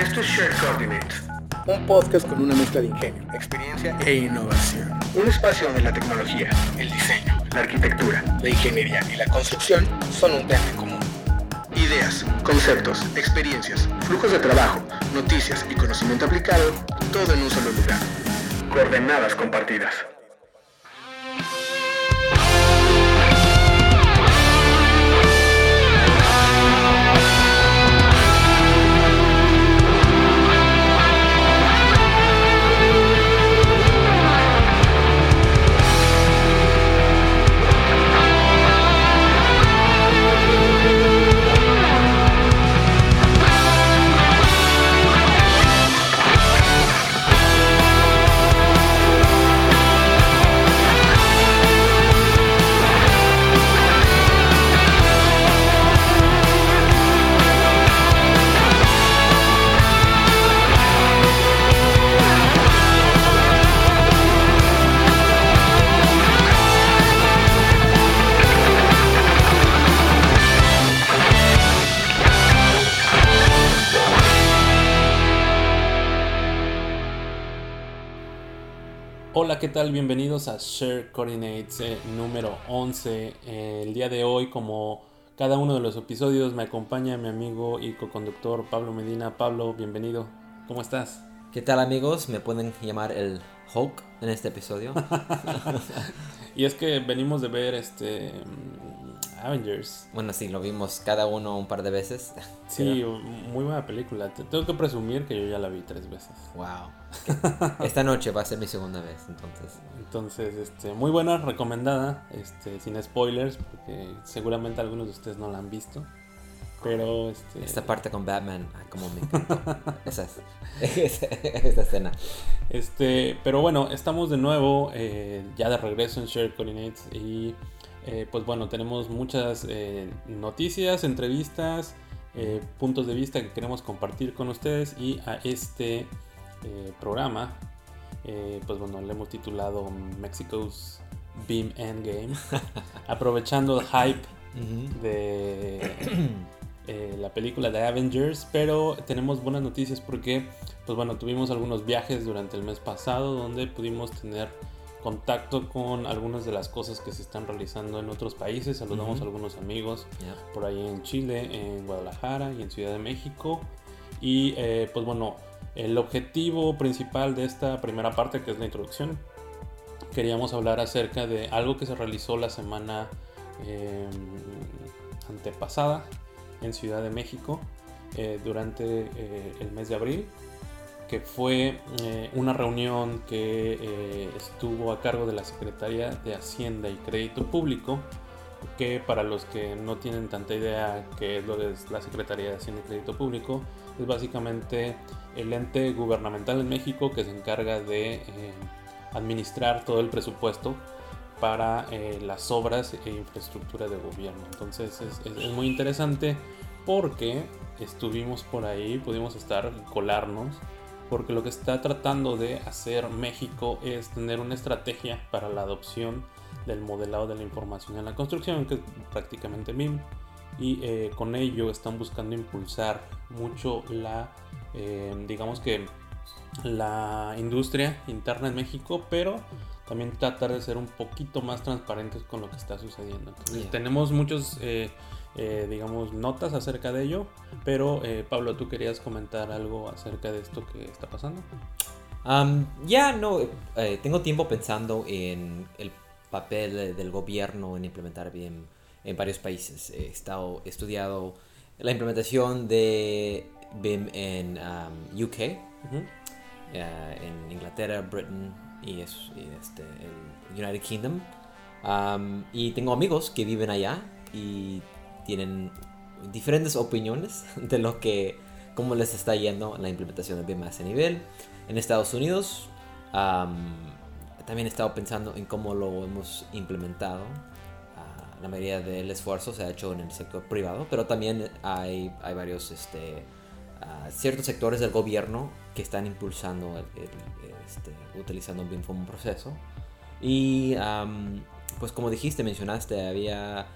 Esto es Shared Coordinates, un podcast con una mezcla de ingenio, experiencia e innovación. un espacio donde la tecnología, el diseño, la arquitectura, La ingeniería y la construcción son un tema en común. ideas, conceptos, experiencias, flujos de trabajo, noticias y conocimiento aplicado, todo en un solo lugar. Coordenadas compartidas. ¿Qué tal? Bienvenidos a Share Coordinates eh, número 11. Eh, el día de hoy, como cada uno de los episodios, me acompaña mi amigo y co-conductor Pablo Medina. Pablo, bienvenido. ¿Cómo estás? ¿Qué tal amigos? Me pueden llamar el Hulk en este episodio. Y es que venimos de ver este Avengers. bueno, sí, lo vimos cada uno un par de veces. Sí, muy buena película. Te tengo que presumir que yo ya la vi tres veces. Wow. Esta noche va a ser mi segunda vez, entonces. Entonces, este, muy buena, recomendada, este, sin spoilers, porque seguramente algunos de ustedes no la han visto. Pero este, Esta parte con Batman, ah, como me encantó. Esa, es- esa, esa escena. Este, pero bueno, estamos de nuevo eh, ya de regreso en Share Coordinates y eh, pues bueno, tenemos muchas eh, noticias, entrevistas, eh, puntos de vista que queremos compartir con ustedes y a este programa, pues bueno, le hemos titulado Mexico's Beam Endgame, aprovechando el hype de la película de Avengers, pero tenemos buenas noticias porque, pues bueno, tuvimos algunos viajes durante el mes pasado donde pudimos tener contacto con algunas de las cosas que se están realizando en otros países. Saludamos a algunos amigos por ahí en Chile, en Guadalajara y en Ciudad de México. Y eh, pues bueno, el objetivo principal de esta primera parte, que es la introducción, queríamos hablar acerca de algo que se realizó la semana eh, antepasada en Ciudad de México eh, durante eh, el mes de abril, que fue eh, una reunión que eh, estuvo a cargo de la Secretaría de Hacienda y Crédito Público, que para los que no tienen tanta idea qué es lo que es la Secretaría de Hacienda y Crédito Público, es básicamente el ente gubernamental en México que se encarga de eh, administrar todo el presupuesto para las obras e infraestructura de gobierno. Entonces es, es- es muy interesante porque estuvimos por ahí, pudimos estar, colarnos, porque lo que está tratando de hacer México es tener una estrategia para la adopción del modelado de la información en la construcción, que es prácticamente BIM, y eh, con ello están buscando impulsar mucho la, eh, digamos que la industria interna en México, pero también tratar de ser un poquito más transparentes con lo que está sucediendo. Entonces, Yeah. tenemos muchos, eh, eh, digamos, notas acerca de ello, pero eh, Pablo, tú querías comentar algo acerca de esto que está pasando. Am, ya no, eh, tengo tiempo pensando en el papel eh, del gobierno en implementar BIM en varios países. He estado he estudiado la implementación de BIM en am, UK, Ujú. eh, en Inglaterra, Britain y, es- y este, el United Kingdom. Am, y tengo amigos que viven allá y tienen diferentes opiniones de lo que, cómo les está yendo la implementación de BIM a ese nivel. En Estados Unidos am, también he estado pensando en cómo lo hemos implementado. Ah, la mayoría del esfuerzo se ha hecho en el sector privado, pero también hay, hay varios este, ah, ciertos sectores del gobierno que están impulsando, el- el- este, utilizando BIM como un proceso. Y am, pues como dijiste, mencionaste, había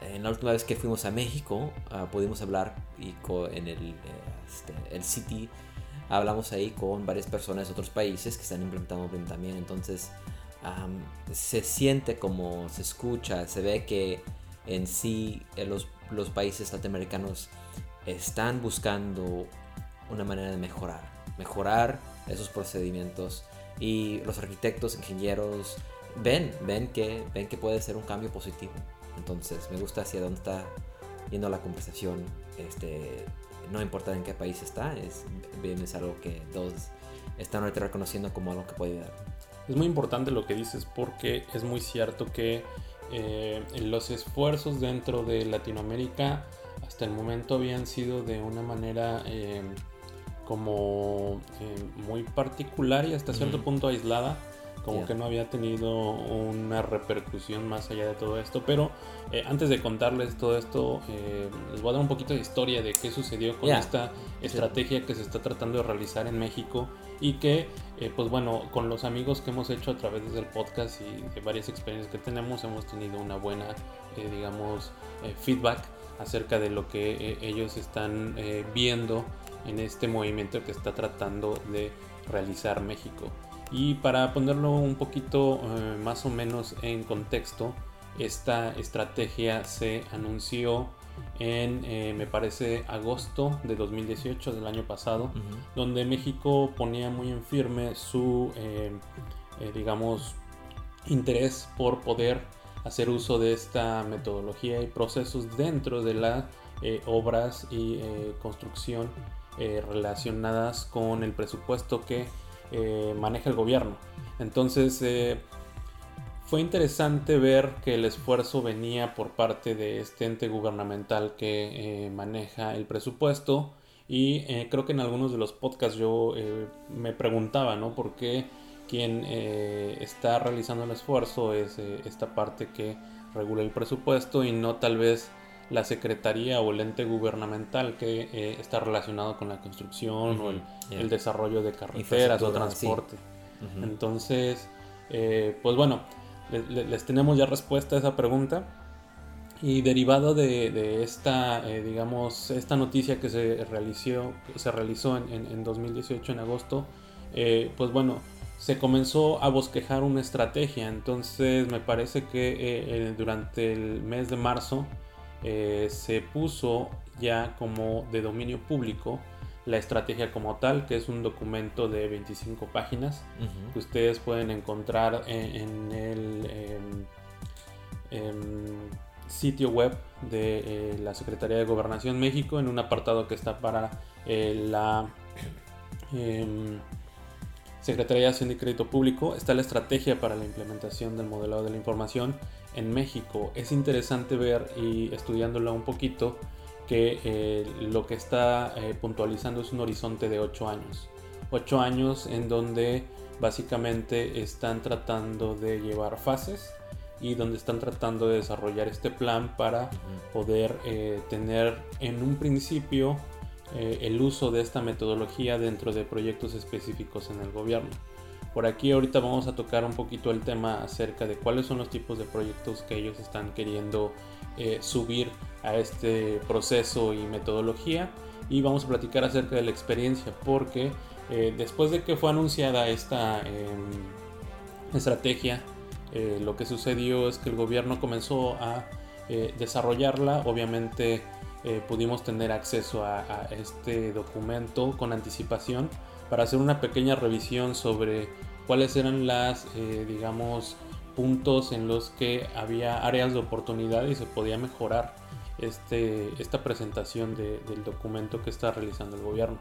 en la última vez que fuimos a México, ah, pudimos hablar y en el, eh, este, el City, hablamos ahí con varias personas de otros países que están implementando BIM también. Entonces, se siente como se escucha, se ve que en sí eh, los, los países latinoamericanos están buscando una manera de mejorar, mejorar esos procedimientos y los arquitectos, ingenieros ven, ven que, ven que puede ser un cambio positivo. Entonces me gusta hacia dónde está yendo la conversación. Este, no importa en qué país está, es, es algo que todos están ahorita reconociendo como algo que puede ayudar. Es muy importante lo que dices porque es muy cierto que eh, los esfuerzos dentro de Latinoamérica hasta el momento habían sido de una manera eh, como eh, muy particular y hasta cierto punto aislada como que no había tenido una repercusión más allá de todo esto. Pero eh, antes de contarles todo esto, eh, les voy a dar un poquito de historia de qué sucedió con esta estrategia que se está tratando de realizar en México y que, eh, pues bueno, con los amigos que hemos hecho a través del podcast y de varias experiencias que tenemos, hemos tenido una buena, digamos, feedback acerca de lo que ellos están viendo en este movimiento que está tratando de realizar México. Y para ponerlo un poquito eh, más o menos en contexto, esta estrategia se anunció en, eh, me parece, agosto de 2018, del año pasado, donde México ponía muy en firme su, eh, digamos, interés por poder hacer uso de esta metodología y procesos dentro de las obras y construcción relacionadas con el presupuesto que eh, maneja el gobierno. Entonces eh, fue interesante ver que el esfuerzo venía por parte de este ente gubernamental que eh, maneja el presupuesto y creo que en algunos de los podcasts yo me preguntaba, ¿no? ¿Por qué quien está realizando el esfuerzo es esta parte que regula el presupuesto y no tal vez la secretaría o el ente gubernamental que eh, está relacionado con la construcción o el, desarrollo de carreteras o transporte. Entonces, eh, pues bueno, les, tenemos ya respuesta a esa pregunta. Y derivado de, esta, eh, digamos, esta noticia que se realizó, se realizó en, 2018, en agosto, pues bueno, se comenzó a bosquejar una estrategia. Entonces me parece que durante el mes de marzo eh, se puso ya como de dominio público la estrategia como tal, que es un documento de 25 páginas que ustedes pueden encontrar en, el em, em, sitio web de eh, la Secretaría de Gobernación México en un apartado que está para eh, la em, Secretaría de Hacienda y Crédito Público. Está la estrategia para la implementación del modelado de la información en México. Es interesante ver y estudiándola un poquito que eh, lo que está eh, puntualizando es un horizonte de 8 años. 8 años en donde básicamente están tratando de llevar fases y donde están tratando de desarrollar este plan para poder eh, tener en un principio el uso de esta metodología dentro de proyectos específicos en el gobierno. Por aquí ahorita vamos a tocar un poquito el tema acerca de cuáles son los tipos de proyectos que ellos están queriendo eh, subir a este proceso y metodología. Y vamos a platicar acerca de la experiencia porque eh, después de que fue anunciada esta em, estrategia eh, lo que sucedió es que el gobierno comenzó a desarrollarla. Obviamente pudimos tener acceso a, a este documento con anticipación para hacer una pequeña revisión sobre cuáles eran las, eh, digamos, puntos en los que había áreas de oportunidad y se podía mejorar este, esta presentación del documento que está realizando el gobierno.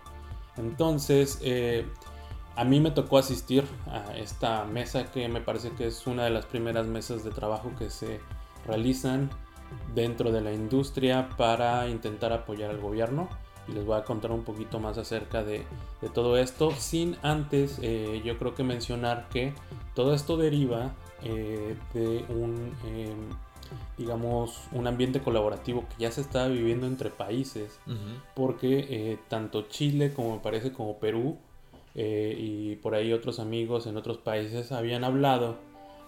Entonces, eh, a mí me tocó asistir a esta mesa que me parece que es una de las primeras mesas de trabajo que se realizan dentro de la industria para intentar apoyar al gobierno y les voy a contar un poquito más acerca de, todo esto. Sin antes eh, yo creo que mencionar que todo esto deriva eh, de un em, digamos un ambiente colaborativo que ya se está viviendo entre países porque eh, tanto Chile como me parece como Perú y por ahí otros amigos en otros países habían hablado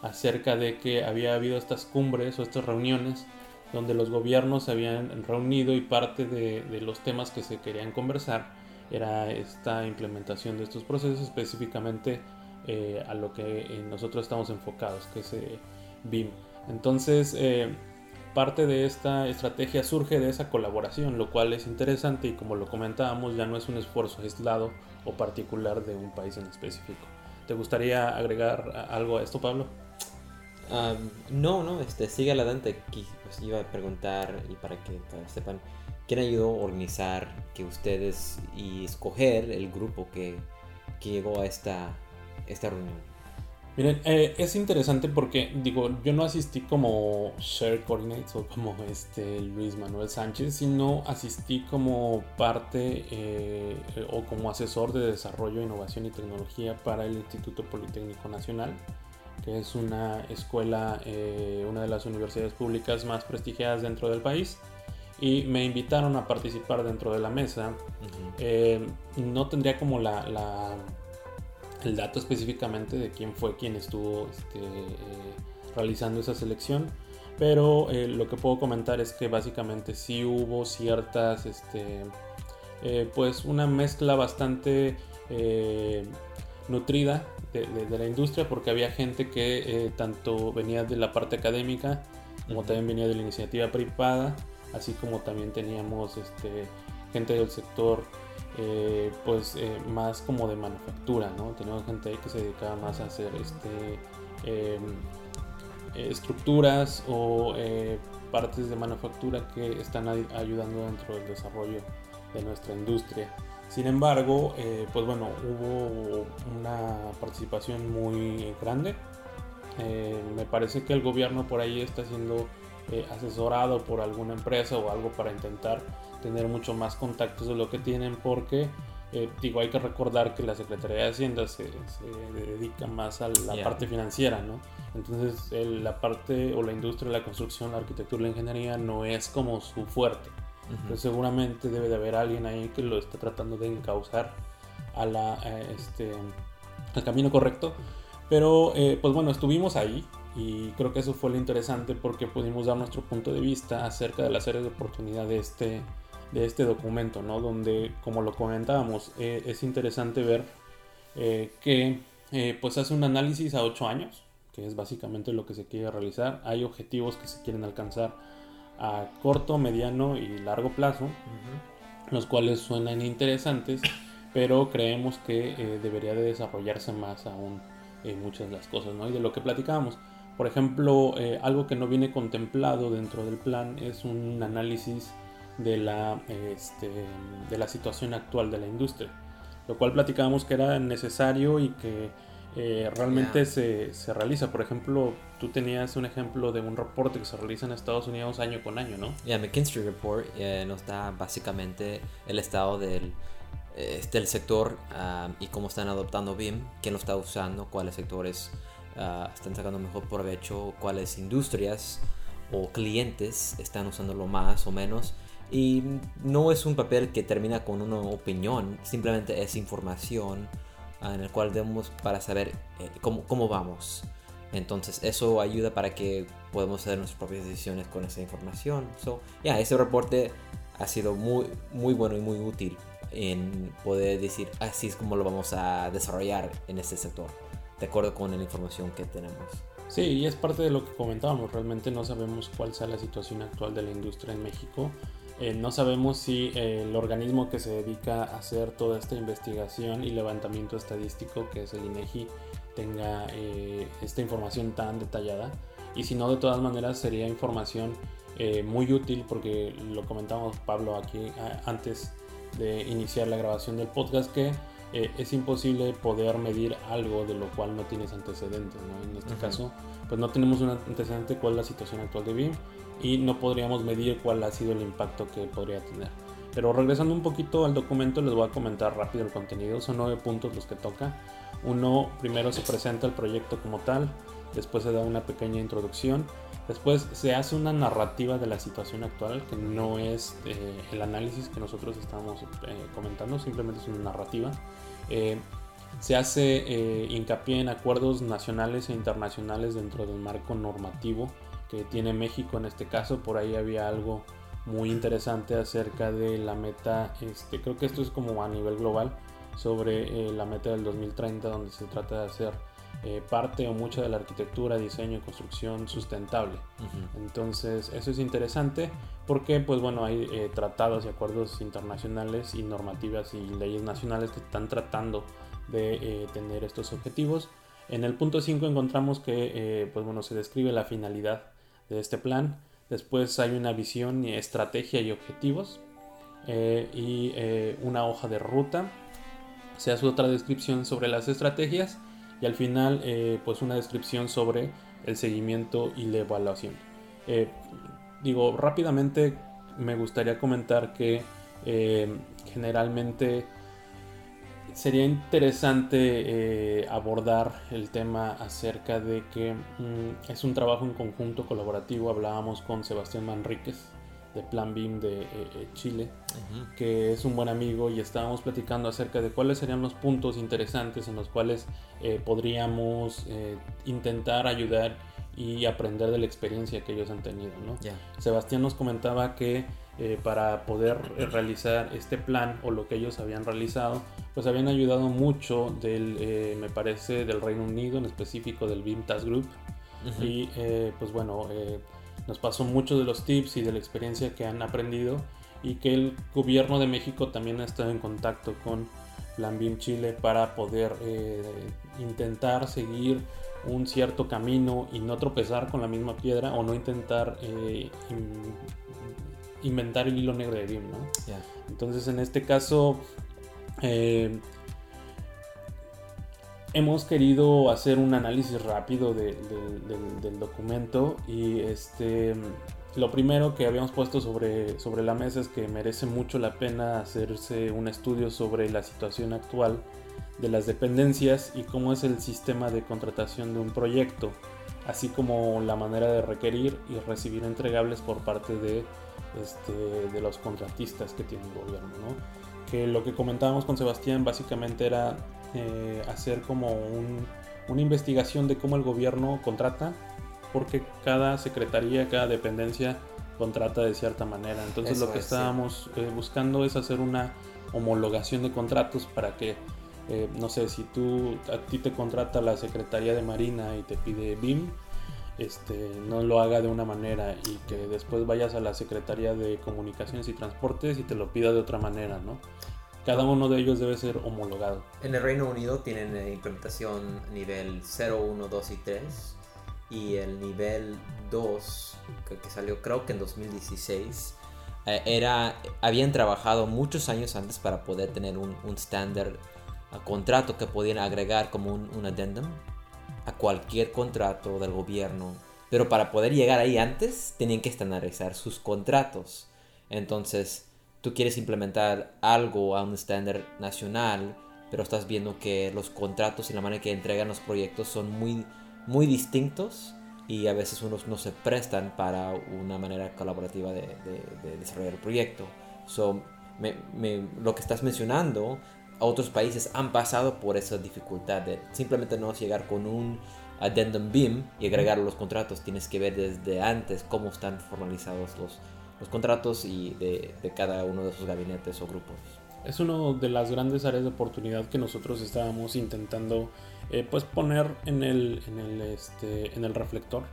acerca de que había habido estas cumbres o estas reuniones donde los gobiernos se habían reunido y parte de, los temas que se querían conversar era esta implementación de estos procesos específicamente eh, a lo que eh, nosotros estamos enfocados, que es eh, BIM. Entonces, parte de esta estrategia surge de esa colaboración, lo cual es interesante y como lo comentábamos, ya no es un esfuerzo aislado o particular de un país en específico. ¿Te gustaría agregar algo a esto, Pablo? No, no, este, sigue adelante. Pues, iba a preguntar y para que sepan, ¿quién ayudó a organizar que ustedes y escoger el grupo que, que llegó a esta, esta reunión? Miren, eh, es interesante porque, digo, yo no asistí como Share Coordinates o como este Luis Manuel Sánchez, sino asistí como parte eh, o como asesor de desarrollo, innovación y tecnología para el Instituto Politécnico Nacional, que es una escuela, eh, una de las universidades públicas más prestigiadas dentro del país. Y me invitaron a participar dentro de la mesa. no tendría como la el dato específicamente de quién fue quien estuvo este, eh, realizando esa selección. Pero eh, lo que puedo comentar es que básicamente sí hubo ciertas, este, eh, pues una mezcla bastante nutrida de, la industria porque había gente que tanto venía de la parte académica como también venía de la iniciativa privada, así como también teníamos este, gente del sector eh, pues eh, más como de manufactura, ¿no? Tenemos gente ahí que se dedicaba más a hacer este, em, estructuras o eh, partes de manufactura que están ayudando dentro del desarrollo de nuestra industria. Sin embargo, pues bueno, hubo una participación muy grande. me parece que el gobierno por ahí está siendo asesorado por alguna empresa o algo para intentar tener mucho más contactos de lo que tienen porque eh, digo, hay que recordar que la Secretaría de Hacienda se, dedica más a la parte financiera, ¿no? Entonces la parte o la industria, la construcción, la arquitectura, la ingeniería no es como su fuerte. Entonces seguramente debe de haber alguien ahí que lo esté tratando de encauzar a la, este, al camino correcto. Pero eh, pues bueno, estuvimos ahí y creo que eso fue lo interesante porque pudimos dar nuestro punto de vista acerca de las áreas de oportunidad de este, de este documento, ¿no? Donde, como lo comentábamos, eh, es interesante ver eh, que eh, pues hace un análisis a 8 años, que es básicamente lo que se quiere realizar. Hay objetivos que se quieren alcanzar a corto, mediano y largo plazo, los cuales suenan interesantes, pero creemos que debería de desarrollarse más aún muchas de las cosas, ¿no? Y de lo que platicábamos. Por ejemplo, algo que no viene contemplado dentro del plan es un análisis de la, este, de la situación actual de la industria. Lo cual platicábamos que era necesario y que eh, realmente se, se, realiza. Por ejemplo, tú tenías un ejemplo de un reporte que se realiza en Estados Unidos año con año, ¿no? Ya, McKinsey Report eh, nos da básicamente el estado del, eh, del sector ah, y cómo están adoptando BIM, quién lo está usando, cuáles sectores ah, están sacando mejor provecho, cuáles industrias o clientes están usándolo más o menos y no es un papel que termina con una opinión, simplemente es información ah, en el cual debemos para saber eh, cómo, cómo, vamos. Entonces eso ayuda para que podamos hacer nuestras propias decisiones con esa información. So, ya, ese reporte ha sido muy, muy bueno y muy útil en poder decir así es como lo vamos a desarrollar en este sector, de acuerdo con la información que tenemos. Sí, y es parte de lo que comentábamos, realmente no sabemos cuál sea la situación actual de la industria en México eh, no sabemos si eh, el organismo que se dedica a hacer toda esta investigación y levantamiento estadístico, que es el INEGI, tenga eh, esta información tan detallada. Y si no, de todas maneras sería información muy útil porque lo comentamos Pablo aquí antes de iniciar la grabación del podcast que es imposible poder medir algo de lo cual no tienes antecedentes. En este caso, pues no tenemos un antecedente cuál es la situación actual de BIM y no podríamos medir cuál ha sido el impacto que podría tener. Pero regresando un poquito al documento, les voy a comentar rápido el contenido. Son nueve puntos los que toca. Uno, primero se presenta el proyecto como tal, después se da una pequeña introducción, después se hace una narrativa de la situación actual, que no es eh, el análisis que nosotros estamos eh, comentando, simplemente es una narrativa. Eh, se hace hincapié en acuerdos nacionales e internacionales dentro del marco normativo que tiene México en este caso. Por ahí había algo muy interesante acerca de la meta, este, creo que esto es como a nivel global, sobre eh, la meta del 2030, donde se trata de hacer eh, parte o mucha de la arquitectura, diseño y construcción sustentable. Entonces, eso es interesante porque, pues bueno, hay eh, tratados y acuerdos internacionales y normativas y leyes nacionales que están tratando de tener estos objetivos. En el punto 5 encontramos que, pues bueno, se describe la finalidad de este plan Después hay una visión, estrategia y objetivos. Eh, y eh, una hoja de ruta. Se hace otra descripción sobre las estrategias. Y al final, eh, pues una descripción sobre el seguimiento y la evaluación. digo, rápidamente me gustaría comentar que generalmente sería interesante eh, abordar el tema acerca de que mm, es un trabajo en conjunto colaborativo. Hablábamos con Sebastián Manríquez de Plan BIM de eh, eh, Chile, que es un buen amigo y estábamos platicando acerca de cuáles serían los puntos interesantes en los cuales podríamos intentar ayudar y aprender de la experiencia que ellos han tenido. ¿no? Sebastián nos comentaba que eh, para poder realizar este plan o lo que ellos habían realizado, pues habían ayudado mucho del, eh, me parece, del Reino Unido, en específico del BIM Task Group. Y eh, pues bueno, nos pasó mucho de los tips y de la experiencia que han aprendido y que el gobierno de México también ha estado en contacto con Plan BIM Chile para poder intentar seguir un cierto camino y no tropezar con la misma piedra o no intentar inventar el hilo negro de BIM, ¿no? Entonces en este caso eh, hemos querido hacer un análisis rápido del documento y este lo primero que habíamos puesto sobre, sobre la mesa es que merece mucho la pena hacerse un estudio sobre la situación actual de las dependencias y cómo es el sistema de contratación de un proyecto, así como la manera de requerir y recibir entregables por parte de este, de los contratistas que tiene el gobierno. Que lo que comentábamos con Sebastián básicamente era eh, hacer como una investigación de cómo el gobierno contrata, porque cada secretaría, cada dependencia contrata de cierta manera. Entonces lo que estábamos eh, buscando es hacer una homologación de contratos para que, eh, no sé, si tú a ti te contrata la Secretaría de Marina y te pide BIM, este, no lo haga de una manera y que después vayas a la Secretaría de Comunicaciones y Transportes y te lo pida de otra manera, ¿no? Cada uno de ellos debe ser homologado. En el Reino Unido tienen implementación nivel 0, 1, 2 y 3 y el nivel 2 que, salió creo que en 2016 eh, era habían trabajado muchos años antes para poder tener un, estándar contrato que podían agregar como un, un addendum a cualquier contrato del gobierno. Pero para poder llegar ahí antes, tenían que estandarizar sus contratos. Entonces, tú quieres implementar algo a un estándar nacional, pero estás viendo que los contratos y la manera que entregan los proyectos son muy, muy distintos y a veces unos no se prestan para una manera colaborativa de, desarrollar el proyecto. Lo que estás mencionando otros países han pasado por esa dificultad de simplemente no llegar con un addendum BIM y agregar los contratos. Tienes que ver desde antes cómo están formalizados los, los contratos y de, de cada uno de sus gabinetes o grupos. Es una de las grandes áreas de oportunidad que nosotros estábamos intentando eh, pues poner en el, en el, este, en el reflector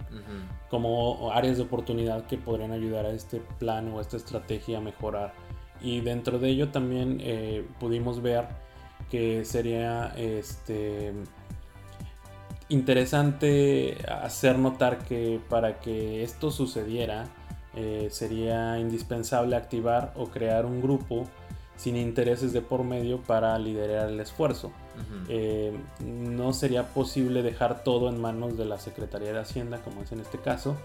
como áreas de oportunidad que podrían ayudar a este plan o a esta estrategia a mejorar y dentro de ello también eh, pudimos ver que sería este interesante hacer notar que para que esto sucediera eh, sería indispensable activar o crear un grupo sin intereses de por medio para liderar el esfuerzo. Eh, no sería posible dejar todo en manos de la Secretaría de Hacienda, como es en este caso,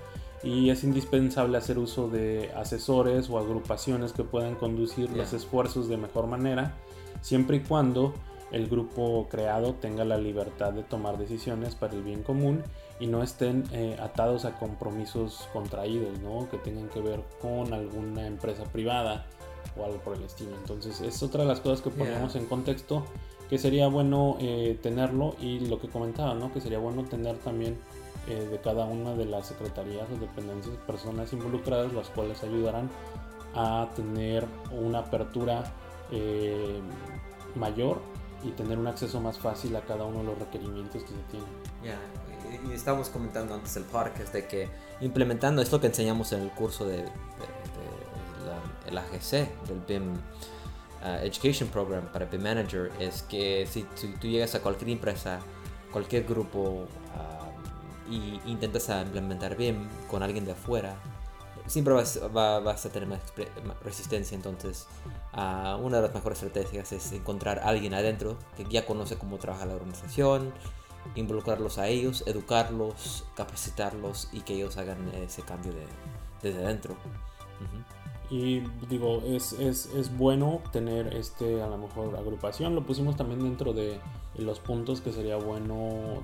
y es indispensable hacer uso de asesores o agrupaciones que puedan conducir los esfuerzos de mejor manera, siempre y cuando el grupo creado tenga la libertad de tomar decisiones para el bien común y no estén eh, atados a compromisos contraídos, ¿no? que tengan que ver con alguna empresa privada o algo por el estilo. Entonces es otra de las cosas que ponemos en contexto que sería bueno eh, tenerlo y lo que comentaba, ¿no? que sería bueno tener también eh, de cada una de las secretarías o dependencias, personas involucradas, las cuales ayudarán a tener una apertura eh, mayor y tener un acceso más fácil a cada uno de los requerimientos que se tienen. Ya, y estábamos comentando antes del podcast de que implementando esto que enseñamos en el curso de, de, de la, el AGC, del BIM uh, Education Program para BIM Manager, es que si tú, tú llegas a cualquier empresa, cualquier grupo y intentas implementar BIM con alguien de afuera, siempre vas, va, vas a tener más resistencia. Entonces, uh, una de las mejores estrategias es encontrar a alguien adentro que ya conoce cómo trabaja la organización, involucrarlos a ellos, educarlos, capacitarlos y que ellos hagan ese cambio de, desde adentro. Uh -huh. Y digo, es, es, es, bueno tener este, a lo mejor, agrupación. Lo pusimos también dentro de los puntos que sería bueno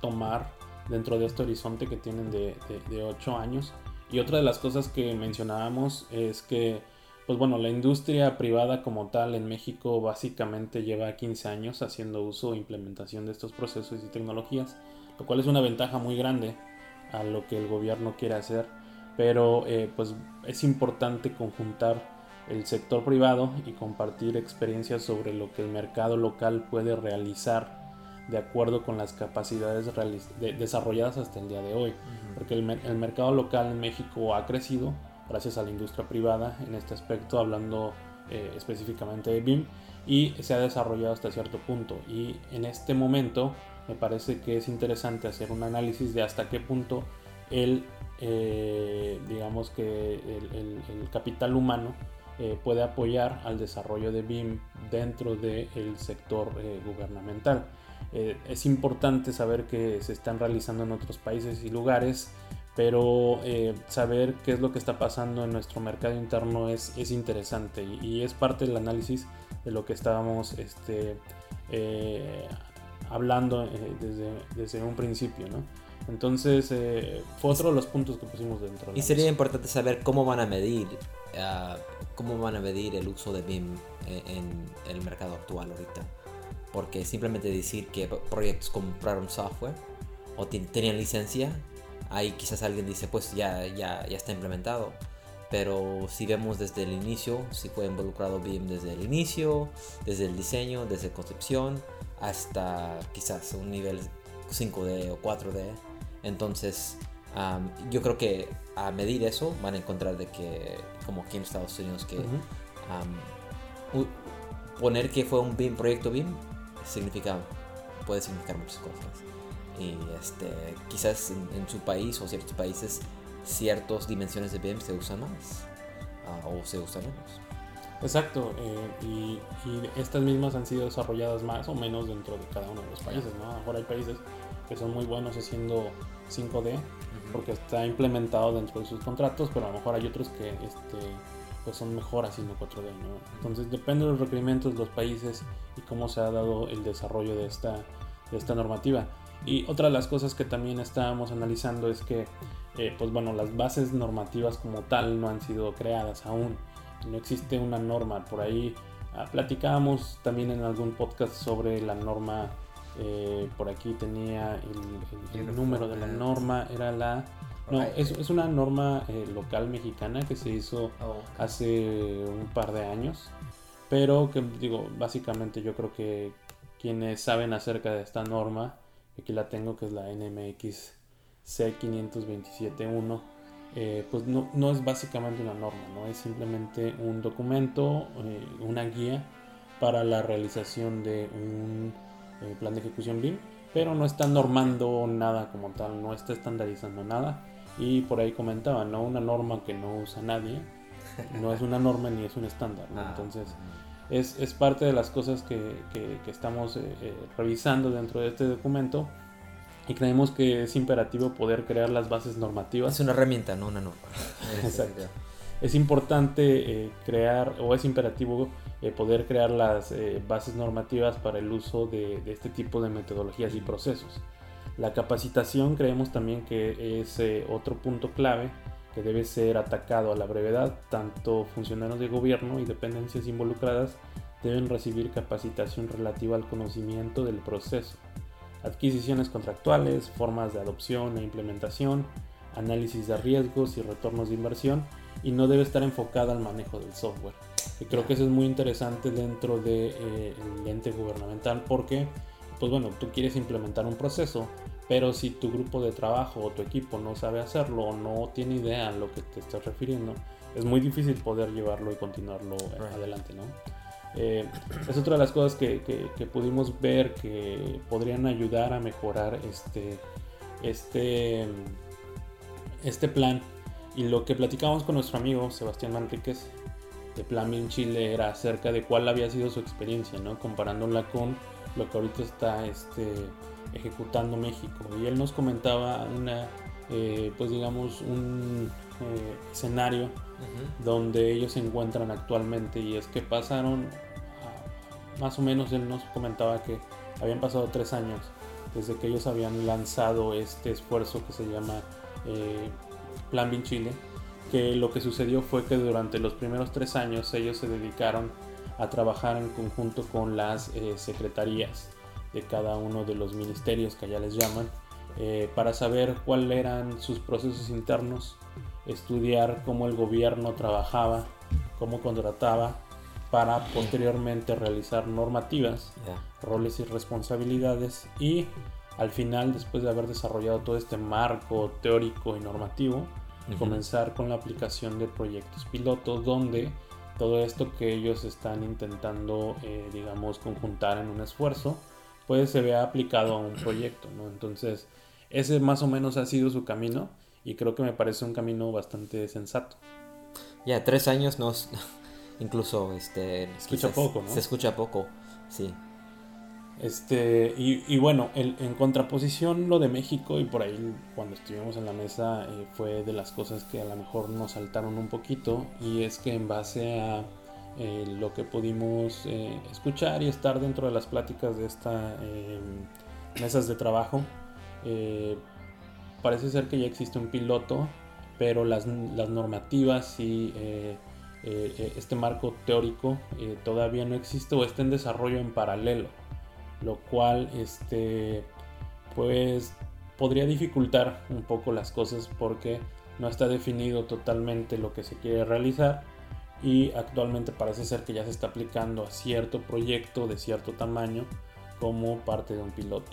tomar dentro de este horizonte que tienen de, de, de 8 años. Y otra de las cosas que mencionábamos es que, pues bueno, la industria privada como tal en México básicamente lleva 15 años haciendo uso e implementación de estos procesos y tecnologías, lo cual es una ventaja muy grande a lo que el gobierno quiere hacer pero eh, pues es importante conjuntar el sector privado y compartir experiencias sobre lo que el mercado local puede realizar de acuerdo con las capacidades de desarrolladas hasta el día de hoy. Uh -huh. Porque el, el, mercado local en México ha crecido gracias a la industria privada en este aspecto, hablando eh, específicamente de BIM, y se ha desarrollado hasta cierto punto. Y en este momento me parece que es interesante hacer un análisis de hasta qué punto el eh, digamos que el, el, el capital humano eh, puede apoyar al desarrollo de BIM dentro del de sector gubernamental. Eh, es importante saber que se están realizando en otros países y lugares, pero eh, saber qué es lo que está pasando en nuestro mercado interno es, es interesante y, y, es parte del análisis de lo que estábamos este, eh, hablando desde, desde un principio. ¿no? Entonces, eh, fue otro de los puntos que pusimos dentro. De y sería importante saber cómo van a medir, uh, cómo van a medir el uso de BIM en, en, el mercado actual ahorita. Porque simplemente decir que proyectos compraron software o tenían licencia, ahí quizás alguien dice, pues ya, ya, ya está implementado. Pero si vemos desde el inicio, si fue involucrado BIM desde el inicio, desde el diseño, desde concepción, hasta quizás un nivel 5D o 4D, entonces, um, yo creo que a medir eso van a encontrar de que, como aquí en Estados Unidos, que uh -huh. um, poner que fue un BIM, proyecto BIM significa, puede significar muchas cosas. Y este, quizás en, en su país o ciertos países, ciertas dimensiones de BIM se usan más uh, o se usan menos. Exacto, eh, y, y, estas mismas han sido desarrolladas más o menos dentro de cada uno de los países, ¿no? Ahora hay países que son muy buenos haciendo 5D uh -huh. porque está implementado dentro de sus contratos, pero a lo mejor hay otros que este, pues son mejor haciendo 4D. ¿no? Entonces depende de los requerimientos de los países y cómo se ha dado el desarrollo de esta, de esta normativa. Y otra de las cosas que también estábamos analizando es que, eh, pues bueno, las bases normativas como tal no han sido creadas aún. No existe una norma. Por ahí ah, platicábamos también en algún podcast sobre la norma eh, por aquí tenía el, el, el número de la norma, era la... No, es, es una norma eh, local mexicana que se hizo oh, okay. hace un par de años, pero que digo, básicamente yo creo que quienes saben acerca de esta norma, aquí la tengo que es la NMX C527.1, eh, pues no, no, es básicamente una norma, ¿no? es simplemente un documento, eh, una guía para la realización de un eh, plan de ejecución BIM, pero no está normando nada como tal, no está estandarizando nada. Y por ahí comentaba, ¿no? Una norma que no usa nadie, no es una norma ni es un estándar, ¿no? Entonces, es, es, parte de las cosas que, que, que estamos eh, eh, revisando dentro de este documento y creemos que es imperativo poder crear las bases normativas. Es una herramienta, no una norma. Exacto. Es importante eh, crear o es imperativo eh, poder crear las eh, bases normativas para el uso de, de, este tipo de metodologías y procesos. La capacitación creemos también que es eh, otro punto clave que debe ser atacado a la brevedad. Tanto funcionarios de gobierno y dependencias involucradas deben recibir capacitación relativa al conocimiento del proceso, adquisiciones contractuales, formas de adopción e implementación, análisis de riesgos y retornos de inversión y no debe estar enfocada al manejo del software. Y creo que eso es muy interesante dentro del de, eh, ente gubernamental porque, pues bueno, tú quieres implementar un proceso, pero si tu grupo de trabajo o tu equipo no sabe hacerlo o no tiene idea a lo que te estás refiriendo, es muy difícil poder llevarlo y continuarlo adelante, ¿no? Eh, es otra de las cosas que, que, pudimos ver que podrían ayudar a mejorar este, este, este plan. Y lo que platicamos con nuestro amigo Sebastián Manríquez de Plan Bien Chile era acerca de cuál había sido su experiencia, ¿no? comparándola con lo que ahorita está este, ejecutando México. Y él nos comentaba una, eh, pues digamos, un eh, escenario donde ellos se encuentran actualmente y es que pasaron, más o menos él nos comentaba que habían pasado tres años desde que ellos habían lanzado este esfuerzo que se llama eh, Plan Bin Chile, que lo que sucedió fue que durante los primeros tres años ellos se dedicaron a trabajar en conjunto con las eh, secretarías de cada uno de los ministerios que allá les llaman, eh, para saber cuáles eran sus procesos internos, estudiar cómo el gobierno trabajaba, cómo contrataba, para posteriormente realizar normativas, roles y responsabilidades y al final, después de haber desarrollado todo este marco teórico y normativo, comenzar con la aplicación de proyectos pilotos donde todo esto que ellos están intentando, eh, digamos, conjuntar en un esfuerzo, pues se vea aplicado a un proyecto, ¿no? Entonces, ese más o menos ha sido su camino y creo que me parece un camino bastante sensato. Ya, tres años nos... Incluso, este... Escucha poco, ¿no? Se escucha poco, sí. Este, y, bueno, en contraposición lo de México y por ahí cuando estuvimos en la mesa eh, fue de las cosas que a lo mejor nos saltaron un poquito y es que en base a eh, lo que pudimos eh, escuchar y estar dentro de las pláticas de estas mesas de trabajo, parece ser que ya existe un piloto, pero las normativas y este marco teórico todavía no existe o está en desarrollo en paralelo lo cual este pues podría dificultar un poco las cosas porque no está definido totalmente lo que se quiere realizar y actualmente parece ser que ya se está aplicando a cierto proyecto de cierto tamaño como parte de un piloto.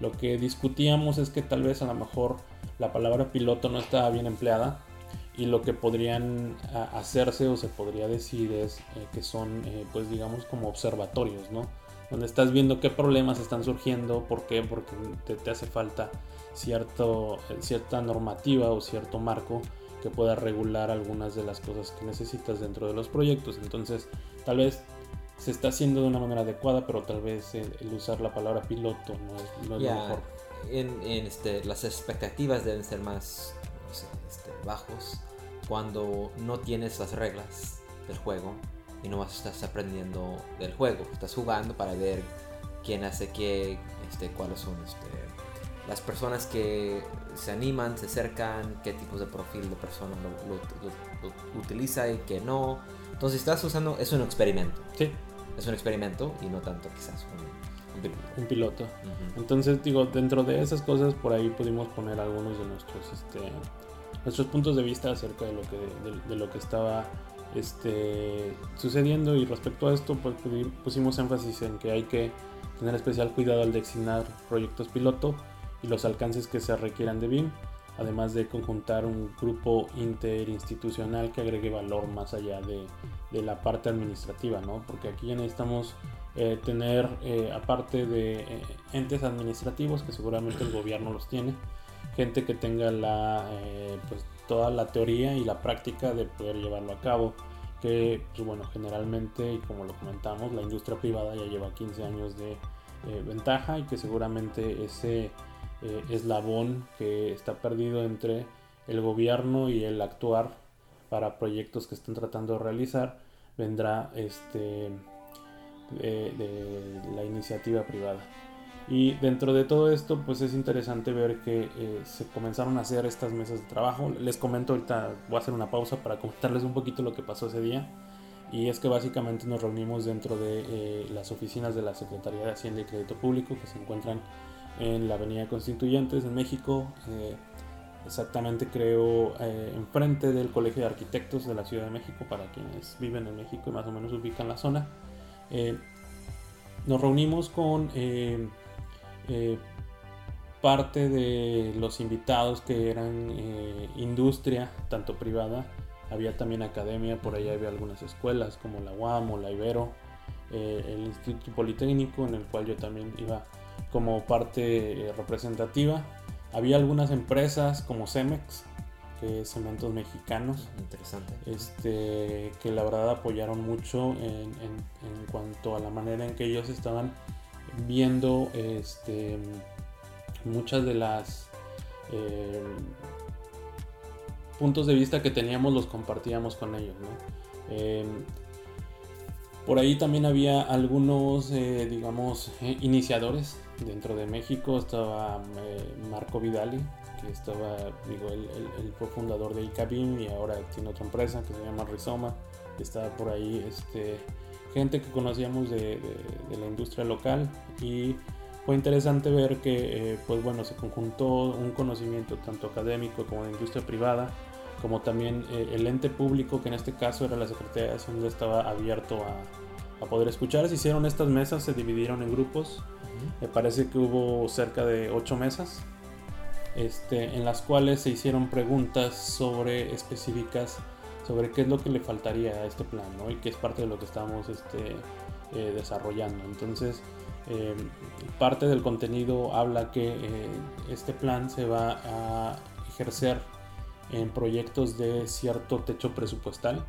Lo que discutíamos es que tal vez a lo mejor la palabra piloto no estaba bien empleada y lo que podrían hacerse o se podría decir es eh, que son eh, pues digamos como observatorios, ¿no? Donde estás viendo qué problemas están surgiendo, por qué, porque te, hace falta cierto, cierta normativa o cierto marco que pueda regular algunas de las cosas que necesitas dentro de los proyectos. Entonces, tal vez se está haciendo de una manera adecuada, pero tal vez el, usar la palabra piloto no es, lo mejor. En, este, las expectativas deben ser más este, bajos cuando no tienes las reglas del juego y no estás aprendiendo del juego, estás jugando para ver quién hace qué, este, cuáles son este, las personas que se animan, se acercan, qué tipos de perfil de persona lo, utiliza y qué no. Entonces estás usando, es un experimento. Sí. Es un experimento y no tanto quizás un, piloto. Entonces digo, dentro de esas cosas por ahí pudimos poner algunos de nuestros, este, nuestros puntos de vista acerca de lo que, de lo que estaba este, sucediendo y respecto a esto pues, pusimos énfasis en que hay que tener especial cuidado al designar proyectos piloto y los alcances que se requieran de BIM, además de conjuntar un grupo interinstitucional que agregue valor más allá de, la parte administrativa, ¿no? porque aquí ya necesitamos eh, tener, eh, aparte de eh, entes administrativos, que seguramente el gobierno los tiene, gente que tenga la, pues, toda la teoría y la práctica de poder llevarlo a cabo. Que, pues bueno, generalmente, y como lo comentamos, la industria privada ya lleva 15 años de eh, ventaja y que seguramente ese eh, eslabón que está perdido entre el gobierno y el actuar para proyectos que están tratando de realizar vendrá este de la iniciativa privada. Y dentro de todo esto, pues es interesante ver que eh, se comenzaron a hacer estas mesas de trabajo. Les comento ahorita, voy a hacer una pausa para comentarles un poquito lo que pasó ese día. Y es que básicamente nos reunimos dentro de eh, las oficinas de la Secretaría de Hacienda y Crédito Público que se encuentran en la Avenida Constituyentes en México. Eh, exactamente creo enfrente del Colegio de Arquitectos de la Ciudad de México para quienes viven en México y más o menos ubican la zona. Nos reunimos con parte de los invitados que eran industria, tanto privada, había también academia, por ahí había algunas escuelas como la UAM o la Ibero, el Instituto Politécnico en el cual yo también iba como parte representativa había algunas empresas como Cemex, que es Cementos Mexicanos. Interesante. Este, que la verdad apoyaron mucho en, cuanto a la manera en que ellos estaban viendo este, muchas de las eh, puntos de vista que teníamos los compartíamos con ellos. Em, por ahí también había algunos, eh, digamos, eh, iniciadores dentro de México estaba eh, Marco Vidali, que estaba, digo, él, fue fundador de ICABIM y ahora tiene otra empresa que se llama Rizoma. Estaba por ahí este, gente que conocíamos de, la industria local y fue interesante ver que, eh, pues bueno, se conjuntó un conocimiento tanto académico como de industria privada, como también eh, el ente público, que en este caso era la Secretaría de Hacienda, estaba abierto a, a poder escuchar. Se hicieron estas mesas, se dividieron en grupos me parece que hubo cerca de ocho mesas este, en las cuales se hicieron preguntas sobre específicas sobre qué es lo que le faltaría a este plan ¿no? y que es parte de lo que estamos este, eh, desarrollando. Entonces, em, parte del contenido habla que eh, este plan se va a ejercer en proyectos de cierto techo presupuestal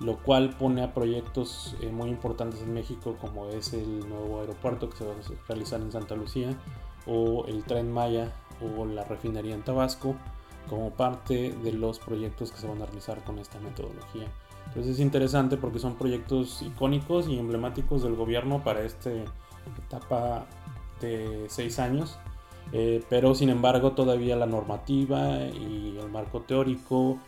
lo cual pone a proyectos eh, muy importantes en México como es el nuevo aeropuerto que se va a realizar en Santa Lucía o el tren Maya o la refinería en Tabasco como parte de los proyectos que se van a realizar con esta metodología. Entonces es interesante porque son proyectos icónicos y emblemáticos del gobierno para esta etapa de seis años, eh, pero sin embargo todavía la normativa y el marco teórico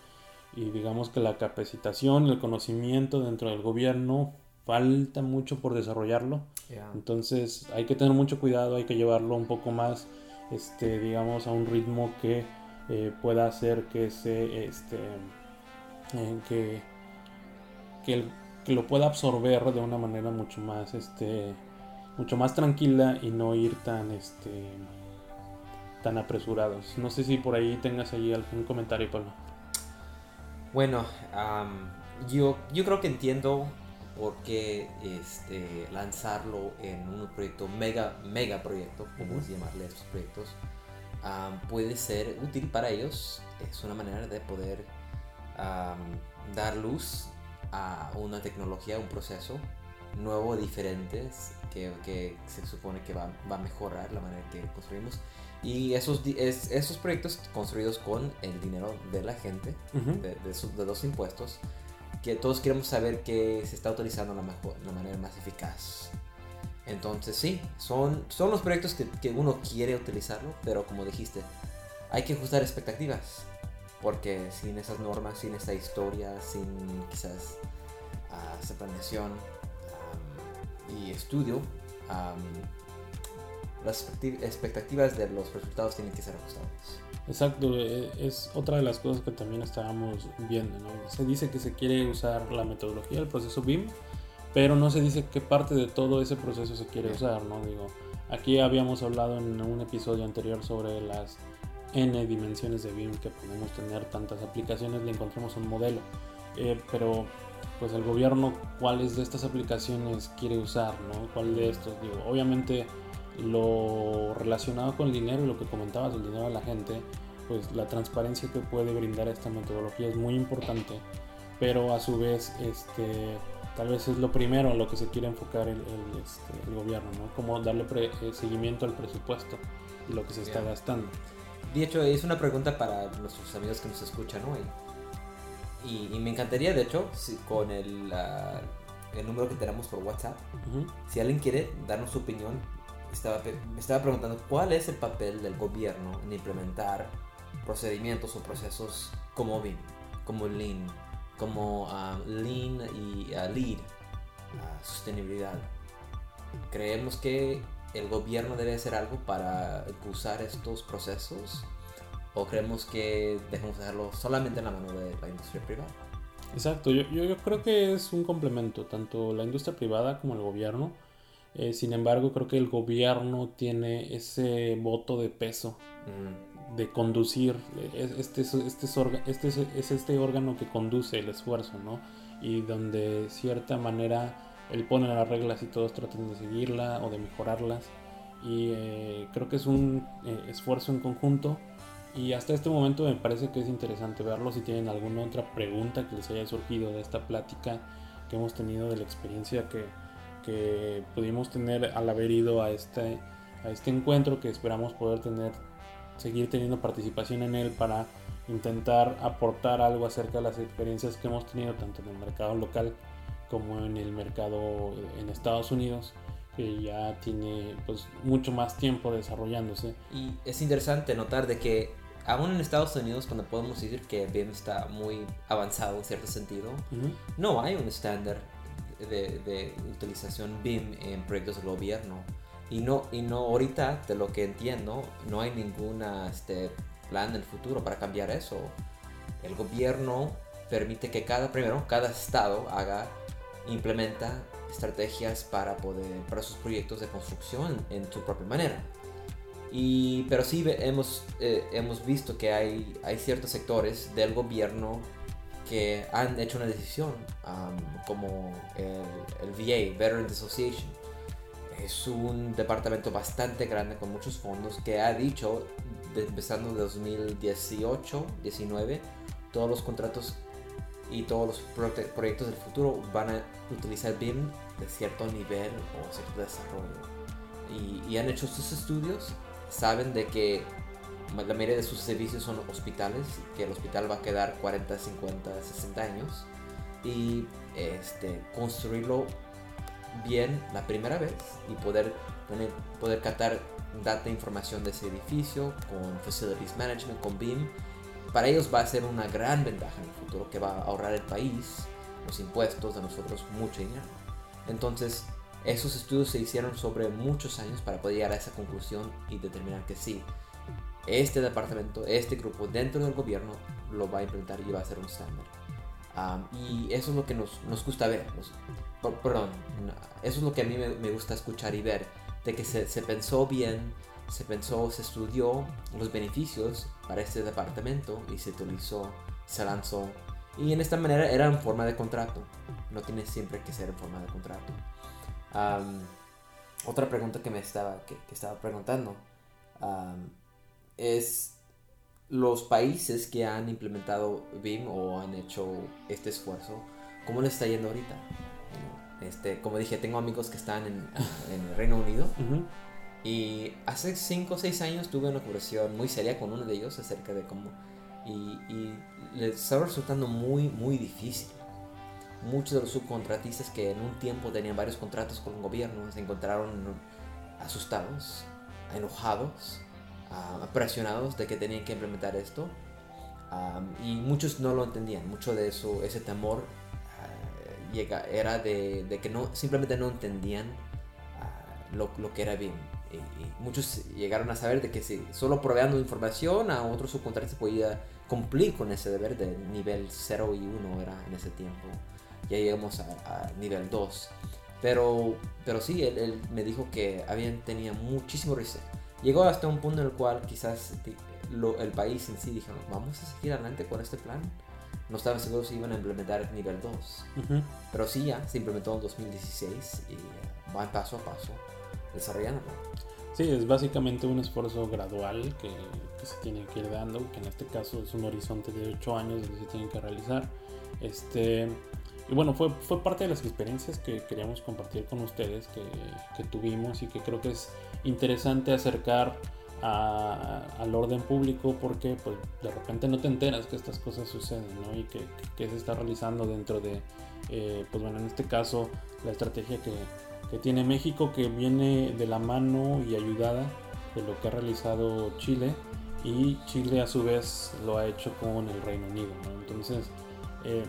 y digamos que la capacitación, el conocimiento dentro del gobierno falta mucho por desarrollarlo. Entonces hay que tener mucho cuidado, hay que llevarlo un poco más, este, digamos, a un ritmo que eh, pueda hacer que se, este, eh, que, que, que, lo pueda absorber de una manera mucho más, este, mucho más tranquila y no ir tan, este, tan apresurados. No sé si por ahí tengas ahí algún comentario, Pablo. Bueno, yo, yo creo que entiendo por qué este, lanzarlo en un proyecto, mega, mega proyecto, como llamarle a estos proyectos, puede ser útil para ellos. Es una manera de poder dar luz a una tecnología, un proceso nuevo, diferente, que, que se supone que va, va, a mejorar la manera que construimos. Y esos, esos proyectos construidos con el dinero de la gente, de, de, los impuestos, que todos queremos saber que se está utilizando la, mejor, la manera más eficaz. Entonces sí, son, son los proyectos que, uno quiere utilizarlo, pero como dijiste, hay que ajustar expectativas. Porque sin esas normas, sin esta historia, sin quizás uh, esa planeación y estudio, las expectativas de los resultados tienen que ser ajustadas. Exacto, eh, es otra de las cosas que también estábamos viendo. Se dice que se quiere usar la metodología del proceso BIM, pero no se dice qué parte de todo ese proceso se quiere usar. ¿no? Digo, aquí habíamos hablado en un episodio anterior sobre las n dimensiones de BIM que podemos tener tantas aplicaciones, le encontramos un modelo. Eh, pero pues el gobierno cuáles de estas aplicaciones quiere usar, ¿no? ¿Cuál de estos? Digo, obviamente lo relacionado con el dinero y lo que comentabas, el dinero de la gente, pues la transparencia que puede brindar esta metodología es muy importante, pero a su vez, este, tal vez es lo primero en lo que se quiere enfocar el, este, gobierno, ¿no? Como darle eh, seguimiento al presupuesto y lo que se está gastando. De hecho, es una pregunta para nuestros amigos que nos escuchan hoy. Y, me encantaría, de hecho, si con el, el número que tenemos por WhatsApp, si alguien quiere darnos su opinión estaba, me estaba preguntando cuál es el papel del gobierno en implementar procedimientos o procesos como BIM, como Lean, como ah, Lean y uh, Lead, uh, sostenibilidad. Creemos que el gobierno debe hacer algo para impulsar estos procesos? ¿O creemos que dejemos dejarlo solamente en la mano de la industria privada? Exacto, yo, yo, yo creo que es un complemento, tanto la industria privada como el gobierno. Eh, sin embargo, creo que el gobierno tiene ese voto de peso Mm, de conducir, es- este, es- este, este es, es este órgano que conduce el esfuerzo, ¿no? Y donde de cierta manera él pone las reglas y todos tratan de seguirla o de mejorarlas. Y eh, creo que es un eh, esfuerzo en conjunto. Y hasta este momento me parece que es interesante verlo. Si tienen alguna otra pregunta que les haya surgido de esta plática que hemos tenido, de la experiencia que, que pudimos tener al haber ido a este, a este encuentro, que esperamos poder tener seguir teniendo participación en él para intentar aportar algo acerca de las experiencias que hemos tenido tanto en el mercado local como en el mercado en Estados Unidos que ya tiene pues mucho más tiempo desarrollándose Y es interesante notar de que aún en Estados Unidos, cuando podemos decir que BIM está muy avanzado en cierto sentido, no hay un estándar de, de utilización BIM en proyectos del gobierno. Y no, y no ahorita, de lo que entiendo, no hay ninguna este, plan en el futuro para cambiar eso. El gobierno permite que cada, primero, cada estado haga, implementa estrategias para poder, para sus proyectos de construcción en su propia manera. Y, pero sí hemos, eh, hemos visto que hay, hay ciertos sectores del gobierno que han hecho una decisión, como el, el VA, Veterans Association. Es un departamento bastante grande con muchos fondos que ha dicho, de- empezando de 2018, 19, todos los contratos y todos los proyectos del futuro van a utilizar BIM de cierto nivel o cierto desarrollo. Y, y han hecho sus estudios, saben de que la mayoría de sus servicios son hospitales, que el hospital va a quedar 40, 50, 60 años. Y este, construirlo bien la primera vez y poder, tener, poder captar data e información de ese edificio con Facilities Management, con BIM, para ellos va a ser una gran ventaja en el futuro que va a ahorrar el país, los impuestos de nosotros, mucho dinero. Entonces, esos estudios se hicieron sobre muchos años para poder llegar a esa conclusión y determinar que sí, este departamento, este grupo dentro del gobierno lo va a implementar y va a ser un estándar. Am, y eso es lo que nos, nos gusta ver. nos- perdón, eso es lo que a mí me, gusta escuchar y ver, de que se, pensó bien, se pensó, se estudió los beneficios para este departamento y se utilizó, se lanzó. Y en esta manera era en forma de contrato, no tiene siempre que ser en forma de contrato. Otra pregunta que me estaba, que, estaba preguntando es los países que han implementado BIM o han hecho este esfuerzo, ¿cómo les está yendo ahorita? Este, como dije, tengo amigos que están en, en el Reino Unido Ujú. y hace 5 o 6 años tuve una conversación muy seria con uno de ellos acerca de cómo... Y, y les estaba resultando muy, muy difícil. Muchos de los subcontratistas que en un tiempo tenían varios contratos con el gobierno se encontraron asustados, enojados, ah, presionados de que tenían que implementar esto. Am, y muchos no lo entendían. Mucho de eso, ese temor llega, era de, de que no, simplemente no entendían ah, lo, lo que era BIM. Y, y muchos llegaron a saber de que si solo proveando información a otros subcontratistas podía cumplir con ese deber de nivel 0 y 1 era en ese tiempo. Ya llegamos a, a nivel 2. Pero, pero sí, él, él me dijo que habían, tenía muchísimo riesgo. Llegó hasta un punto en el cual quizás lo- el país en sí dijeron, vamos a seguir adelante con este plan. No estaban seguros si iban a implementar el nivel 2. Ujú. Pero sí, ya se implementó en 2016 y van paso a paso desarrollándolo. Sí, es básicamente un esfuerzo gradual que, que se tiene que ir dando, que en este caso es un horizonte de 8 años donde se tienen que realizar. Este, y bueno, fue, fue parte de las experiencias que queríamos compartir con ustedes, que, que tuvimos y que creo que es interesante acercar a- al orden público porque pues, de repente no te enteras que estas cosas suceden ¿no? y que, que se está realizando dentro de, eh, pues bueno, en este caso, la estrategia que, que tiene México que viene de la mano y ayudada de lo que ha realizado Chile y Chile a su vez lo ha hecho con el Reino Unido. ¿no? Entonces, eh,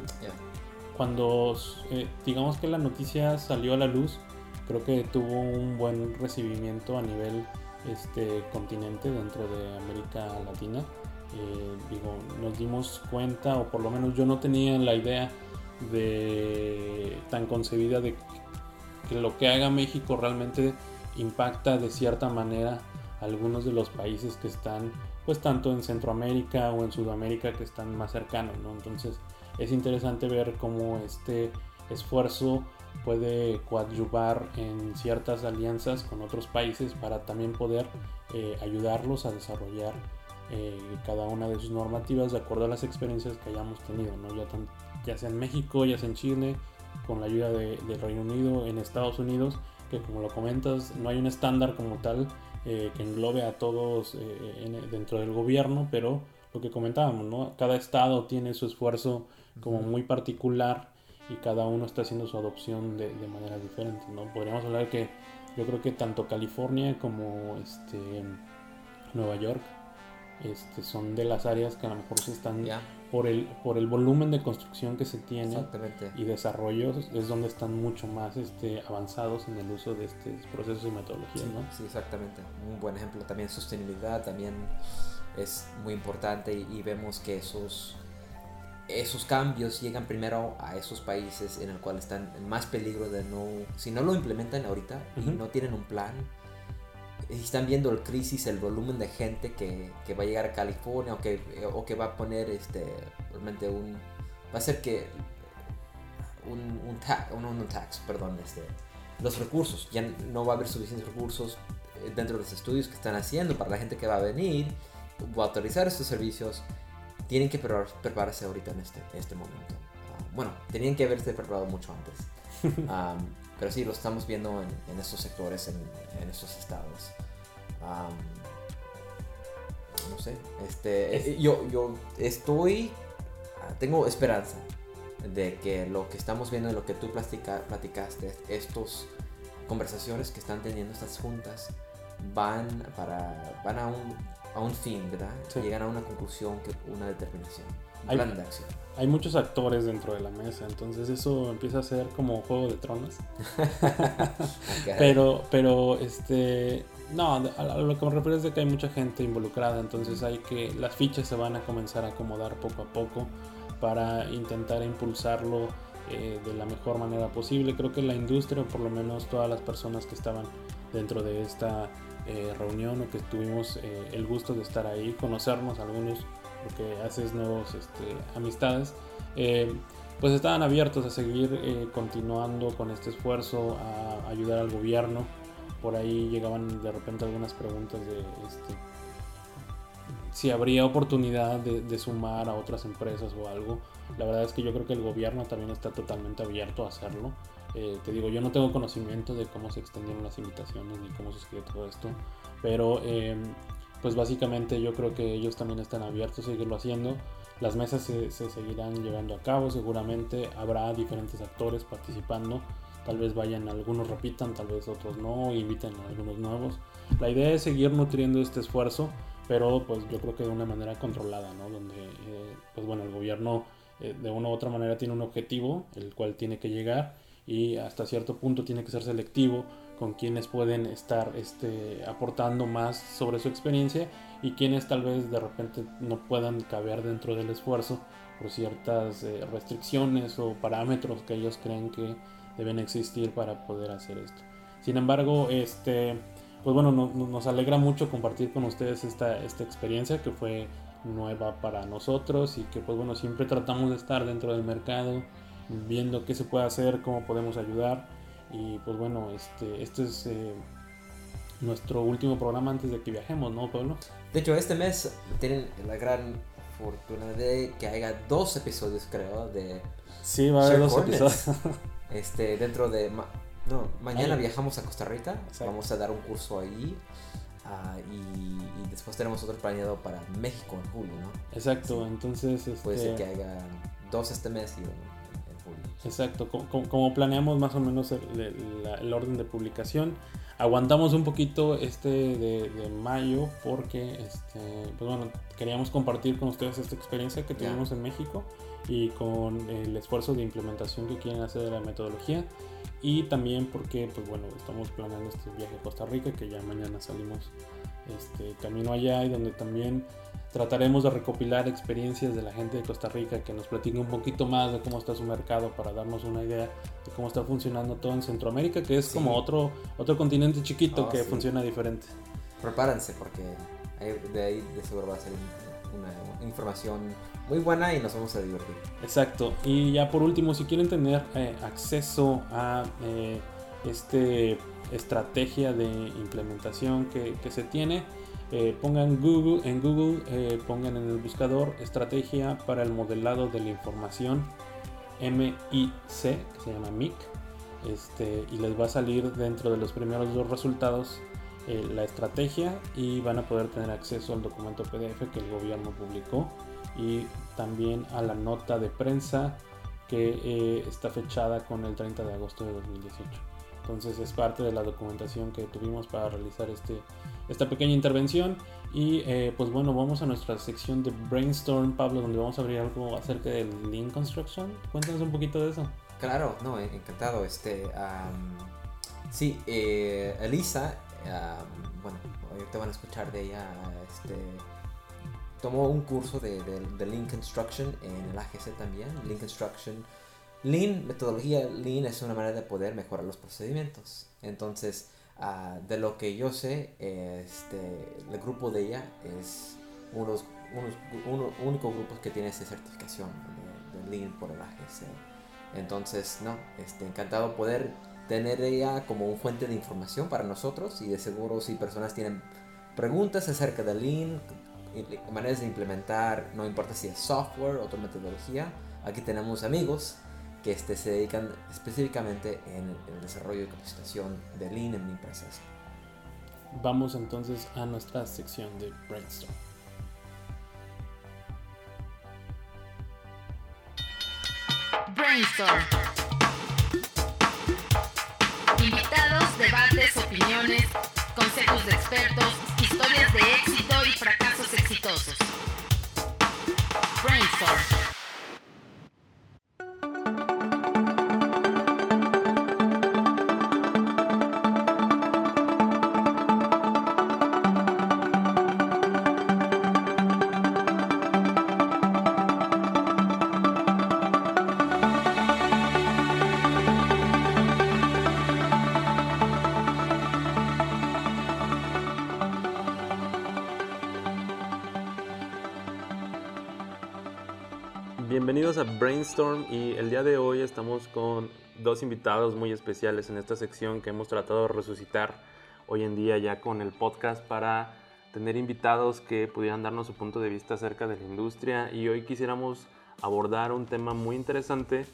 cuando eh, digamos que la noticia salió a la luz, creo que tuvo un buen recibimiento a nivel este continente dentro de América Latina. Eh, digo, nos dimos cuenta, o por lo menos yo no tenía la idea de tan concebida de que lo que haga México realmente impacta de cierta manera algunos de los países que están pues tanto en Centroamérica o en Sudamérica que están más cercanos, ¿no? Entonces es interesante ver cómo este esfuerzo puede coadyuvar en ciertas alianzas con otros países para también poder eh, ayudarlos a desarrollar eh, cada una de sus normativas de acuerdo a las experiencias que hayamos tenido, ¿no? ya, ya sea en México, ya sea en Chile, con la ayuda de, del Reino Unido, en Estados Unidos, que como lo comentas, no hay un estándar como tal eh, que englobe a todos dentro del gobierno, pero lo que comentábamos, ¿no? cada estado tiene su esfuerzo como muy particular y cada uno está haciendo su adopción de, de manera diferente, ¿no? Podríamos hablar que yo creo que tanto California como este, Nueva York este, son de las áreas que a lo mejor se están por el por el volumen de construcción que se tiene y desarrollo es donde están mucho más este, avanzados en el uso de estos procesos y metodologías, sí, ¿no? Sí, exactamente. Un buen ejemplo también sostenibilidad también es muy importante y vemos que esos esos cambios llegan primero a esos países en el cual están en más peligro de no, si no lo implementan ahorita y no tienen un plan, y están viendo el crisis, el volumen de gente que, que, va a llegar a California o que, o que va a poner este, realmente un, va a ser que un, un, un, tax, perdón, este, los recursos, ya no va a haber suficientes recursos eh, dentro de los estudios que están haciendo para la gente que va a venir, va a autorizar estos servicios tienen que prepararse ahorita en este, este momento. Ah, bueno, tenían que haberse preparado mucho antes. pero sí, lo estamos viendo en, estos sectores, en, estos estados. no sé, este, eh, yo, yo estoy, ah, tengo esperanza de que lo que estamos viendo, lo que tú platica, platicaste, estos conversaciones que están teniendo estas juntas, van, para, van a un a un fin, ¿verdad? Llegan a una conclusión, que una determinación, un hay, plan de acción. Hay muchos actores dentro de la mesa, entonces eso empieza a ser como Juego de Tronos. pero, pero, este, no, a lo que me refiero es de que hay mucha gente involucrada, entonces hay que, las fichas se van a comenzar a acomodar poco a poco para intentar impulsarlo eh, de la mejor manera posible. Creo que la industria, o por lo menos todas las personas que estaban dentro de esta eh, reunión o que tuvimos eh, el gusto de estar ahí, conocernos algunos, porque haces nuevos este, amistades, eh, pues estaban abiertos a seguir continuando con este esfuerzo, a ayudar al gobierno. Por ahí llegaban de repente algunas preguntas de este, si habría oportunidad de, de, sumar a otras empresas o algo. La verdad es que yo creo que el gobierno también está totalmente abierto a hacerlo. Eh, te digo, yo no tengo conocimiento de cómo se extendieron las invitaciones ni cómo se escribió todo esto, pero em, pues básicamente yo creo que ellos también están abiertos a seguirlo haciendo. Las mesas se, seguirán llevando a cabo, seguramente habrá diferentes actores participando. Tal vez vayan, algunos repitan, tal vez otros no, inviten a algunos nuevos. La idea es seguir nutriendo este esfuerzo, pero pues yo creo que de una manera controlada, ¿no? Donde, eh, pues bueno, el gobierno eh, de una u otra manera tiene un objetivo, el cual tiene que llegar y hasta cierto punto tiene que ser selectivo con quienes pueden estar este, aportando más sobre su experiencia y quienes tal vez de repente no puedan caber dentro del esfuerzo por ciertas eh, restricciones o parámetros que ellos creen que deben existir para poder hacer esto. Sin embargo, este, pues bueno, nos alegra mucho compartir con ustedes esta, esta experiencia que fue nueva para nosotros y que pues bueno, siempre tratamos de estar dentro del mercado, viendo qué se puede hacer, cómo podemos ayudar. Y pues bueno, este, este es eh, nuestro último programa antes de que viajemos, ¿no, Pablo? De hecho, este mes tienen la gran fortuna de que haya dos episodios, creo, de... Sí, va a haber dos episodios. este, dentro de... no, mañana viajamos a Costa Rica, vamos a dar un curso ahí. Ah, y, después tenemos otro planeado para México en julio, ¿no? Exacto, entonces... Puede ser este que haya dos este mes y uno Exacto, como, planeamos más o menos el, orden de publicación, aguantamos un poquito este de, mayo porque este, pues bueno, queríamos compartir con ustedes esta experiencia que tuvimos en México y con el esfuerzo de implementación que quieren hacer de la metodología. y también porque pues bueno estamos planeando este viaje a Costa Rica que ya mañana salimos este camino allá y donde también trataremos de recopilar experiencias de la gente de Costa Rica que nos platique un poquito más de cómo está su mercado para darnos una idea de cómo está funcionando todo en Centroamérica que es como otro otro continente chiquito Oh, que sí. funciona diferente Prepárense porque de ahí de seguro va a ser una información muy buena y nos vamos a divertir. Exacto. Y ya por último, si quieren tener eh, acceso a eh, este estrategia de implementación que, que se tiene, eh, pongan Google en Google, eh, pongan en el buscador estrategia para el modelado de la información MIC, que se llama MIC, este, y les va a salir dentro de los primeros dos resultados eh, la estrategia y van a poder tener acceso al documento PDF que el gobierno publicó y también a la nota de prensa que eh, está fechada con el 30 de agosto de 2018. Entonces es parte de la documentación que tuvimos para realizar este, esta pequeña intervención. Y eh, pues bueno, vamos a nuestra sección de Brainstorm, Pablo, donde vamos a abrir algo acerca del Lean Construction. Cuéntanos un poquito de eso. Claro, no, eh, encantado. Este, am, sí, eh, Elisa, am, bueno, ahorita van a escuchar de ella. Este, tomó un curso de, de- de Lean Construction en el AGC también. Lean Construction, Lean, metodología Lean es una manera de poder mejorar los procedimientos. Entonces, ah, de lo que yo sé, este, el grupo de ella es unos, unos uno, único grupo que tiene esa certificación de, de Lean por el AGC. Entonces, no, este, encantado poder tener ella como un fuente de información para nosotros y de seguro si personas tienen preguntas acerca de Lean, maneras de implementar, no importa si es software o otra metodología, aquí tenemos amigos que este, se dedican específicamente en el desarrollo y capacitación de Lean en empresas. Vamos entonces a nuestra sección de Brainstorm. Brainstorm. Invitados, debates, opiniones, consejos de expertos, historias de éxito y fracasos exitosos. Brainstorm. Brainstorm y el día de hoy estamos con dos invitados muy especiales en esta sección que hemos tratado de resucitar hoy en día ya con el podcast para tener invitados que pudieran darnos su punto de vista acerca de la industria y hoy quisiéramos abordar un tema muy interesante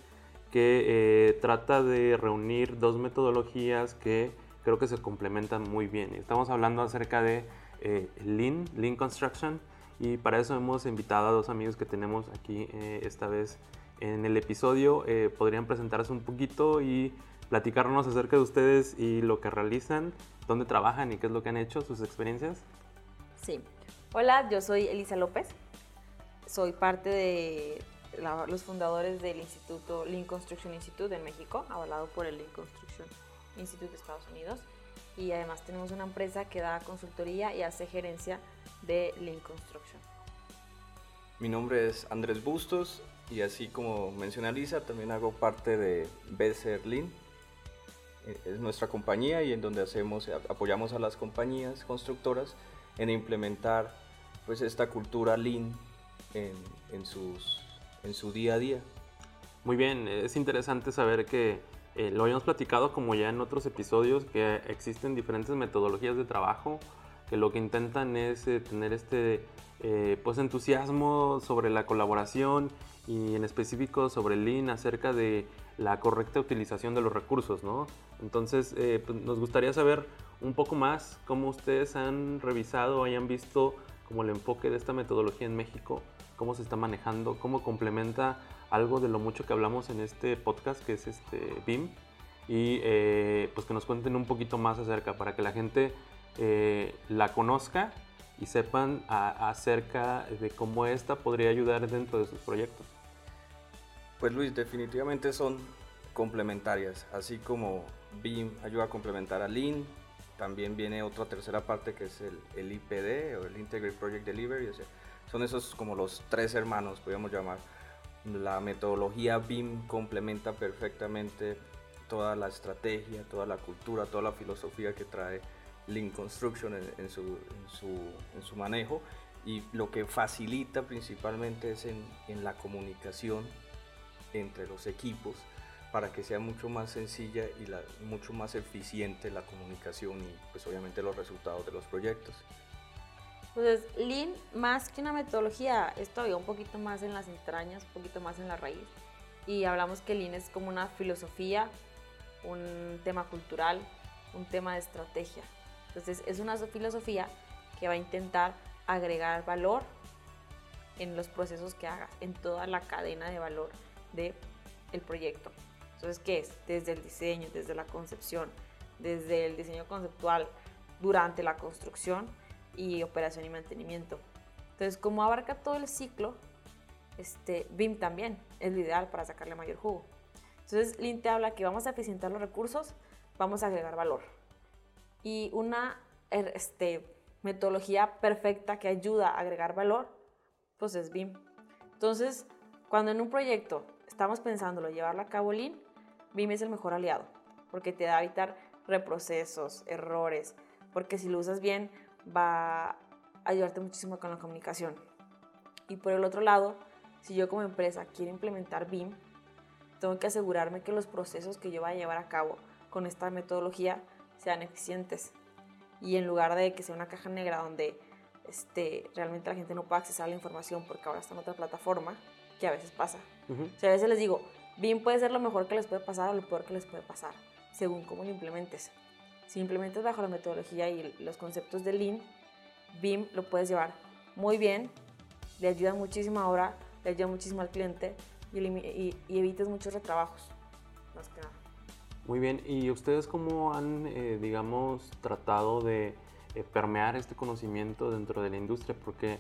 que eh, trata de reunir dos metodologías que creo que se complementan muy bien. Estamos hablando acerca de eh, Lean, Lean Construction, y para eso hemos invitado a dos amigos que tenemos aquí eh, esta vez en el episodio. Eh, podrían presentarse un poquito y platicarnos acerca de ustedes y lo que realizan, dónde trabajan y qué es lo que han hecho, sus experiencias. Sí. Hola, yo soy Elisa López. Soy parte de la- los fundadores del Instituto Lean Construction Institute en México, avalado por el Lean Construction Institute de Estados Unidos. Y además tenemos una empresa que da consultoría y hace gerencia de Lean Construction. Mi nombre es Andrés Bustos y así como menciona Lisa, también hago parte de Becer Lean. Eh, Es nuestra compañía y en donde hacemos, apoyamos a las compañías constructoras en implementar pues esta cultura Lean en, en sus, en su día a día. Muy bien, es interesante saber que eh, lo habíamos platicado como ya en otros episodios, que existen diferentes metodologías de trabajo que lo que intentan es eh, tener este eh, pues entusiasmo sobre la colaboración y en específico sobre el Lean acerca de la correcta utilización de los recursos, ¿no? Entonces eh, pues, nos gustaría saber un poco más cómo ustedes han revisado hayan visto como el enfoque de esta metodología en México, cómo se está manejando, cómo complementa algo de lo mucho que hablamos en este podcast que es este BIM y eh, pues que nos cuenten un poquito más acerca para que la gente eh, la conozca y sepan acerca de cómo esta podría ayudar dentro de sus proyectos. Pues Luis, definitivamente son complementarias, así como BIM ayuda a complementar a Lean, también viene otra tercera parte que es el, el IPD o el Integrated Project Delivery, o sea, son esos como los tres hermanos, podríamos llamar. La metodología BIM complementa perfectamente toda la estrategia, toda la cultura, toda la filosofía que trae Lean Construction en, su, en, su, en su, manejo y lo que facilita principalmente es en, en la comunicación entre los equipos para que sea mucho más sencilla y la, mucho más eficiente la comunicación y pues obviamente los resultados de los proyectos. Entonces, Lean, más que una metodología, es todavía un poquito más en las entrañas, un poquito más en la raíz. Y hablamos que Lean es como una filosofía, un tema cultural, un tema de estrategia. Entonces, es una filosofía que va a intentar agregar valor en los procesos que hagas, en toda la cadena de valor del el proyecto. Entonces, ¿qué es? Desde el diseño, desde la concepción, desde el diseño conceptual, durante la construcción y operación y mantenimiento. Entonces, como abarca todo el ciclo, este, BIM también es lo ideal para sacarle mayor jugo. Entonces, Lean te habla que vamos a eficientar los recursos, vamos a agregar valor. Y una er, este, metodología perfecta que ayuda a agregar valor, pues es BIM. Entonces, cuando en un proyecto estamos pensándolo llevarlo a cabo Lean, BIM es el mejor aliado, porque te da a evitar reprocesos, errores, porque si lo usas bien va a ayudarte muchísimo con la comunicación. Y por el otro lado, si yo como empresa quiero implementar BIM, tengo que asegurarme que los procesos que yo vaya a llevar a cabo con esta metodología sean eficientes. Y en lugar de que sea una caja negra donde este, realmente la gente no pueda acceder a la información porque ahora está en otra plataforma, que a veces pasa. o sea, a veces les digo, BIM puede ser lo mejor que les puede pasar o lo peor que les puede pasar, según cómo lo implementes. Si implementas bajo la metodología y los conceptos de Lean, BIM lo puedes llevar muy bien, le ayuda muchísimo ahora, le ayuda muchísimo al cliente y, y, evitas muchos retrabajos, más que nada. Muy bien, ¿y ustedes cómo han, eh, digamos, tratado de eh, permear este conocimiento dentro de la industria? Porque,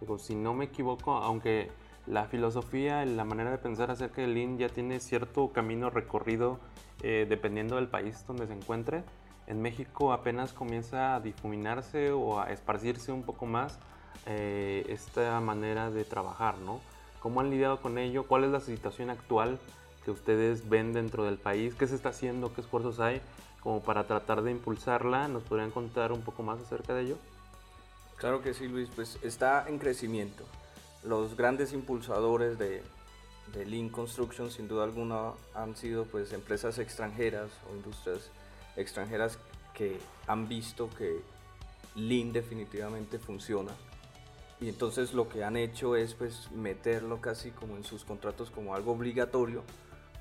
digo, si no me equivoco, aunque la filosofía, la manera de pensar acerca del Lean ya tiene cierto camino recorrido eh, dependiendo del país donde se encuentre. En México apenas comienza a difuminarse o a esparcirse un poco más eh, esta manera de trabajar, ¿no? ¿Cómo han lidiado con ello? ¿Cuál es la situación actual que ustedes ven dentro del país? ¿Qué se está haciendo? ¿Qué esfuerzos hay como para tratar de impulsarla? ¿Nos podrían contar un poco más acerca de ello? Claro que sí, Luis, pues está en crecimiento los grandes impulsadores de, de Lean Construction sin duda alguna han sido pues empresas extranjeras o industrias extranjeras que han visto que Lean definitivamente funciona y entonces lo que han hecho es pues meterlo casi como en sus contratos como algo obligatorio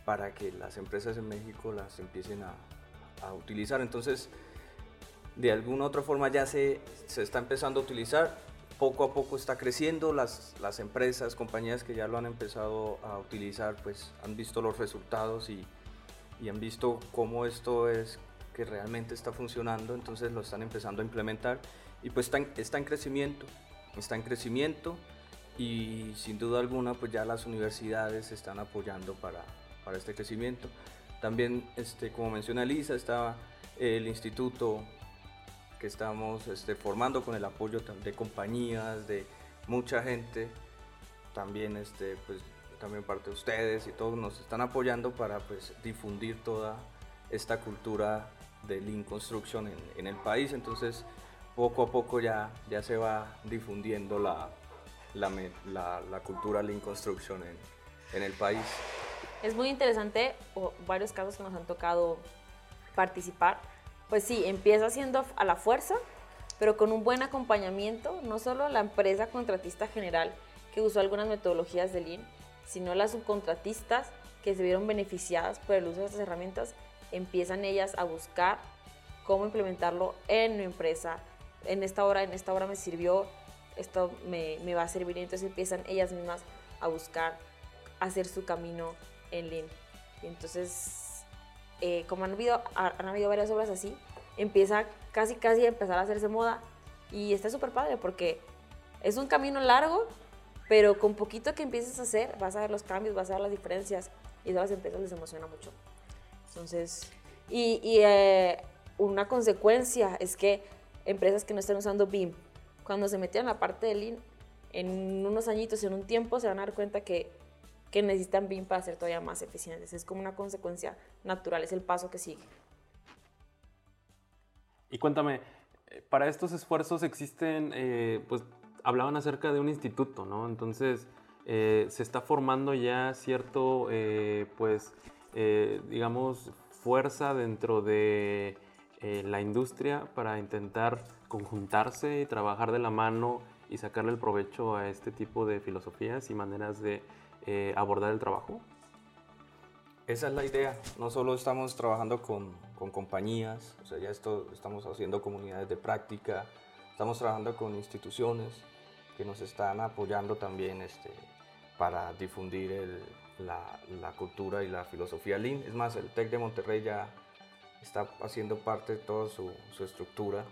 para que las empresas en México las empiecen a, utilizar. Entonces de alguna otra forma ya se, se está empezando a utilizar. Poco a poco está creciendo, las, las empresas, compañías que ya lo han empezado a utilizar, pues han visto los resultados y, y han visto cómo esto es que realmente está funcionando, entonces lo están empezando a implementar. Y pues está en, está en crecimiento, está en crecimiento. Y sin duda alguna pues ya las universidades están apoyando para, para este crecimiento. También, este, como menciona Lisa, está el Instituto que estamos este, formando con el apoyo de compañías, de mucha gente, también, este, pues, también parte de ustedes y todos nos están apoyando para pues, difundir toda esta cultura de Lean Construction en, el país. Entonces, poco a poco ya, ya se va difundiendo la, la, la, la cultura Lean Construction en, en, el país. Es muy interesante, o varios casos que nos han tocado participar, pues sí, empieza siendo a la fuerza, pero con un buen acompañamiento, no solo la empresa contratista general que usó algunas metodologías de Lean, sino las subcontratistas que se vieron beneficiadas por el uso de estas herramientas, empiezan ellas a buscar cómo implementarlo en mi empresa. En esta hora, en esta hora me sirvió, esto me, me va a servir, entonces empiezan ellas mismas a buscar hacer su camino en Lean. Y entonces eh, como han habido, han habido varias obras así, empieza casi casi a empezar a hacerse moda y está súper padre porque es un camino largo, pero con poquito que empieces a hacer vas a ver los cambios, vas a ver las diferencias y a las empresas les emociona mucho. Entonces, y, y, eh, una consecuencia es que empresas que no están usando BIM, cuando se a la parte de Lean, en unos añitos, en un tiempo, se van a dar cuenta que, que necesitan BIM para ser todavía más eficientes. Es como una consecuencia natural, es el paso que sigue. Y cuéntame, eh, para estos esfuerzos existen, eh, pues hablaban acerca de un instituto, ¿no? Entonces, eh, se está formando ya cierto, pues, digamos, fuerza dentro de la industria para intentar conjuntarse y trabajar de la mano y sacarle el provecho a este tipo de filosofías y maneras de abordar el trabajo? Esa es la idea. No solo estamos trabajando con, con, compañías, o sea, ya esto, estamos haciendo comunidades de práctica, estamos trabajando con instituciones que nos están apoyando también este, para difundir la, cultura y la filosofía Lean. Es más, el TEC de Monterrey ya está haciendo parte de toda su, su estructura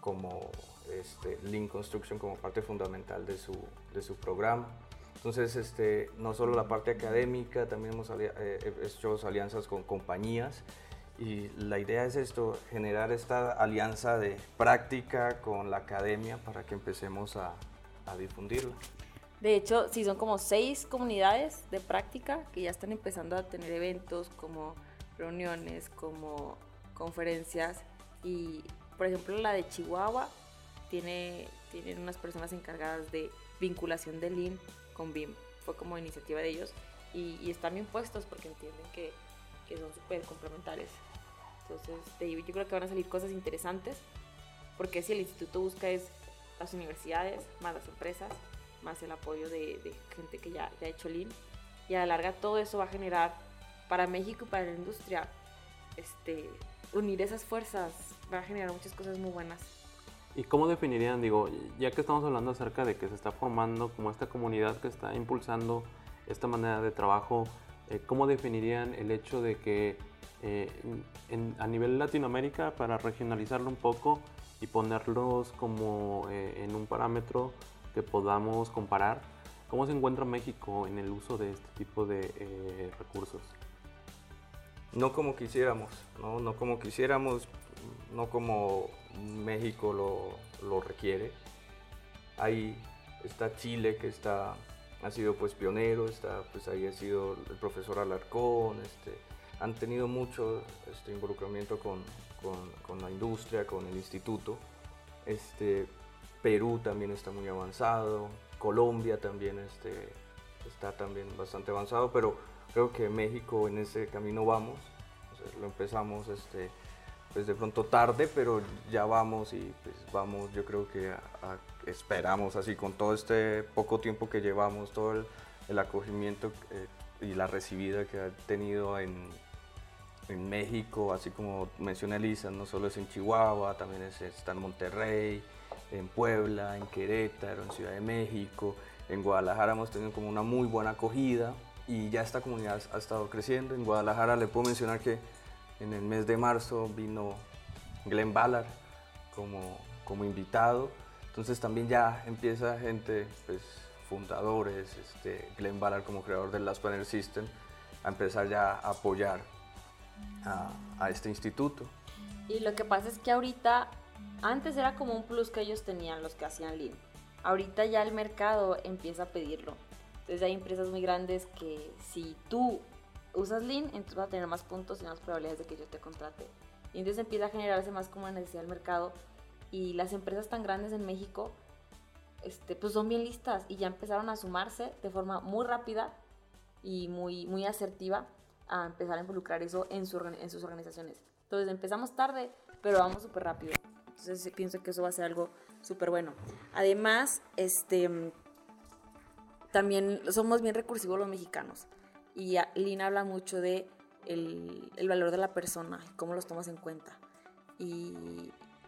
como este, Lean Construction como parte fundamental de su, de su programa. Entonces, este, no solo la parte académica, también hemos eh, hecho alianzas con compañías. Y la idea es esto, generar esta alianza de práctica con la academia para que empecemos a, difundirla. De hecho, sí, son como seis comunidades de práctica que ya están empezando a tener eventos como reuniones, como conferencias. Y, por ejemplo, la de Chihuahua tiene, tienen unas personas encargadas de vinculación de Lean con BIM. Fue como iniciativa de ellos y, están bien puestos porque entienden que, son súper complementarios. Entonces, yo creo que van a salir cosas interesantes porque si el instituto busca es las universidades, más las empresas, más el apoyo de, gente que ya, ya, ha hecho Lean y a la larga todo eso va a generar para México y para la industria este, unir esas fuerzas va a generar muchas cosas muy buenas. ¿Y cómo definirían, digo, ya que estamos hablando acerca de que se está formando como esta comunidad que está impulsando esta manera de trabajo, eh, ¿cómo definirían el hecho de que eh, a nivel Latinoamérica, para regionalizarlo un poco y ponerlos como eh, en un parámetro que podamos comparar, ¿cómo se encuentra México en el uso de este tipo de recursos? No como quisiéramos, ¿no? no como quisiéramos, no como México lo, requiere. Ahí está Chile que está, ha sido pues pionero, está, pues ahí ha sido el profesor Alarcón, este, han tenido mucho este, involucramiento con, la industria, con el instituto. Este, Perú también está muy avanzado, Colombia también este, está también bastante avanzado, pero creo que México en ese camino vamos, lo empezamos este, pues de pronto tarde, pero ya vamos y pues vamos, yo creo que esperamos así con todo este poco tiempo que llevamos, todo el, acogimiento eh, y la recibida que ha tenido en, en México, así como menciona Elisa, no solo es en Chihuahua, también está en Monterrey, en Puebla, en Querétaro, en Ciudad de México, en Guadalajara hemos tenido como una muy buena acogida y ya esta comunidad ha estado creciendo. En Guadalajara le puedo mencionar que en el mes de marzo vino Glenn Ballard como, como invitado. Entonces también ya empieza gente, pues fundadores, este, Glenn Ballard como creador del Last Panel System, a empezar ya a apoyar a, a, este instituto. Y lo que pasa es que ahorita, antes era como un plus que ellos tenían los que hacían Lean. Ahorita ya el mercado empieza a pedirlo. Entonces hay empresas muy grandes que si tú usas Lean, entonces vas a tener más puntos y más probabilidades de que yo te contrate. Y entonces empieza a generarse más como necesidad del mercado y las empresas tan grandes en México este, pues son bien listas y ya empezaron a sumarse de forma muy rápida y muy, muy asertiva a empezar a involucrar eso en, su, en sus organizaciones. Entonces empezamos tarde, pero vamos súper rápido. Entonces pienso que eso va a ser algo súper bueno. Además, este, también somos bien recursivos los mexicanos. Y Lina habla mucho de el, el, valor de la persona y cómo los tomas en cuenta. Y,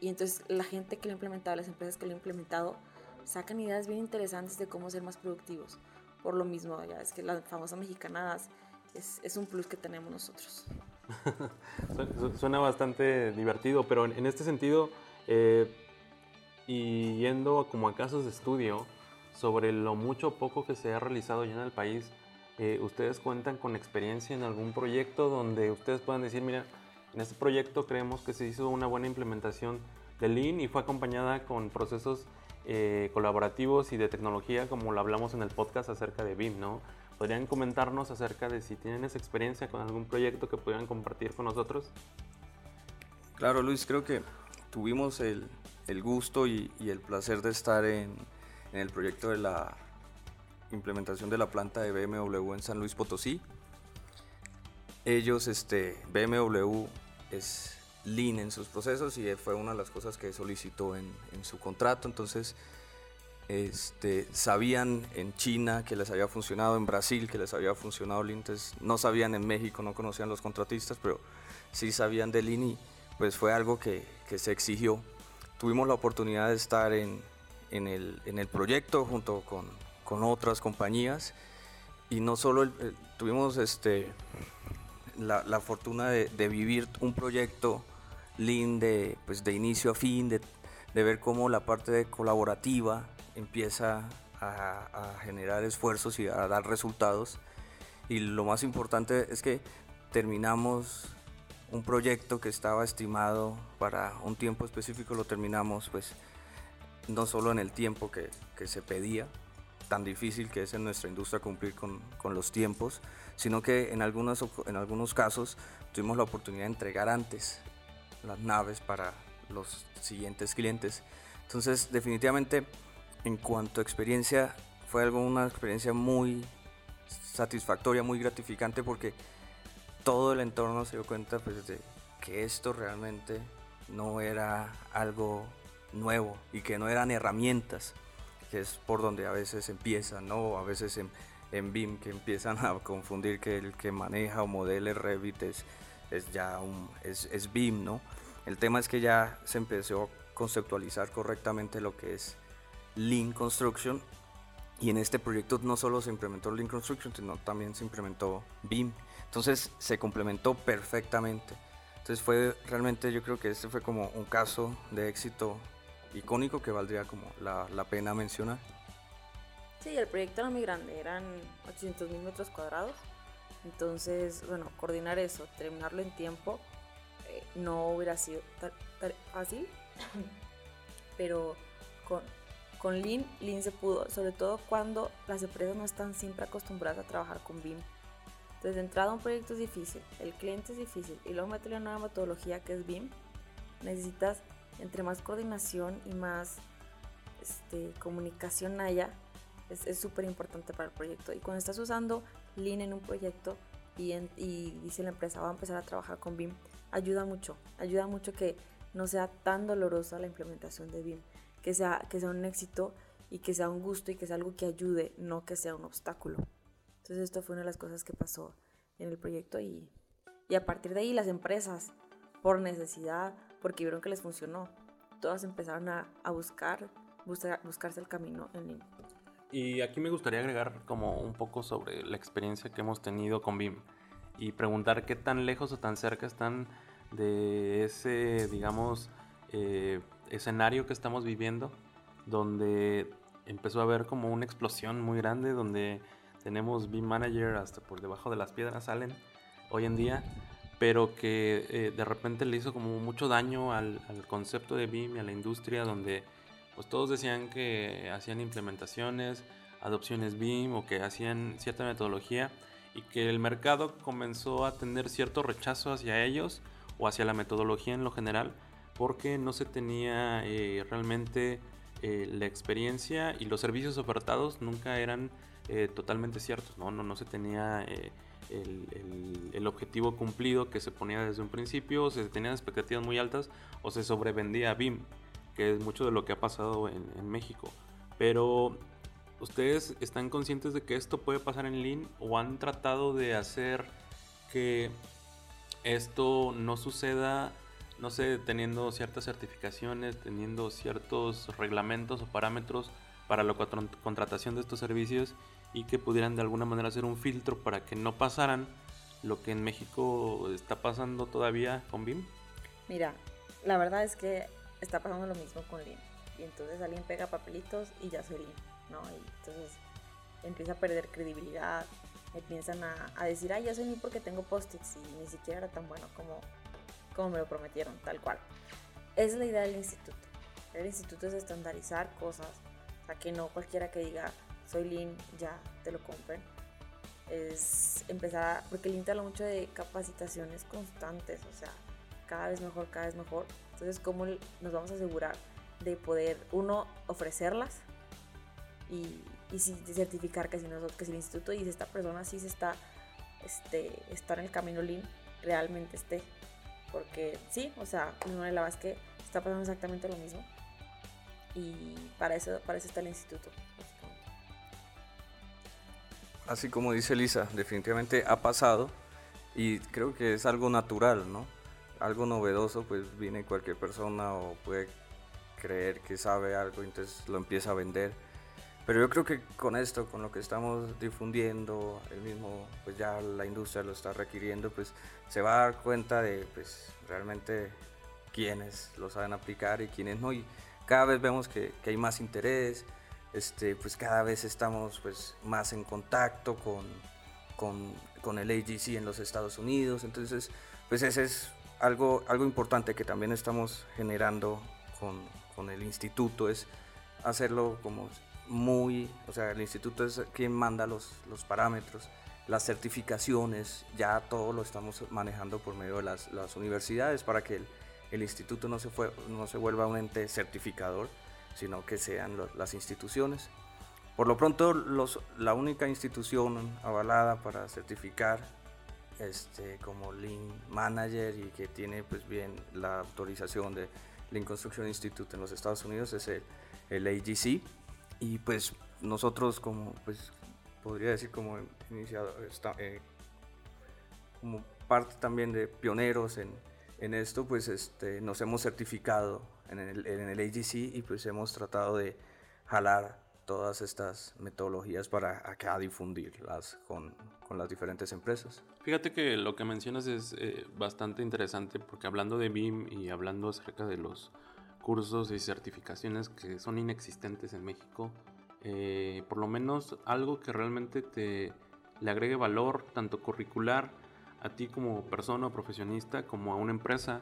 y, entonces la gente que lo ha implementado, las empresas que lo han implementado, sacan ideas bien interesantes de cómo ser más productivos. Por lo mismo, ya es que la famosa mexicana es, es un plus que tenemos nosotros. Suena bastante divertido, pero en, este sentido, eh, y yendo como a casos de estudio sobre lo mucho o poco que se ha realizado ya en el país, eh, ustedes cuentan con experiencia en algún proyecto donde ustedes puedan decir, mira, en este proyecto creemos que se hizo una buena implementación de Lean y fue acompañada con procesos eh, colaborativos y de tecnología, como lo hablamos en el podcast acerca de BIM, ¿no? ¿Podrían comentarnos acerca de si tienen esa experiencia con algún proyecto que pudieran compartir con nosotros? Claro, Luis, creo que tuvimos el, el gusto y, el placer de estar en, el proyecto de la implementación de la planta de BMW en San Luis Potosí. Ellos, este, BMW es lean en sus procesos y fue una de las cosas que solicitó en, su contrato. Entonces, este, sabían en China que les había funcionado, en Brasil que les había funcionado Lean, entonces no sabían en México, no conocían los contratistas, pero sí sabían de Lean y pues fue algo que, que se exigió. Tuvimos la oportunidad de estar en, en, el, en el, proyecto junto con, con, otras compañías y no solo el, el, tuvimos este, la, la fortuna de, de, vivir un proyecto Lean de, pues de inicio a fin, de, de ver cómo la parte de colaborativa empieza a, a, generar esfuerzos y a dar resultados. Y lo más importante es que terminamos un proyecto que estaba estimado para un tiempo específico, lo terminamos pues no solo en el tiempo que, que se pedía, tan difícil que es en nuestra industria cumplir con, con, los tiempos, sino que en, algunas, en algunos casos tuvimos la oportunidad de entregar antes las naves para los siguientes clientes. Entonces, definitivamente, en cuanto a experiencia, fue algo, una experiencia muy satisfactoria, muy gratificante, porque todo el entorno se dio cuenta pues, de que esto realmente no era algo nuevo y que no eran herramientas, que es por donde a veces empiezan, ¿no? A veces en, BIM que empiezan a confundir que el que maneja o modele Revit es, es ya un, es, es BIM, ¿no? El tema es que ya se empezó a conceptualizar correctamente lo que es Lean Construction y en este proyecto no solo se implementó Lean Construction, sino también se implementó BIM. Entonces se complementó perfectamente. Entonces fue realmente, yo creo que este fue como un caso de éxito icónico que valdría como la, la pena mencionar. Sí, el proyecto era muy grande, eran 800 mil metros cuadrados. Entonces, bueno, coordinar eso, terminarlo en tiempo, eh, no hubiera sido tan, fácil, pero con, con Lean, Lean se pudo, sobre todo cuando las empresas no están siempre acostumbradas a trabajar con BIM. Entonces, de entrada, un proyecto es difícil, el cliente es difícil, y luego meterle una nueva metodología que es BIM, necesitas entre más coordinación y más este, comunicación haya, es súper importante para el proyecto. Y cuando estás usando Lean en un proyecto y, en, y dice la empresa va a empezar a trabajar con BIM, ayuda mucho, ayuda mucho que no sea tan dolorosa la implementación de BIM, que sea, que sea un éxito y que sea un gusto y que sea algo que ayude, no que sea un obstáculo. Entonces esto fue una de las cosas que pasó en el proyecto y, y a partir de ahí las empresas, por necesidad, porque vieron que les funcionó, todas empezaron a, a buscar, buscar, buscarse el camino en línea. Y aquí me gustaría agregar como un poco sobre la experiencia que hemos tenido con BIM y preguntar qué tan lejos o tan cerca están de ese, digamos, eh, escenario que estamos viviendo, donde empezó a haber como una explosión muy grande, donde tenemos BIM Manager hasta por debajo de las piedras salen hoy en día, pero que eh, de repente le hizo como mucho daño al, al, concepto de BIM y a la industria, donde pues todos decían que hacían implementaciones, adopciones BIM o que hacían cierta metodología y que el mercado comenzó a tener cierto rechazo hacia ellos o hacia la metodología en lo general porque no se tenía eh, realmente eh, la experiencia y los servicios ofertados nunca eran eh, totalmente ciertos, ¿no? No, no se tenía el, objetivo cumplido que se ponía desde un principio, o se tenían expectativas muy altas o se sobrevendía BIM, que es mucho de lo que ha pasado en, en México. Pero ¿Ustedes están conscientes de que esto puede pasar en Lean o han tratado de hacer que esto no suceda, no sé, teniendo ciertas certificaciones, teniendo ciertos reglamentos o parámetros para la contratación de estos servicios y que pudieran de alguna manera hacer un filtro para que no pasaran lo que en México está pasando todavía con BIM? Mira, la verdad es que está pasando lo mismo con Lean. Y entonces alguien pega papelitos y ya soy Lean. ¿no? Y entonces empieza a perder credibilidad empiezan a, a decir, ay, yo soy Lean porque tengo post-its y ni siquiera era tan bueno como, como me lo prometieron, tal cual. Es la idea del instituto. El instituto es estandarizar cosas, o sea, que no cualquiera que diga, soy Lean, ya te lo compren. Es empezar, porque Lean te habla mucho de capacitaciones constantes, o sea, cada vez mejor, cada vez mejor. Entonces, ¿cómo nos vamos a asegurar de poder, uno, ofrecerlas y, y certificar que si, nosotros, que si el instituto dice esta persona sí se está, este, está en el camino Lean, realmente esté. Porque sí, o sea, no la verdad es que está pasando exactamente lo mismo. Y para eso, para eso está el instituto. Así como dice Lisa, definitivamente ha pasado y creo que es algo natural, ¿no? Algo novedoso, pues viene cualquier persona o puede creer que sabe algo, entonces lo empieza a vender. Pero yo creo que con esto, con lo que estamos difundiendo, el mismo, pues ya la industria lo está requiriendo, pues se va a dar cuenta de, pues realmente quiénes lo saben aplicar y quiénes no. Y cada vez vemos que, que hay más interés, este, pues cada vez estamos pues más en contacto con, el AGC en los Estados Unidos. Entonces, pues ese es algo, importante que también estamos generando con, el instituto, es hacerlo como muy, o sea, el instituto es quien manda los, parámetros, las certificaciones, ya todo lo estamos manejando por medio de las, universidades para que el, instituto no se vuelva un ente certificador, sino que sean las instituciones. Por lo pronto, la única institución avalada para certificar este, como Lean Manager y que tiene pues bien la autorización de Lean Construction Institute en los Estados Unidos es el, el AGC y pues nosotros como pues podría decir como iniciado eh, como parte también de pioneros en, en esto pues este nos hemos certificado en el, en el AGC y pues hemos tratado de jalar todas estas metodologías para acá difundirlas con, con las diferentes empresas. Fíjate que lo que mencionas es eh, bastante interesante porque hablando de BIM y hablando acerca de los cursos y certificaciones que son inexistentes en México, eh, por lo menos algo que realmente te le agregue valor tanto curricular a ti como persona o profesionista como a una empresa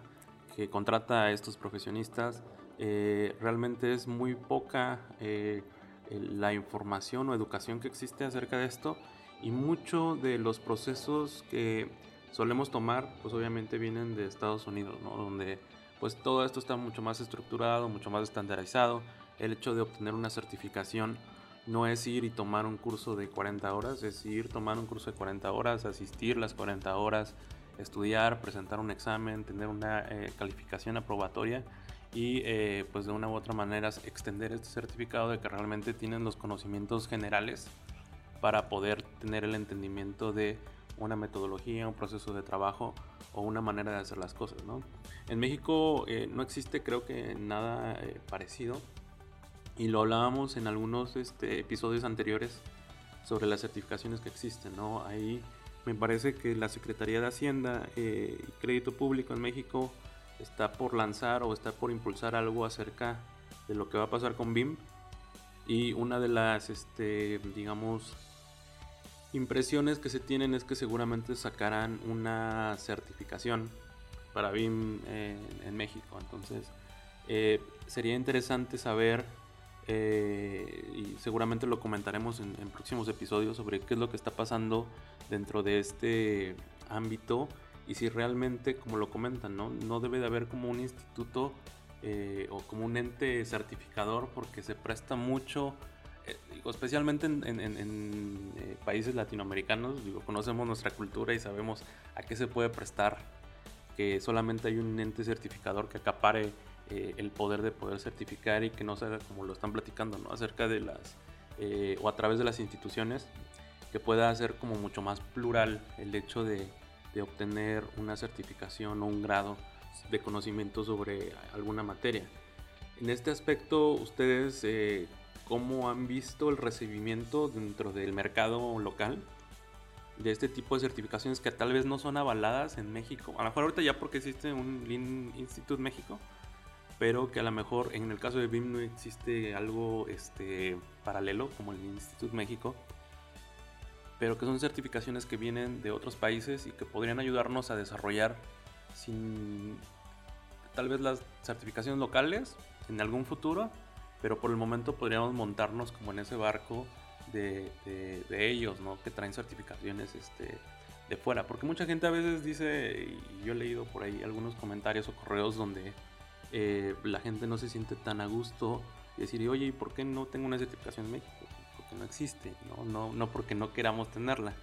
que contrata a estos profesionistas, eh, realmente es muy poca eh, la información o educación que existe acerca de esto y mucho de los procesos que solemos tomar pues obviamente vienen de Estados Unidos, ¿no? donde pues todo esto está mucho más estructurado, mucho más estandarizado. El hecho de obtener una certificación no es ir y tomar un curso de 40 horas, es ir tomar un curso de 40 horas, asistir las 40 horas, estudiar, presentar un examen, tener una eh, calificación aprobatoria y eh, pues de una u otra manera extender este certificado de que realmente tienen los conocimientos generales para poder tener el entendimiento de una metodología, un proceso de trabajo o una manera de hacer las cosas. ¿no? En México eh, no existe creo que nada eh, parecido y lo hablábamos en algunos este, episodios anteriores sobre las certificaciones que existen. ¿no? Ahí me parece que la Secretaría de Hacienda eh, y Crédito Público en México está por lanzar o está por impulsar algo acerca de lo que va a pasar con BIM y una de las, este, digamos, impresiones que se tienen es que seguramente sacarán una certificación para BIM en, en México. Entonces, eh, sería interesante saber, eh, y seguramente lo comentaremos en, en próximos episodios, sobre qué es lo que está pasando dentro de este ámbito y si realmente, como lo comentan, no, no debe de haber como un instituto eh, o como un ente certificador porque se presta mucho, eh, digo, especialmente en, en- en- eh, países latinoamericanos, digo, conocemos nuestra cultura y sabemos a qué se puede prestar que solamente hay un ente certificador que acapare eh, el poder de poder certificar y que no sea como lo están platicando, ¿no? Acerca de las, eh, o a través de las instituciones, que pueda hacer como mucho más plural el hecho de, de obtener una certificación o un grado de conocimiento sobre alguna materia. En este aspecto, ustedes, eh, ¿cómo han visto el recibimiento dentro del mercado local de este tipo de certificaciones que tal vez no son avaladas en México? A lo mejor ahorita ya porque existe un Lean Institute México, pero que a lo mejor en el caso de BIM no existe algo este, paralelo como el Institute México. pero que son certificaciones que vienen de otros países y que podrían ayudarnos a desarrollar sin tal vez las certificaciones locales en algún futuro, pero por el momento podríamos montarnos como en ese barco de, ellos, ¿no? Que traen certificaciones este, de fuera. Porque mucha gente a veces dice, y yo he leído por ahí algunos comentarios o correos donde eh, la gente no se siente tan a gusto y decir, oye, ¿y por qué no tengo una certificación en México? Porque no existe, ¿no? No, no porque no queramos tenerla.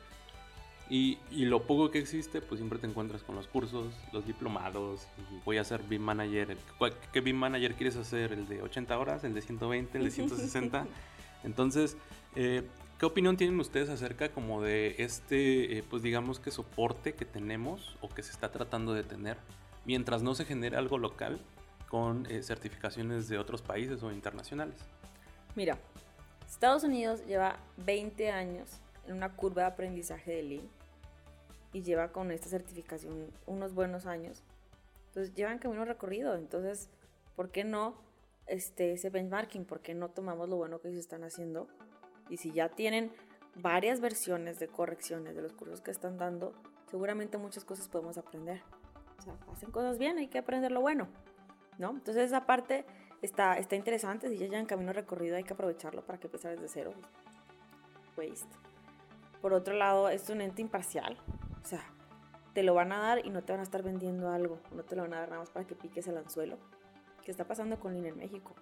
Y, y, lo poco que existe, pues siempre te encuentras con los cursos, los diplomados. voy a ser BIM Manager. ¿Qué BIM Manager quieres hacer? ¿El de 80 horas? ¿El de 120? ¿El de 160? Entonces, eh, ¿qué opinión tienen ustedes acerca como de este, eh, pues digamos que soporte que tenemos o que se está tratando de tener mientras no se genere algo local con eh, certificaciones de otros países o internacionales? Mira, Estados Unidos lleva 20 años en una curva de aprendizaje de Lean y lleva con esta certificación unos buenos años. Entonces llevan camino recorrido. Entonces, ¿por qué no este, ese benchmarking? ¿Por qué no tomamos lo bueno que ellos están haciendo? Y si ya tienen varias versiones de correcciones de los cursos que están dando, seguramente muchas cosas podemos aprender. O sea, hacen cosas bien, hay que aprender lo bueno. ¿No? Entonces esa parte está, está interesante, si ya llevan camino recorrido hay que aprovecharlo para que empezar desde cero. Waste. Por otro lado, es un ente imparcial, o sea, te lo van a dar y no te van a estar vendiendo algo, no te lo van a dar nada más para que piques el anzuelo. ¿Qué está pasando con Lean en México?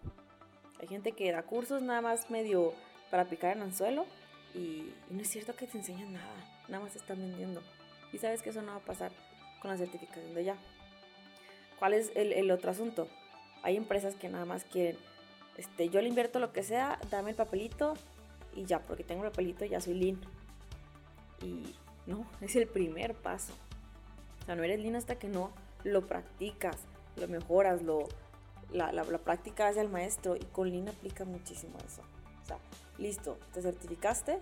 Hay gente que da cursos nada más medio para picar el anzuelo y, no es cierto que te enseñan nada, nada más te están vendiendo. Y sabes que eso no va a pasar con la certificación de ya. ¿Cuál es el, otro asunto? Hay empresas que nada más quieren, este, yo le invierto lo que sea, dame el papelito y ya, porque tengo el papelito ya soy lean. Y no, es el primer paso. O sea, no eres lean hasta que no lo practicas, lo mejoras, lo, la, la, práctica hace al maestro y con lean aplica muchísimo eso. O sea, listo, te certificaste,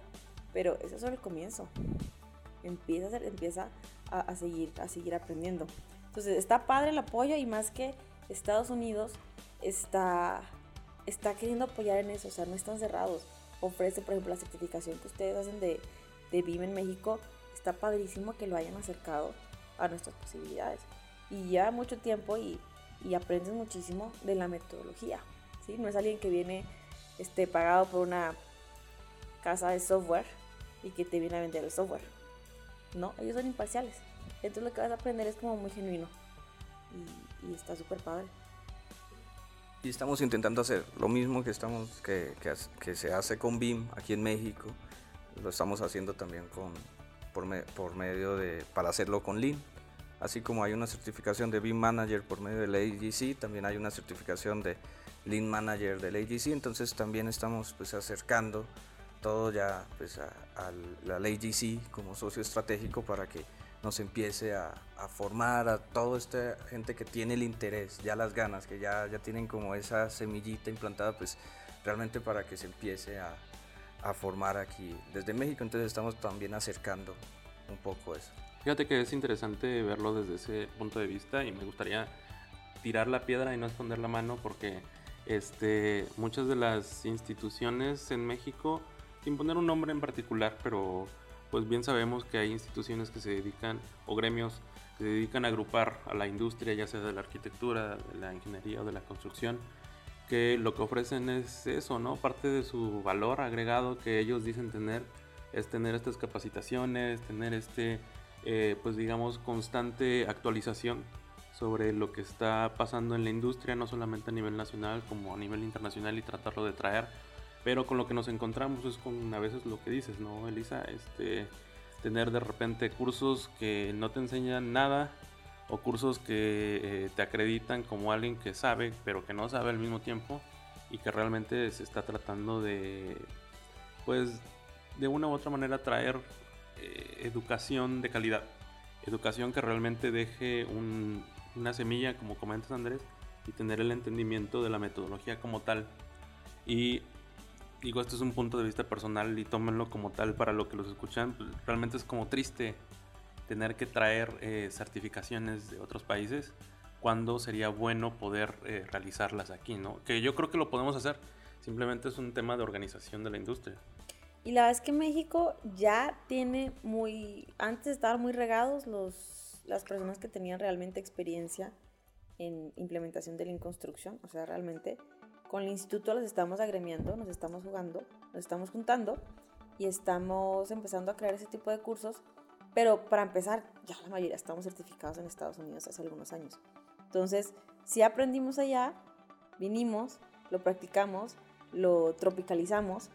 pero eso es solo el comienzo. Empieza a, empieza a, seguir, a seguir aprendiendo. Entonces, está padre el apoyo y más que Estados Unidos está, está queriendo apoyar en eso, o sea, no están cerrados. Ofrece, por ejemplo, la certificación que ustedes hacen de, de BIM en México, está padrísimo que lo hayan acercado a nuestras posibilidades. Y lleva mucho tiempo y, y aprendes muchísimo de la metodología. ¿sí? No es alguien que viene este, pagado por una casa de software y que te viene a vender el software. No, ellos son imparciales. Entonces lo que vas a aprender es como muy genuino. Y, está súper padre. Y estamos intentando hacer lo mismo que, estamos, que, que, se hace con BIM aquí en México. Lo estamos haciendo también con, por, por medio de, para hacerlo con Lean. Así como hay una certificación de BIM Manager por medio del AGC, también hay una certificación de Lean Manager del AGC, entonces también estamos pues acercando todo ya pues a, a la AGC como socio estratégico para que nos empiece a, formar a toda esta gente que tiene el interés, ya las ganas, que ya, ya tienen como esa semillita implantada, pues realmente para que se empiece a, a formar aquí desde México. Entonces estamos también acercando un poco eso. Fíjate que es interesante verlo desde ese punto de vista y me gustaría tirar la piedra y no esconder la mano porque este, muchas de las instituciones en México, sin poner un nombre en particular, pero pues bien sabemos que hay instituciones que se dedican, o gremios que se dedican a agrupar a la industria, ya sea de la arquitectura, de la ingeniería o de la construcción, que lo que ofrecen es eso, ¿no? Parte de su valor agregado que ellos dicen tener es tener estas capacitaciones, tener este, eh, pues digamos, constante actualización sobre lo que está pasando en la industria, no solamente a nivel nacional como a nivel internacional y tratarlo de traer pero con lo que nos encontramos es con a veces lo que dices, ¿no, Elisa? Este, tener de repente cursos que no te enseñan nada o cursos que eh, te acreditan como alguien que sabe, pero que no sabe al mismo tiempo y que realmente se está tratando de, pues, de una u otra manera traer eh, educación de calidad. Educación que realmente deje una semilla, como comentas Andrés, y tener el entendimiento de la metodología como tal. Y digo, esto es un punto de vista personal y tómenlo como tal para lo que los escuchan. Pues, realmente es como triste tener que traer eh, certificaciones de otros países cuando sería bueno poder eh, realizarlas aquí, ¿no? Que yo creo que lo podemos hacer. Simplemente es un tema de organización de la industria. Y la verdad es que México ya tiene muy, antes de estar muy regados los, las personas que tenían realmente experiencia en implementación de Lean Construction, o sea, realmente con el instituto los estamos agremiando, nos estamos jugando, nos estamos juntando y estamos empezando a crear ese tipo de cursos, pero para empezar, ya la mayoría estamos certificados en Estados Unidos hace algunos años. Entonces, si aprendimos allá, vinimos, lo practicamos, lo tropicalizamos,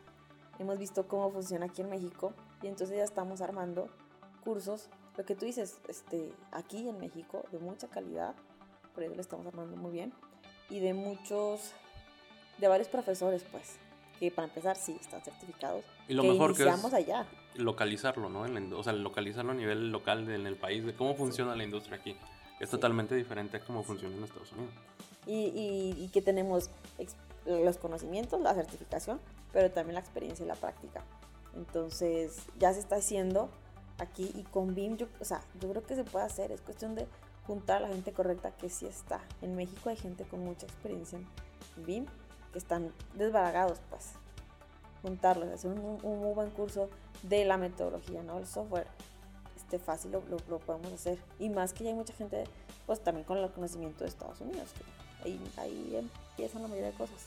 hemos visto cómo funciona aquí en México y entonces ya estamos armando cursos, lo que tú dices, este, aquí en México, de mucha calidad, por eso lo estamos armando muy bien, y de muchos, de varios profesores, pues, que para empezar sí están certificados. Y lo que mejor que es allá. localizarlo, ¿no? En la o sea, localizarlo a nivel local en el país, de cómo funciona la industria aquí. Es totalmente diferente a cómo funciona en Estados Unidos. y, y- y que tenemos los conocimientos, la certificación, pero también la experiencia y la práctica. Entonces, ya se está haciendo aquí y con BIM, yo, o sea, yo creo que se puede hacer, es cuestión de juntar a la gente correcta que sí está. En México hay gente con mucha experiencia en BIM que están desbaragados, pues. Juntarlos, hacer un, un muy buen curso de la metodología, ¿no? El software. Este fácil lo, lo- lo podemos hacer. Y más que ya hay mucha gente, pues también con el conocimiento de Estados Unidos. que ahí, ahí empiezan la mayoría de cosas.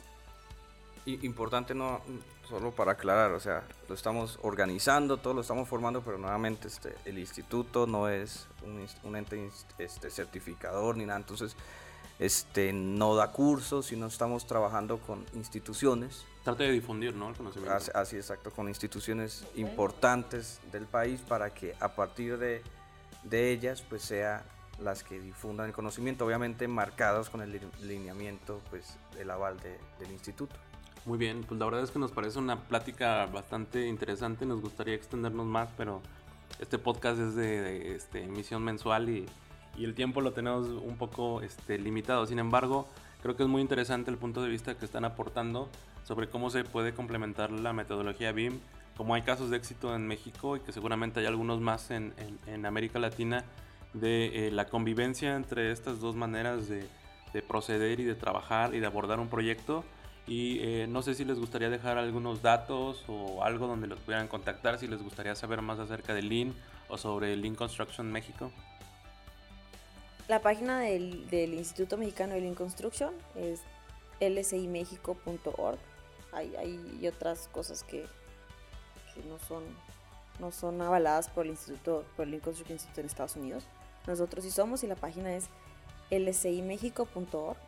I- importante no solo para aclarar, o sea, lo estamos organizando, todo lo estamos formando, pero nuevamente este, el instituto no es un, un ente este, certificador ni nada, entonces este, no da cursos, sino estamos trabajando con instituciones, Trata de difundir, ¿no? El conocimiento. así, así exacto, con instituciones importantes del país para que a partir de, de ellas pues sea las que difundan el conocimiento, obviamente marcados con el li- lineamiento, pues el aval de- del instituto. Muy bien, pues la verdad es que nos parece una plática bastante interesante. Nos gustaría extendernos más, pero este podcast es de, de, este, emisión mensual y, y el tiempo lo tenemos un poco este, limitado. Sin embargo, creo que es muy interesante el punto de vista que están aportando sobre cómo se puede complementar la metodología BIM. Como hay casos de éxito en México y que seguramente hay algunos más en, en- en América Latina, de eh, la convivencia entre estas dos maneras de, de proceder y de trabajar y de abordar un proyecto. Y eh, no sé si les gustaría dejar algunos datos o algo donde los pudieran contactar, si les gustaría saber más acerca de Lean o sobre Lean Construction México. La página del, Instituto Mexicano de Lean Construction es lcimexico.org. Hay, hay otras cosas que, que no, son, no son avaladas por el Instituto, por el Lean Construction Institute en Estados Unidos. Nosotros sí somos y la página es lcimexico.org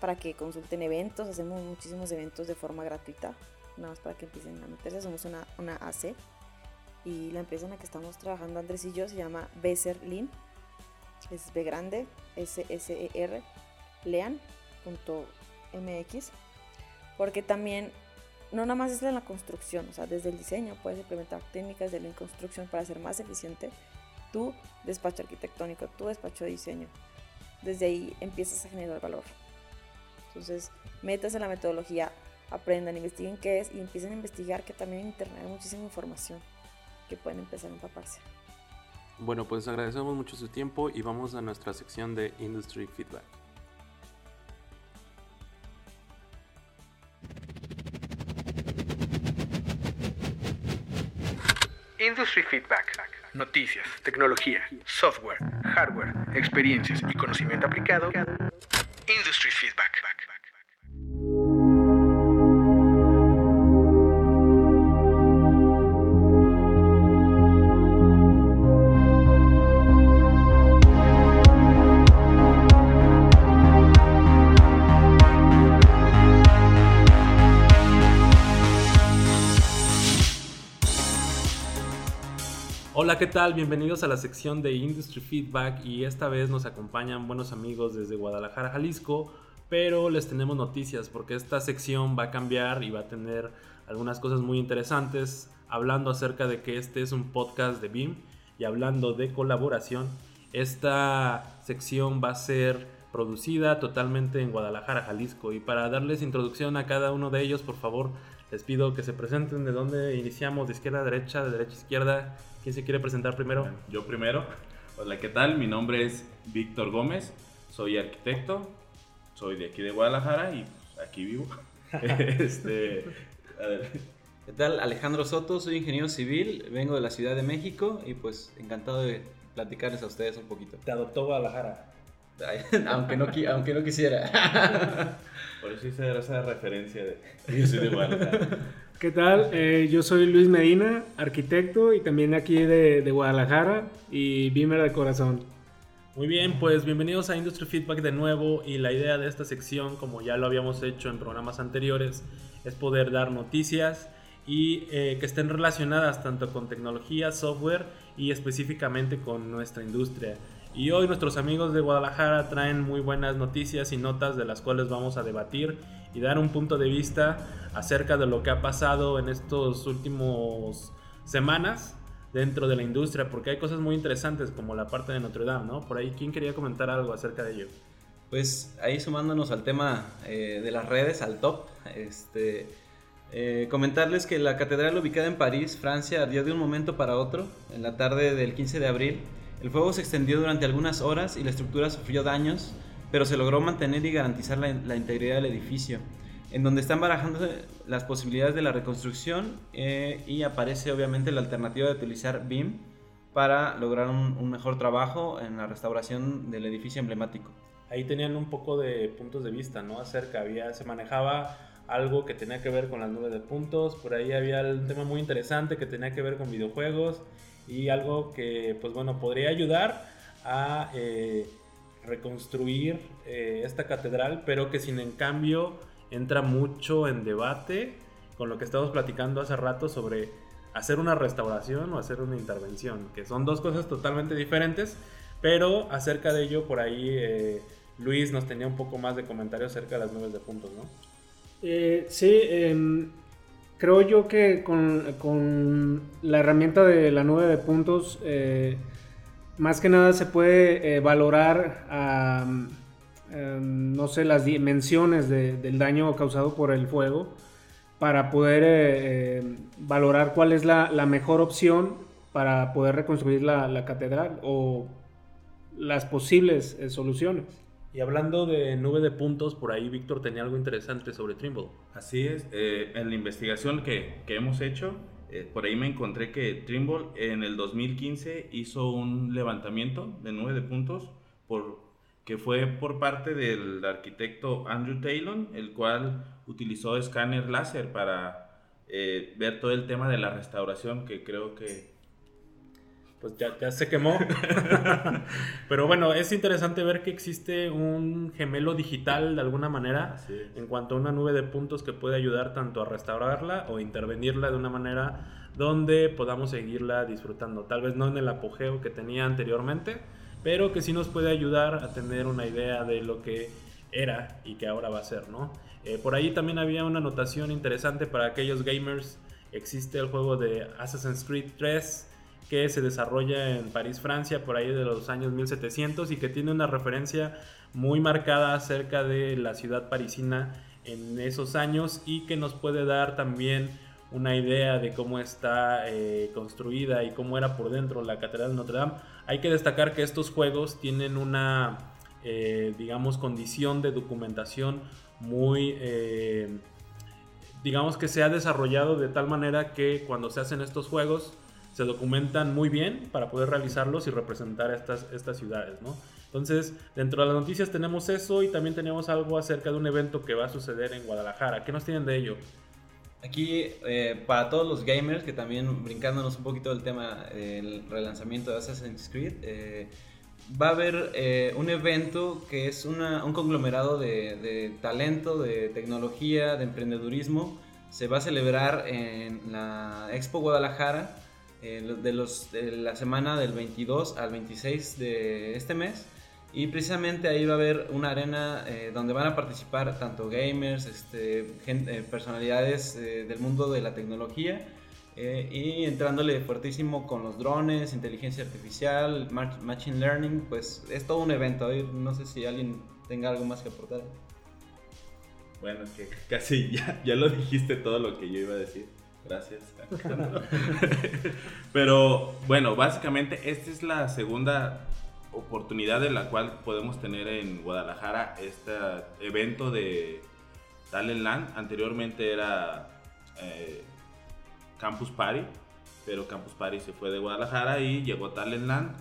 para que consulten eventos. Hacemos muchísimos eventos de forma gratuita, nada más para que empiecen a meterse. Somos una, una AC y la empresa en la que estamos trabajando Andrés y yo se llama Besser Lean es B grande, S S E R, lean.mx, porque también no nada más es en la construcción, o sea, desde el diseño puedes implementar técnicas de la construcción para hacer más eficiente tu despacho arquitectónico, tu despacho de diseño. Desde ahí empiezas a generar valor. Entonces, metas en la metodología, aprendan, investiguen qué es y empiecen a investigar que también en internet hay muchísima información que pueden empezar a empaparse. Bueno, pues agradecemos mucho su tiempo y vamos a nuestra sección de Industry Feedback. Industry Feedback. Noticias, tecnología, software, hardware, experiencias y conocimiento aplicado. Industry Feedback. Hola, ¿qué tal? Bienvenidos a la sección de Industry Feedback y esta vez nos acompañan buenos amigos desde Guadalajara, Jalisco, pero les tenemos noticias porque esta sección va a cambiar y va a tener algunas cosas muy interesantes hablando acerca de que este es un podcast de BIM y hablando de colaboración. Esta sección va a ser producida totalmente en Guadalajara, Jalisco y para darles introducción a cada uno de ellos, por favor, les pido que se presenten de dónde iniciamos, de izquierda a derecha, de derecha a izquierda. ¿Quién se quiere presentar primero? Yo primero. Hola, ¿qué tal? Mi nombre es Víctor Gómez, soy arquitecto, soy de aquí de Guadalajara y pues, aquí vivo. este, a ver, ¿Qué tal? Alejandro Soto, soy ingeniero civil, vengo de la Ciudad de México y pues encantado de platicarles a ustedes un poquito. Te adoptó Guadalajara. aunque, no, aunque no quisiera. Por eso hice esa referencia de yo soy de Guadalajara. ¿Qué tal? Eh, yo soy Luis Medina, arquitecto y también aquí de, de Guadalajara y Beamer de corazón. Muy bien, pues bienvenidos a Industry Feedback de nuevo y la idea de esta sección, como ya lo habíamos hecho en programas anteriores, es poder dar noticias y eh, que estén relacionadas tanto con tecnología, software y específicamente con nuestra industria. Y hoy nuestros amigos de Guadalajara traen muy buenas noticias y notas de las cuales vamos a debatir y dar un punto de vista acerca de lo que ha pasado en estos últimos semanas dentro de la industria, porque hay cosas muy interesantes como la parte de Notre Dame, ¿no? Por ahí, ¿quién quería comentar algo acerca de ello? Pues ahí sumándonos al tema eh, de las redes, al top, este, eh, comentarles que la catedral ubicada en París, Francia, ardió de un momento para otro, en la tarde del 15 de abril. El fuego se extendió durante algunas horas y la estructura sufrió daños, pero se logró mantener y garantizar la, la integridad del edificio en donde están barajando las posibilidades de la reconstrucción eh, y aparece obviamente la alternativa de utilizar BIM para lograr un, mejor trabajo en la restauración del edificio emblemático. Ahí tenían un poco de puntos de vista, ¿no? Acerca, había, se manejaba algo que tenía que ver con las nubes de puntos, por ahí había un tema muy interesante que tenía que ver con videojuegos y algo que, pues bueno, podría ayudar a eh, reconstruir eh, esta catedral, pero que sin en cambio entra mucho en debate con lo que estamos platicando hace rato sobre hacer una restauración o hacer una intervención, que son dos cosas totalmente diferentes, pero acerca de ello por ahí eh, Luis nos tenía un poco más de comentarios acerca de las nubes de puntos, ¿no? Eh, sí, em, creo yo que con, la herramienta de la nube de puntos, eh, más que nada se puede valorar a Em, no sé, las dimensiones del daño causado por el fuego para poder eh, em, valorar cuál es la, mejor opción para poder reconstruir la, catedral o las posibles eh, soluciones. Y hablando de nube de puntos, por ahí Víctor tenía algo interesante sobre Trimble. Así es, eh, en la investigación que, que hemos hecho, por ahí me encontré que Trimble en el 2015 hizo un levantamiento de nube de puntos por que fue por parte del arquitecto Andrew Taylor, el cual utilizó escáner láser para eh, ver todo el tema de la restauración, que creo que... Pues ya, ya se quemó. Pero bueno, es interesante ver que existe un gemelo digital de alguna manera en cuanto a una nube de puntos que puede ayudar tanto a restaurarla o intervenirla de una manera donde podamos seguirla disfrutando. Tal vez no en el apogeo que tenía anteriormente, pero que sí nos puede ayudar a tener una idea de lo que era y que ahora va a ser, ¿no? Eh, por ahí también había una anotación interesante para aquellos gamers. Existe el juego de Assassin's Creed 3 que se desarrolla en París, Francia, por ahí de los años 1700 y que tiene una referencia muy marcada acerca de la ciudad parisina en esos años y que nos puede dar también una idea de cómo está eh, construida y cómo era por dentro la Catedral de Notre Dame. Hay que destacar que estos juegos tienen una, eh, digamos, condición de documentación muy, eh, digamos que se ha desarrollado de tal manera que cuando se hacen estos juegos se documentan muy bien para poder realizarlos y representar estas, estas ciudades, ¿no? Entonces, dentro de las noticias tenemos eso y también tenemos algo acerca de un evento que va a suceder en Guadalajara. ¿Qué nos tienen de ello? Aquí, eh, para todos los gamers, que también brincándonos un poquito del tema del relanzamiento de Assassin's Creed, eh, va a haber eh, un evento que es un conglomerado de, talento, de tecnología, de emprendedurismo. Se va a celebrar en la Expo Guadalajara de, los, de la semana del 22 al 26 de este mes. Y precisamente ahí va a haber una arena eh, donde van a participar tanto gamers, este, eh, personalidades eh, del mundo de la tecnología y entrándole fuertísimo con los drones, inteligencia artificial, machine learning, pues es todo un evento. No sé si alguien tenga algo más que aportar. Bueno, que casi ya, ya lo dijiste todo lo que yo iba a decir. Gracias. Pero bueno, básicamente esta es la segunda oportunidad de la cual podemos tener en Guadalajara este evento de Talent Land. Anteriormente era eh, Campus Party, pero Campus Party se fue de Guadalajara y llegó Talentland.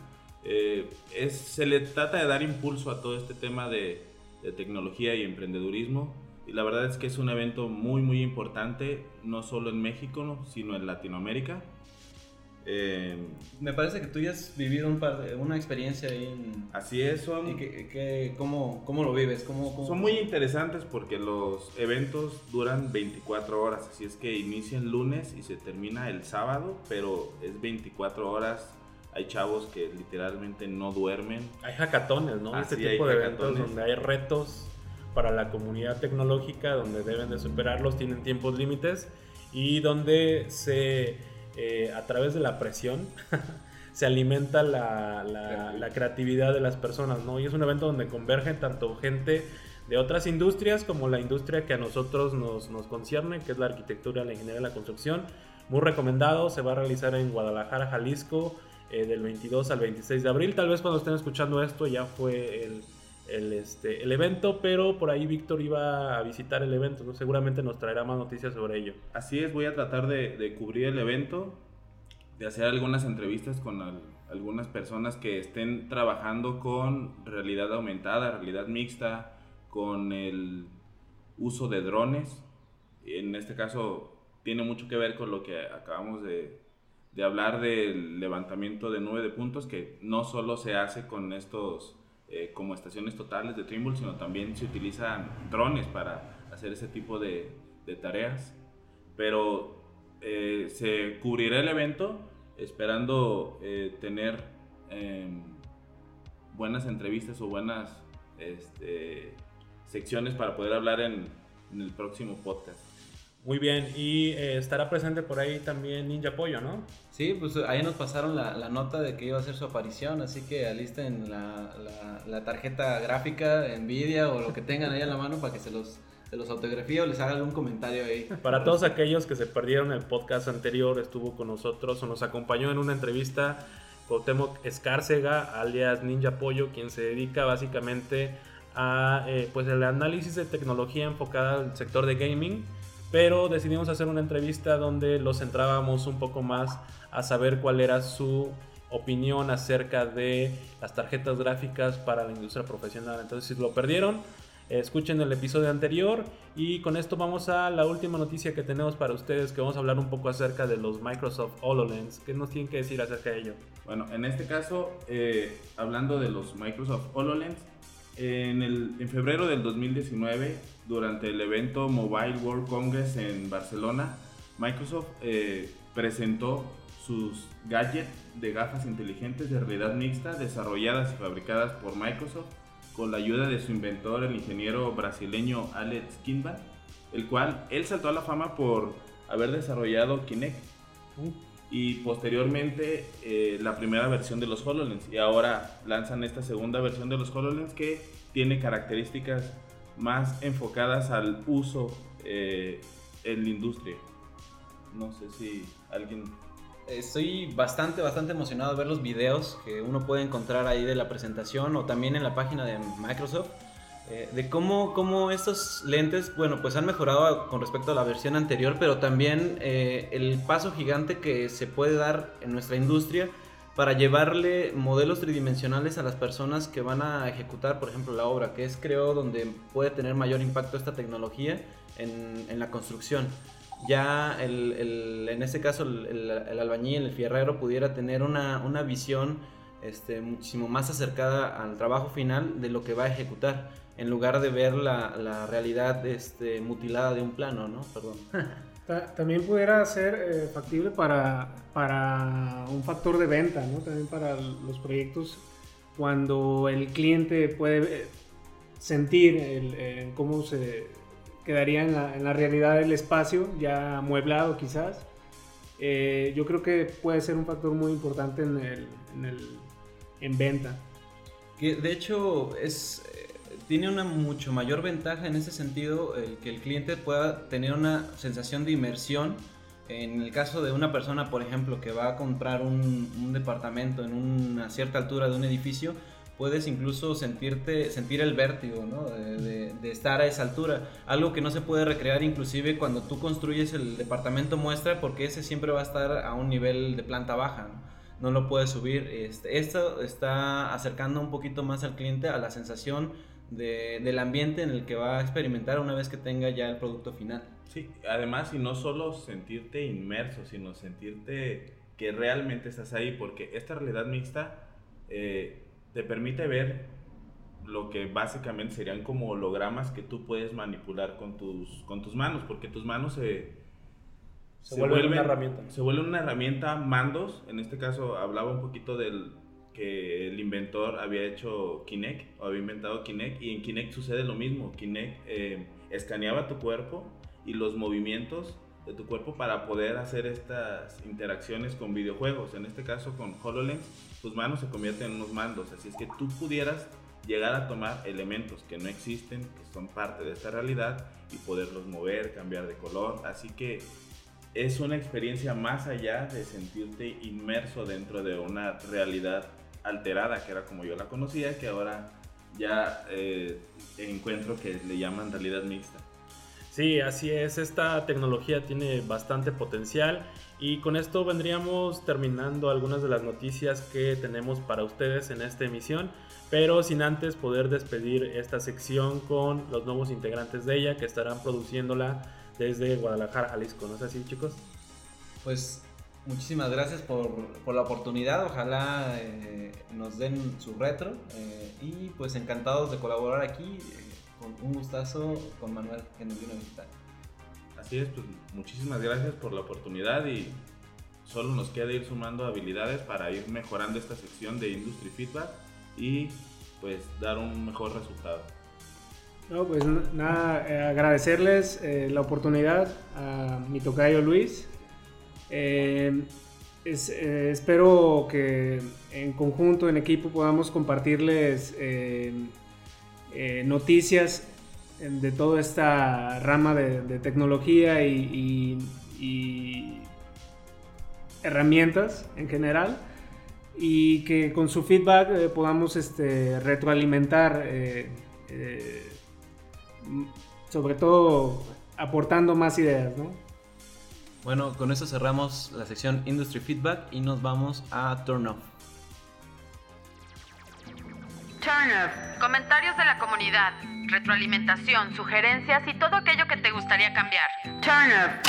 Eh, es, se le trata de dar impulso a todo este tema de, de tecnología y emprendedurismo. Y la verdad es que es un evento muy, muy importante, no solo en México, sino en Latinoamérica. Eh, Me parece que tú ya has vivido un par de- una experiencia ahí en... así es, son, ¿Y que, que- cómo, cómo lo vives? ¿Cómo, cómo- son muy interesantes porque los eventos duran 24 horas, así es que inicia el lunes y se termina el sábado, pero es 24 horas. Hay chavos que literalmente no duermen. Hay hackatones, ¿no? Así este hay tipo de eventos donde hay retos para la comunidad tecnológica, donde deben de superarlos, tienen tiempos límites y donde se, eh, a través de la presión, se alimenta la, la- la creatividad de las personas, ¿no? Y es un evento donde convergen tanto gente de otras industrias como la industria que a nosotros nos, nos concierne, que es la arquitectura, la ingeniería y la construcción. Muy recomendado, se va a realizar en Guadalajara, Jalisco, eh, del 22 al 26 de abril. Tal vez cuando estén escuchando esto ya fue el, el, este, el evento, pero por ahí Víctor iba a visitar el evento, ¿no? seguramente nos traerá más noticias sobre ello. Así es, voy a tratar de, de cubrir el evento, de hacer algunas entrevistas con al- algunas personas que estén trabajando con realidad aumentada, realidad mixta, con el uso de drones. En este caso tiene mucho que ver con lo que acabamos de, de hablar del levantamiento de nube de puntos, que no solo se hace con estos eh, como estaciones totales de Trimble, sino también se utilizan drones para hacer ese tipo de, de tareas. Pero eh, se cubrirá el evento esperando eh, tener em, buenas entrevistas o buenas este, secciones para poder hablar en, en el próximo podcast. Muy bien, y eh, estará presente por ahí también Ninja Pollo, ¿no? Sí, pues ahí nos pasaron la, la nota de que iba a hacer su aparición, así que alisten la, la, la tarjeta gráfica, Nvidia o lo que tengan ahí a la mano para que se los, se los autografíe o les haga algún comentario ahí. Para todos aquellos que se perdieron el podcast anterior, estuvo con nosotros o nos acompañó en una entrevista Cuauhtémoc Escárcega, alias Ninja Pollo, quien se dedica básicamente a eh, pues el análisis de tecnología enfocada al sector de gaming, pero decidimos hacer una entrevista donde lo centrábamos un poco más a saber cuál era su opinión acerca de las tarjetas gráficas para la industria profesional. Entonces, si lo perdieron, escuchen el episodio anterior y con esto vamos a la última noticia que tenemos para ustedes, que vamos a hablar un poco acerca de los Microsoft HoloLens. ¿Qué nos tienen que decir acerca de ello? Bueno, en este caso, eh, hablando de los Microsoft HoloLens, en, en febrero del 2019, durante el evento Mobile World Congress en Barcelona, Microsoft eh, presentó sus gadgets de gafas inteligentes de realidad mixta desarrolladas y fabricadas por Microsoft con la ayuda de su inventor, el ingeniero brasileño Alex Kinban, el cual él saltó a la fama por haber desarrollado Kinect y posteriormente eh, la primera versión de los HoloLens. Y ahora lanzan esta segunda versión de los HoloLens que tiene características más enfocadas al uso eh, en la industria. No sé si alguien... Estoy bastante, bastante emocionado de ver los videos que uno puede encontrar ahí de la presentación o también en la página de Microsoft. eh, de cómo, cómo estos lentes, bueno, pues han mejorado con respecto a la versión anterior, pero también eh, el paso gigante que se puede dar en nuestra industria para llevarle modelos tridimensionales a las personas que van a ejecutar, por ejemplo, la obra, que es creo donde puede tener mayor impacto esta tecnología en, en la construcción. Ya el, el- en este caso el, el- albañil, el fierrero pudiera tener una, una visión este, muchísimo más acercada al trabajo final de lo que va a ejecutar, en lugar de ver la, la realidad este, mutilada de un plano, ¿no? Perdón. Ta- También pudiera ser eh, factible para, para un factor de venta, ¿no? También para los proyectos cuando el cliente puede eh, sentir el, eh, cómo se quedaría en la, en la realidad el espacio, ya amueblado quizás. Eh, yo creo que puede ser un factor muy importante en, el, en, el- en venta. Que de hecho es, tiene una mucho mayor ventaja en ese sentido el que el cliente pueda tener una sensación de inmersión. En el caso de una persona, por ejemplo, que va a comprar un, un departamento en una cierta altura de un edificio, puedes incluso sentirte, sentir el vértigo, ¿no? De, de, estar a esa altura. Algo que no se puede recrear inclusive cuando tú construyes el departamento muestra porque ese siempre va a estar a un nivel de planta baja, ¿no? lo puedes subir. Este, esto está acercando un poquito más al cliente a la sensación de, del ambiente en el que va a experimentar una vez que tenga ya el producto final. Sí, además y no solo sentirte inmerso, sino sentirte que realmente estás ahí, porque esta realidad mixta eh, te permite ver lo que básicamente serían como hologramas que tú puedes manipular con tus, con tus manos, porque tus manos se, se, vuelven, una herramienta. Se vuelven una herramienta, mandos, en este caso hablaba un poquito del que el inventor había hecho Kinect, o había inventado Kinect, y en Kinect sucede lo mismo, Kinect eh, escaneaba tu cuerpo y los movimientos de tu cuerpo para poder hacer estas interacciones con videojuegos. En este caso con HoloLens, tus manos se convierten en unos mandos. Así es que tú pudieras llegar a tomar elementos que no existen, que son parte de esta realidad, y poderlos mover, cambiar de color. Así que es una experiencia más allá de sentirte inmerso dentro de una realidad alterada, que era como yo la conocía, que ahora ya eh, encuentro que le llaman realidad mixta. Sí, así es, esta tecnología tiene bastante potencial y con esto vendríamos terminando algunas de las noticias que tenemos para ustedes en esta emisión, pero sin antes poder despedir esta sección con los nuevos integrantes de ella que estarán produciéndola desde Guadalajara, Jalisco, ¿no es así chicos? Pues muchísimas gracias por, por la oportunidad, ojalá eh, nos den su retro eh, y pues encantados de colaborar aquí con un gustazo con Manuel que nos vino a visitar. Así es, pues muchísimas gracias por la oportunidad y solo nos queda ir sumando habilidades para ir mejorando esta sección de Industry Feedback y pues dar un mejor resultado. No, pues nada, eh, agradecerles eh, la oportunidad a mi tocayo Luis. Eh, espero que en conjunto, en equipo, podamos compartirles eh, noticias de toda esta rama de, tecnología y, herramientas en general y que con su feedback eh, podamos este, retroalimentar, eh, sobre todo aportando más ideas. Bueno, con eso cerramos la sección Industry Feedback y nos vamos a Turn Off. Turner, comentarios de la comunidad, retroalimentación, sugerencias y todo aquello que te gustaría cambiar. Turner.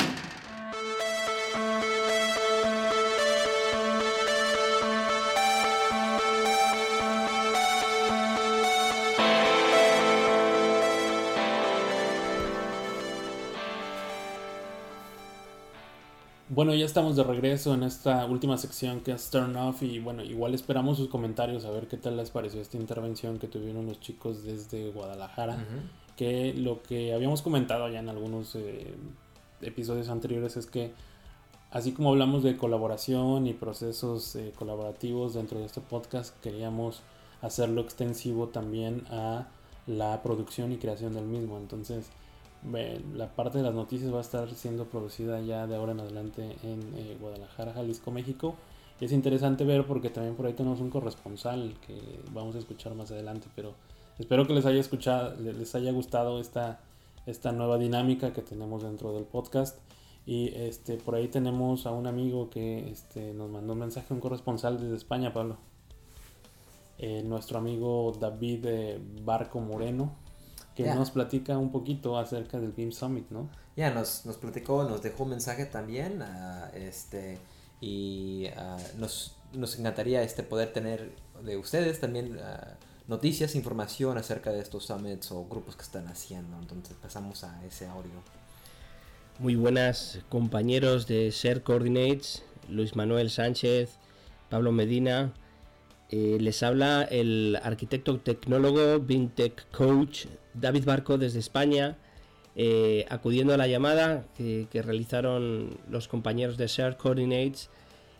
Bueno, ya estamos de regreso en esta última sección que es Turn Off y bueno, igual esperamos sus comentarios a ver qué tal les pareció esta intervención que tuvieron los chicos desde Guadalajara, que lo que habíamos comentado ya en algunos eh, episodios anteriores es que así como hablamos de colaboración y procesos eh, colaborativos dentro de este podcast, queríamos hacerlo extensivo también a la producción y creación del mismo, entonces la parte de las noticias va a estar siendo producida ya de ahora en adelante en eh, Guadalajara, Jalisco, México. Es interesante ver porque también por ahí tenemos un corresponsal que vamos a escuchar más adelante, pero espero que les haya escuchado, les haya gustado esta, esta nueva dinámica que tenemos dentro del podcast. Y este, por ahí tenemos a un amigo que este, nos mandó un mensaje, un corresponsal desde España, Pablo. Eh, nuestro amigo David eh, Barco Moreno, que nos platica un poquito acerca del Beam Summit, ¿no? Ya, nos, nos platicó, nos dejó un mensaje también, uh, este, y uh, nos, nos, encantaría este, poder tener de ustedes también uh, noticias, información acerca de estos summits o grupos que están haciendo. Entonces pasamos a ese audio. Muy buenas compañeros de Share Coordinates, Luis Manuel Sánchez, Pablo Medina. Eh, les habla el arquitecto tecnólogo, BIMTech Coach David Barco desde España, eh, acudiendo a la llamada que, realizaron los compañeros de Share Coordinates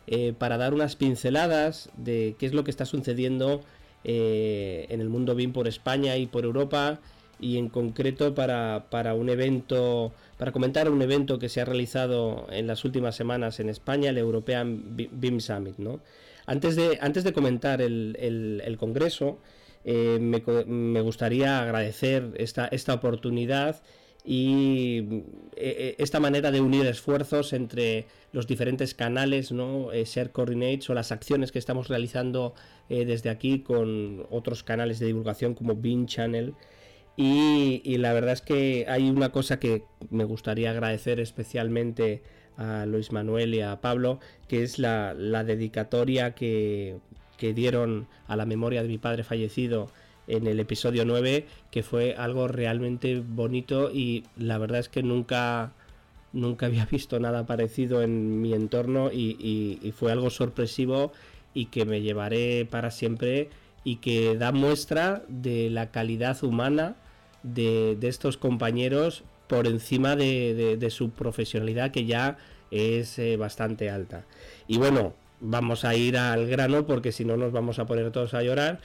eh, para dar unas pinceladas de qué es lo que está sucediendo en el mundo BIM por España y por Europa y en concreto para, un evento, para comentar un evento que se ha realizado en las últimas semanas en España, el European BIM Summit. ¿no? Antes, de, antes de comentar el, el, congreso, eh, me, gustaría agradecer esta, esta oportunidad y eh, esta manera de unir esfuerzos entre los diferentes canales, ¿no? Share Coordinates o las acciones que estamos realizando desde aquí con otros canales de divulgación como Bean Channel. Y, la verdad es que hay una cosa que me gustaría agradecer especialmente a Luis Manuel y a Pablo, que es la, dedicatoria que, dieron a la memoria de mi padre fallecido en el episodio 9, que fue algo realmente bonito y la verdad es que nunca, nunca había visto nada parecido en mi entorno y, fue algo sorpresivo y que me llevaré para siempre y que da muestra de la calidad humana de, de estos compañeros por encima de, su profesionalidad que ya es eh, bastante alta. Y bueno, vamos a ir al grano porque si no nos vamos a poner todos a llorar.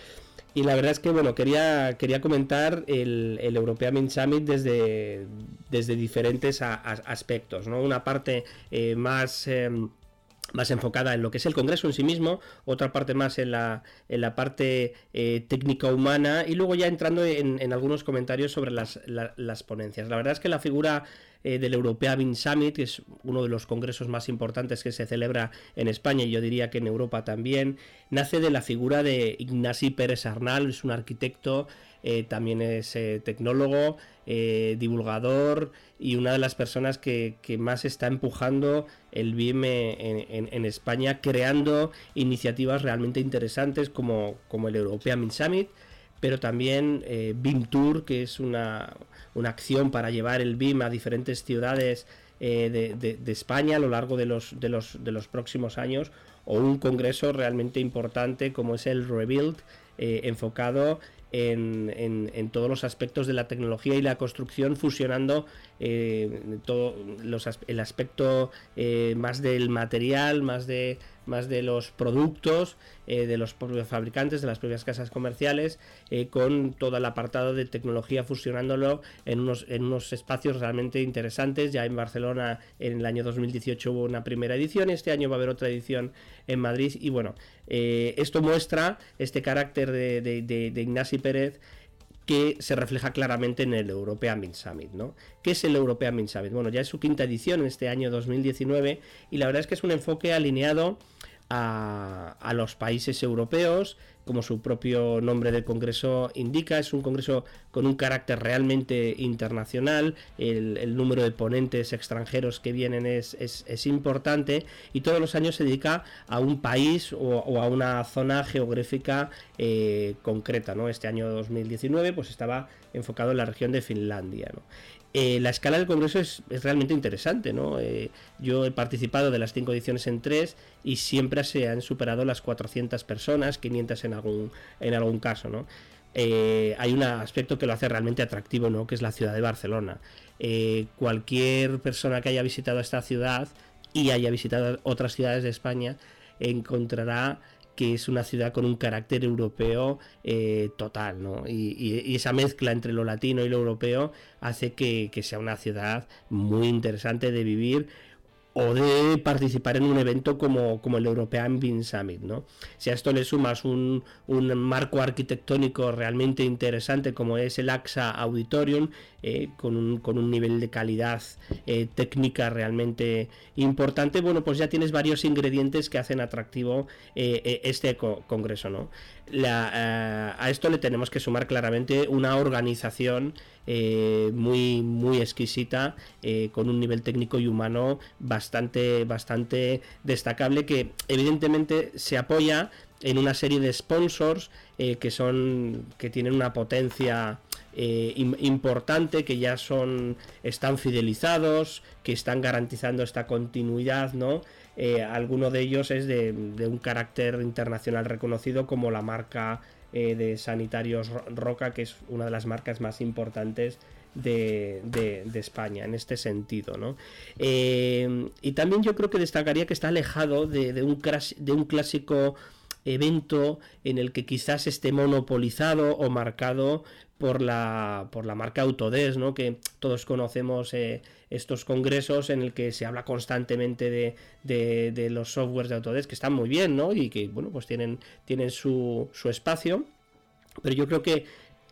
Y la verdad es que bueno, quería, quería comentar el, el European Summit desde, desde diferentes aspectos. ¿no? Una parte eh, más... Em, más enfocada en lo que es el Congreso en sí mismo, otra parte más en la, en la parte eh, técnica humana y luego ya entrando en, algunos comentarios sobre las, las, ponencias. La verdad es que la figura eh, del European Summit, que es uno de los congresos más importantes que se celebra en España y yo diría que en Europa también, nace de la figura de Ignasi Pérez Arnal, es un arquitecto eh, también es eh, tecnólogo, eh, divulgador y una de las personas que, más está empujando el BIM en, España, creando iniciativas realmente interesantes como, el European Summit, pero también BIM Tour, que es una, acción para llevar el BIM a diferentes ciudades de, España a lo largo de los, de, los, de los próximos años, o un congreso realmente importante como es el Rebuild, enfocado en, en, todos los aspectos de la tecnología y la construcción, fusionando eh, todo el aspecto eh, más del material, más de más de los productos eh, de los propios fabricantes, de las propias casas comerciales, con todo el apartado de tecnología fusionándolo en unos, en unos espacios realmente interesantes. Ya en Barcelona en el año 2018 hubo una primera edición, este año va a haber otra edición en Madrid y bueno, esto muestra este carácter de, de, Ignasi Pérez que se refleja claramente en el European Mint Summit, ¿no? ¿Qué es el European Mint Summit? Bueno, ya es su quinta edición en este año 2019 y la verdad es que es un enfoque alineado a, los países europeos, como su propio nombre del Congreso indica, es un Congreso con un carácter realmente internacional, el, número de ponentes extranjeros que vienen es, importante y todos los años se dedica a un país o, a una zona geográfica eh, concreta. ¿no? Este año 2019 pues estaba enfocado en la región de Finlandia. Eh, la escala del Congreso es, realmente interesante, ¿no? Eh, yo he participado de las cinco ediciones en tres y siempre se han superado las 400 personas, 500 en algún, en algún caso, ¿no? Eh, hay un aspecto que lo hace realmente atractivo, ¿no? Que es la ciudad de Barcelona. cualquier persona que haya visitado esta ciudad y haya visitado otras ciudades de España encontrará que es una ciudad con un carácter europeo eh, total, ¿no? Y, esa mezcla entre lo latino y lo europeo hace que, que sea una ciudad muy interesante de vivir o de participar en un evento como, como el European BIM Summit. ¿no? Si a esto le sumas un, marco arquitectónico realmente interesante como es el AXA Auditorium, eh, con, un, con, un, nivel de calidad eh, técnica realmente importante, bueno, pues ya tienes varios ingredientes que hacen atractivo eh, este congreso. ¿no? A esto le tenemos que sumar claramente una organización eh, muy, muy exquisita, eh, con un nivel técnico y humano bastante, bastante destacable, que evidentemente se apoya en una serie de sponsors eh, que son que tienen una potencia importante que ya son están fidelizados que están garantizando esta continuidad no alguno de ellos es de, un carácter internacional reconocido como la marca eh, de Sanitarios Roca, que es una de las marcas más importantes de, España en este sentido. ¿no? Eh, y también yo creo que destacaría que está alejado de un clásico evento en el que quizás esté monopolizado o marcado por la, por la marca Autodesk, ¿no? que todos conocemos eh, estos congresos en el que se habla constantemente de, de, los softwares de Autodesk, que están muy bien, ¿no? Y que, bueno, pues tienen, tienen su, su espacio. pero yo creo que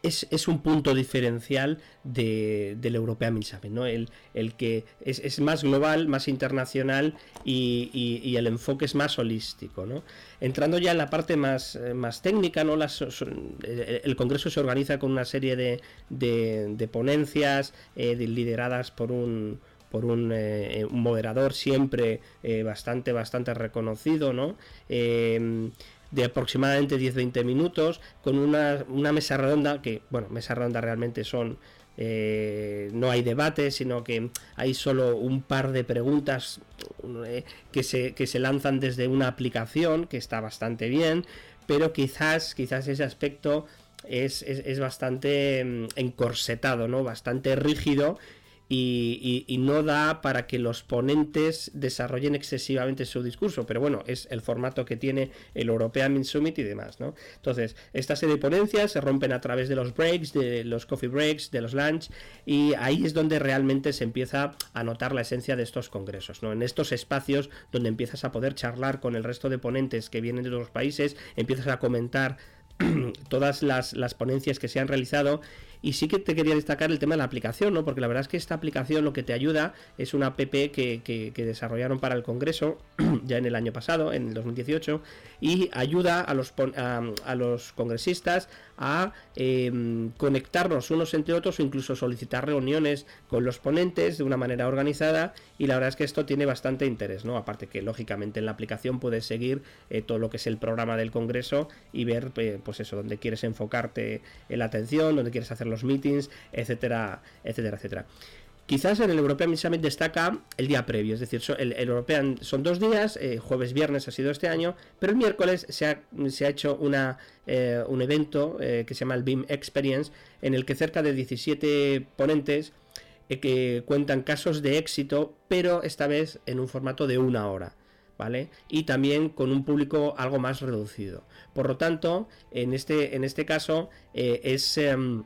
es, un punto diferencial de, del European Summit, ¿no? El, el que es, más global, más internacional y, el enfoque es más holístico, ¿no? Entrando ya en la parte más, eh, más técnica, ¿no? Las, el Congreso se organiza con una serie de, de, ponencias eh, lideradas por un por un, eh, moderador siempre bastante bastante reconocido no de aproximadamente 10-20 minutos con una, mesa redonda que, bueno, mesa redonda realmente son... Eh, no hay debate, sino que hay solo un par de preguntas eh, que, se, que se lanzan desde una aplicación que está bastante bien, pero quizás, quizás ese aspecto es, es bastante mm, encorsetado, ¿no? bastante rígido y, no da para que los ponentes desarrollen excesivamente su discurso, pero bueno, es el formato que tiene el European Summit y demás, ¿no? Entonces, esta serie de ponencias se rompen a través de los breaks, de los coffee breaks, de los lunch, y ahí es donde realmente se empieza a notar la esencia de estos congresos, ¿no? En estos espacios donde empiezas a poder charlar con el resto de ponentes que vienen de otros países, empiezas a comentar todas las, las, ponencias que se han realizado y sí que te quería destacar el tema de la aplicación, ¿no? Porque la verdad es que esta aplicación lo que te ayuda es una app que, que, desarrollaron para el Congreso ya en el año pasado, en el 2018, y ayuda a los, a, los congresistas a em, conectarnos unos entre otros o incluso solicitar reuniones con los ponentes de una manera organizada y la verdad es que esto tiene bastante interés, ¿no? Aparte que lógicamente en la aplicación puedes seguir eh, todo lo que es el programa del Congreso y ver eh, pues eso, donde quieres enfocarte en la atención, donde quieres hacer los meetings, etcétera, etcétera, etcétera. Quizás en el European Summit destaca el día previo, es decir, el, European son dos días, eh, jueves, viernes ha sido este año, pero el miércoles se ha, se ha hecho una, eh, un evento eh, que se llama el BIM Experience, en el que cerca de 17 ponentes que cuentan casos de éxito, pero esta vez en un formato de una hora. Y también con un público algo más reducido. Por lo tanto, en este, en este caso es em,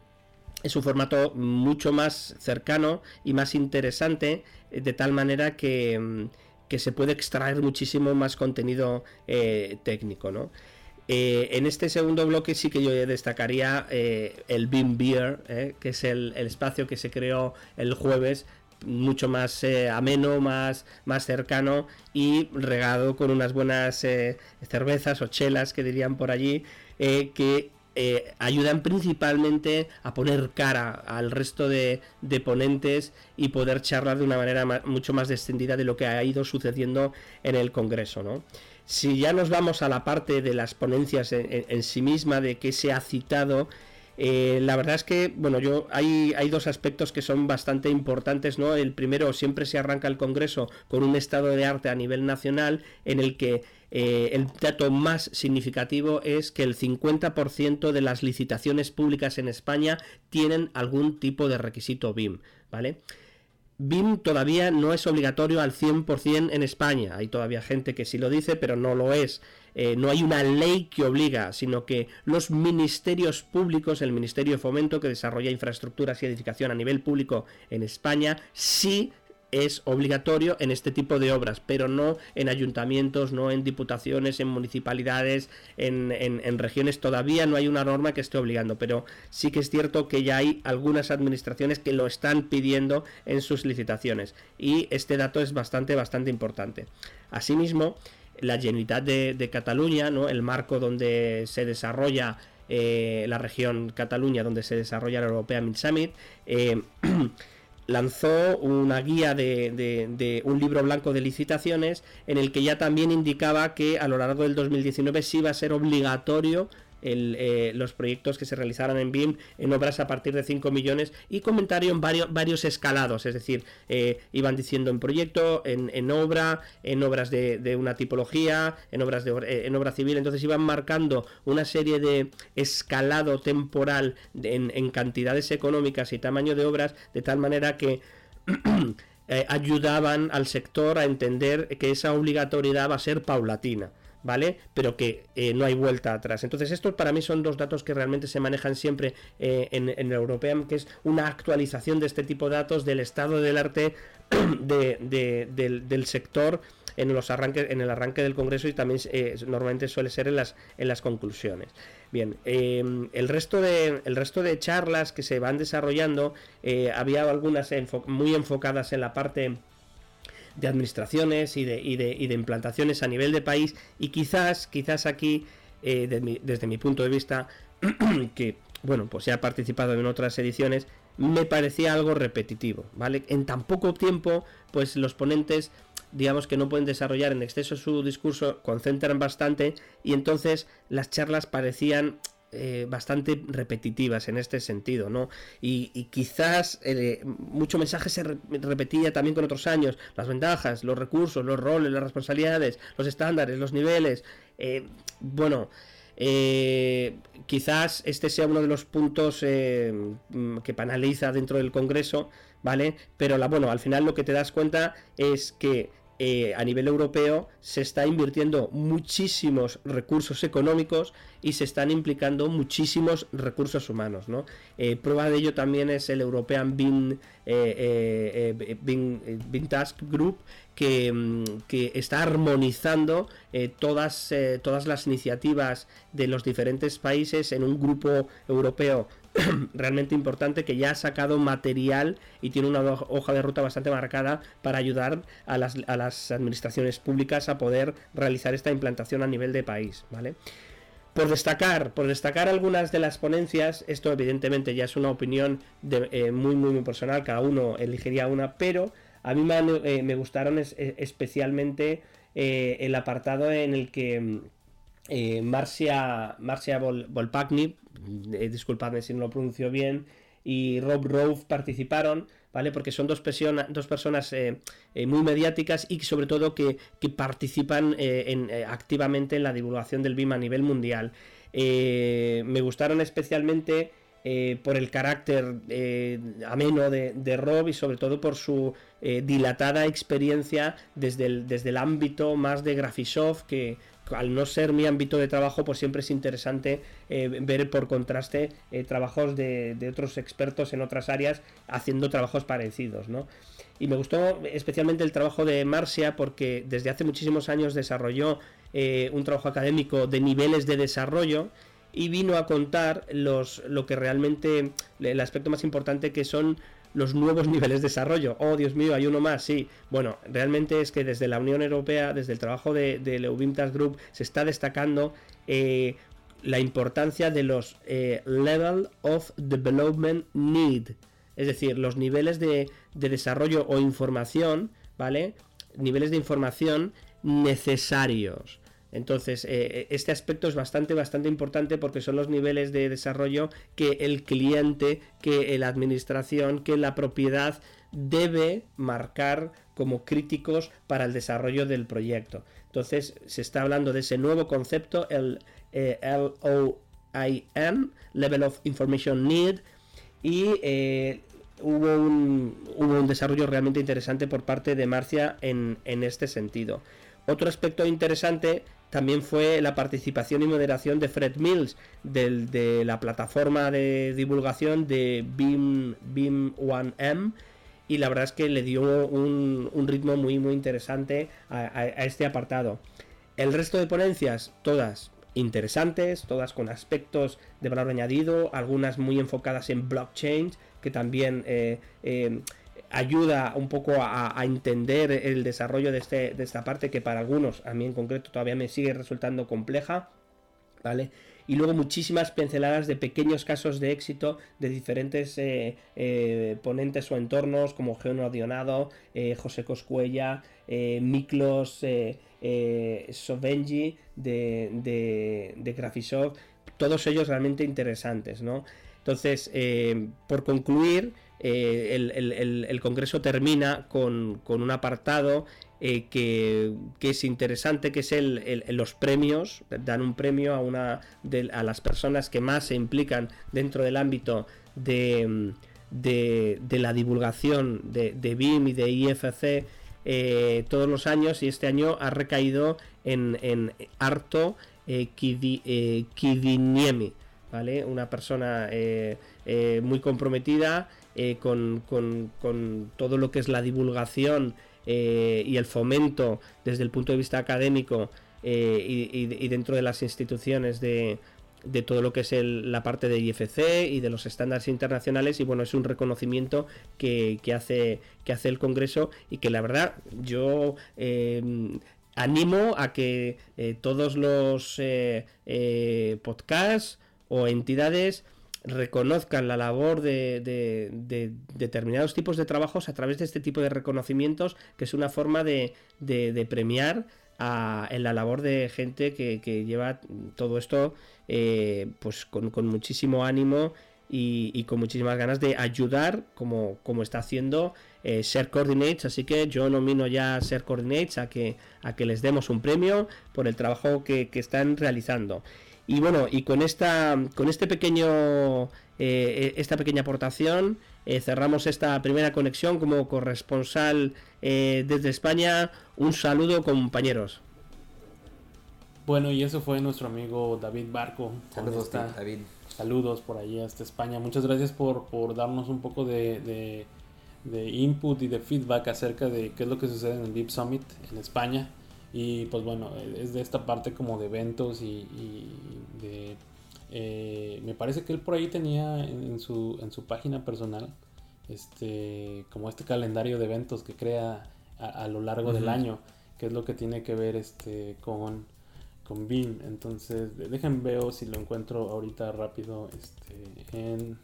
es un formato mucho más cercano y más interesante, eh, de tal manera que, mm, que se puede extraer muchísimo más contenido eh, técnico, ¿no? Eh, en este segundo bloque sí que yo destacaría el Beam Beer, que es el, espacio que se creó el jueves mucho más ameno, más, más cercano y regado con unas buenas cervezas o chelas que dirían por allí, que eh, ayudan principalmente a poner cara al resto de, ponentes y poder charlar de una manera mucho más descendida de lo que ha ido sucediendo en el Congreso. ¿no? Si ya nos vamos a la parte de las ponencias en, sí misma, de qué se ha citado, eh, la verdad es que, bueno, yo hay, hay dos aspectos que son bastante importantes, ¿no? El primero, siempre se arranca el Congreso con un estado de arte a nivel nacional en el que eh, el dato más significativo es que el 50% de las licitaciones públicas en España tienen algún tipo de requisito BIM, ¿vale? BIM todavía no es obligatorio al 100% en España. Hay todavía gente que sí lo dice, pero no lo es. Eh, no hay una ley que obliga, sino que los ministerios públicos, el Ministerio de Fomento que desarrolla infraestructuras y edificación a nivel público en España, sí es obligatorio en este tipo de obras, pero no en ayuntamientos, no en diputaciones, en municipalidades, en, regiones. Todavía no hay una norma que esté obligando, pero sí que es cierto que ya hay algunas administraciones que lo están pidiendo en sus licitaciones. Y este dato es bastante, bastante importante. Asimismo, la Generalitat de, Cataluña, ¿no? el marco donde se desarrolla eh, la región Cataluña, donde se desarrolla el European Summit, eh, lanzó una guía de, un libro blanco de licitaciones en el que ya también indicaba que a lo largo del 2019 sí iba a ser obligatorio eh, los proyectos que se realizaran en BIM en obras a partir de 5 millones y comentario en varios, varios escalados, es decir, eh, iban diciendo en proyecto, en, obra, en obras de, una tipología, en obras de eh, en obra civil, entonces iban marcando una serie de escalado temporal en, en cantidades económicas y tamaño de obras, de tal manera que ayudaban al sector a entender que esa obligatoriedad va a ser paulatina. ¿Vale? Pero que eh, no hay vuelta atrás. Entonces, estos para mí son dos datos que realmente se manejan siempre eh, en, en European, que es una actualización de este tipo de datos del estado del arte del, sector en los arranques en el arranque del congreso y también eh, normalmente suele ser en las en las conclusiones bien el resto de el resto de charlas que se van desarrollando había algunas muy enfocadas en la parte de administraciones y de, y de, y de implantaciones a nivel de país y quizás, quizás aquí, eh, desde mi punto de vista, que, bueno, pues ya he participado en otras ediciones, me parecía algo repetitivo, ¿vale? En tan poco tiempo, pues los ponentes digamos que no pueden desarrollar en exceso su discurso, concentran bastante y entonces las charlas parecían eh, bastante repetitivas en este sentido, ¿no? Y, quizás eh, mucho mensaje se repetía también con otros años, las ventajas, los recursos, los roles, las responsabilidades, los estándares, los niveles, eh, bueno, quizás este sea uno de los puntos que panaliza dentro del Congreso, ¿vale? Pero la, bueno, al final lo que te das cuenta es que eh, a nivel europeo se está invirtiendo muchísimos recursos económicos y se están implicando muchísimos recursos humanos. ¿no? Eh, prueba de ello también es el European BIM, eh, Task Group que, mm, que está armonizando todas, todas las iniciativas de los diferentes países en un grupo europeo realmente importante que ya ha sacado material y tiene una hoja de ruta bastante marcada para ayudar a las, a las administraciones públicas a poder realizar esta implantación a nivel de país, ¿vale? Por destacar, por destacar algunas de las ponencias, esto evidentemente ya es una opinión eh, muy, muy, muy personal, cada uno elegiría una, pero a mí me, eh, me gustaron eh, especialmente el apartado en el que eh, Marcia, Marcia Volpagni, eh, disculpadme si no lo pronuncio bien, y Rob Rove participaron, ¿vale? Porque son dos, dos personas eh, muy mediáticas y sobre todo que, participan activamente en la divulgación del BIM a nivel mundial. me gustaron especialmente por el carácter ameno de, Rob y sobre todo por su dilatada experiencia desde el, desde el ámbito más de Graphisoft que, al no ser mi ámbito de trabajo, pues siempre es interesante eh, ver por contraste eh, trabajos de, otros expertos en otras áreas haciendo trabajos parecidos, ¿no? Y me gustó especialmente el trabajo de Marcia porque desde hace muchísimos años desarrolló eh, un trabajo académico de niveles de desarrollo y vino a contar los, lo que realmente, el aspecto más importante que son los nuevos niveles de desarrollo. Oh, Dios mío, hay uno más, sí. Bueno, realmente es que desde la Unión Europea, desde el trabajo de, de Group, se está destacando eh, la importancia de los eh, Level of Development Need. Es decir, los niveles de, de desarrollo o información, ¿vale? Niveles de información necesarios. Entonces, eh, eh, este aspecto es bastante, bastante importante porque son los niveles de desarrollo que el cliente, que la administración, que la propiedad debe marcar como críticos para el desarrollo del proyecto. Entonces, se está hablando de ese nuevo concepto, el eh, LOIN, Level of Information Need, y hubo, un, hubo, un, desarrollo realmente interesante por parte de Marcia en, en este sentido. Otro aspecto interesante también fue la participación y moderación de Fred Mills de la plataforma de divulgación de BIM, BIM 1M y la verdad es que le dio un, ritmo muy muy interesante a, este apartado. El resto de ponencias, todas interesantes, todas con aspectos de valor añadido, algunas muy enfocadas en blockchain, que también eh, eh, ayuda un poco a, entender el desarrollo de, este, de esta parte que para algunos, a mí en concreto, todavía me sigue resultando compleja. ¿Vale? Y luego muchísimas pinceladas de pequeños casos de éxito de diferentes eh, eh, ponentes o entornos como Geno Adionado, eh, José Coscuella, Miklos Sovenji de, de, de Graphisoft, todos ellos realmente interesantes, ¿no? Entonces, por concluir, eh, el, Congreso termina con, un apartado eh, que, es interesante, que es el, los premios, dan un premio a, una de, a las personas que más se implican dentro del ámbito de, la divulgación de, BIM y de IFC eh, todos los años y este año ha recaído en, en Arto eh. Una persona muy comprometida con, con, con, todo lo que es la divulgación y el fomento desde el punto de vista académico y, y, dentro de las instituciones de, de todo lo que es la parte de IFC y de los estándares internacionales y bueno es un reconocimiento que, hace que hace el Congreso y que la verdad yo eh, animo a que eh, todos los eh, podcasts o entidades reconozcan la labor de, determinados tipos de trabajos a través de este tipo de reconocimientos que es una forma de, premiar en la labor de gente que, lleva todo esto eh, pues con, muchísimo ánimo y, con muchísimas ganas de ayudar como, como está haciendo eh, Share Coordinates. Así que yo nomino ya a Share Coordinates a que, a que les demos un premio por el trabajo que, están realizando. Y bueno, y con esta con este pequeño eh, esta pequeña aportación cerramos esta primera conexión como corresponsal desde España. Un saludo compañeros. Bueno, y eso fue nuestro amigo David Barco. Saludos, David. Saludos por allí hasta España. Muchas gracias por, por darnos un poco de, input y de feedback acerca de qué es lo que sucede en el Deep Summit en España. Y pues bueno, es de esta parte como de eventos y, de... Eh, me parece que él por ahí tenía en, su, en su página personal este como este calendario de eventos que crea a, lo largo del año, que es lo que tiene que ver este con con BIM. Entonces, dejen veo si lo encuentro ahorita rápido este, en,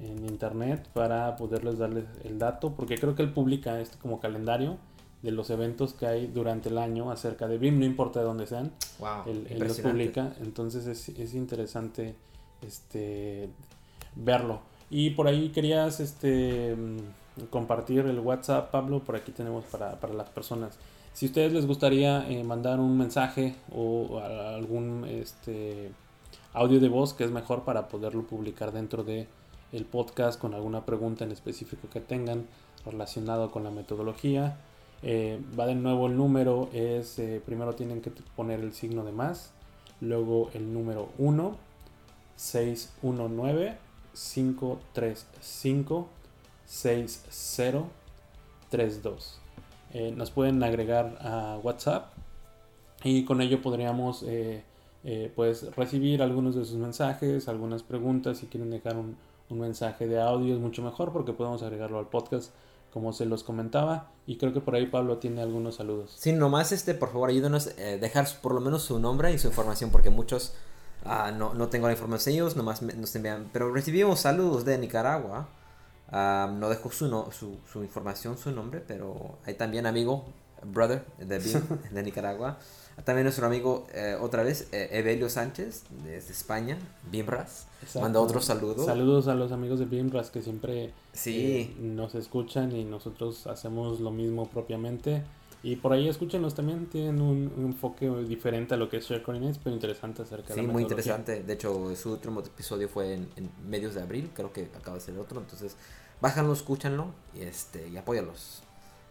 en internet para poderles darles el dato, porque creo que él publica este como calendario de los eventos que hay durante el año acerca de BIM, no importa de dónde sean. Wow, él, los publica, entonces es, es, interesante este, verlo. Y por ahí querías este, mm, compartir el WhatsApp, Pablo, por aquí tenemos para, para las personas. Si a ustedes les gustaría eh, mandar un mensaje o algún este, audio de voz que es mejor para poderlo publicar dentro de el podcast con alguna pregunta en específico que tengan relacionado con la metodología. Eh, va de nuevo el número, es eh, primero tienen que poner el signo de más, luego el número 1, 619 535 6032. Eh, nos pueden agregar a WhatsApp y con ello podríamos eh, pues recibir algunos de sus mensajes, algunas preguntas, si quieren dejar un, mensaje de audio es mucho mejor porque podemos agregarlo al podcast como se los comentaba y creo que por ahí Pablo tiene algunos saludos. Sí, nomás este, por favor ayúdenos a dejar por lo menos su nombre y su información porque muchos ah, no, no tengo la información ellos, nomás nos envían, pero recibimos saludos de Nicaragua no dejó su, su, su, información, su nombre, pero hay también amigo, brother de, de Nicaragua. También nuestro amigo, eh, otra vez, eh, Evelio Sánchez, desde España, Bimbras. Manda otro saludo. Saludos a los amigos de Bimbras que siempre sí. Eh, nos escuchan y nosotros hacemos lo mismo propiamente. Y por ahí escúchenos también, tienen un, enfoque diferente a lo que es Share pero interesante acerca de Sí, muy interesante. De hecho, su último episodio fue en, en, medios de abril, creo que acaba de ser otro. Entonces, bájanlo, escúchanlo y, este, y apóyalos.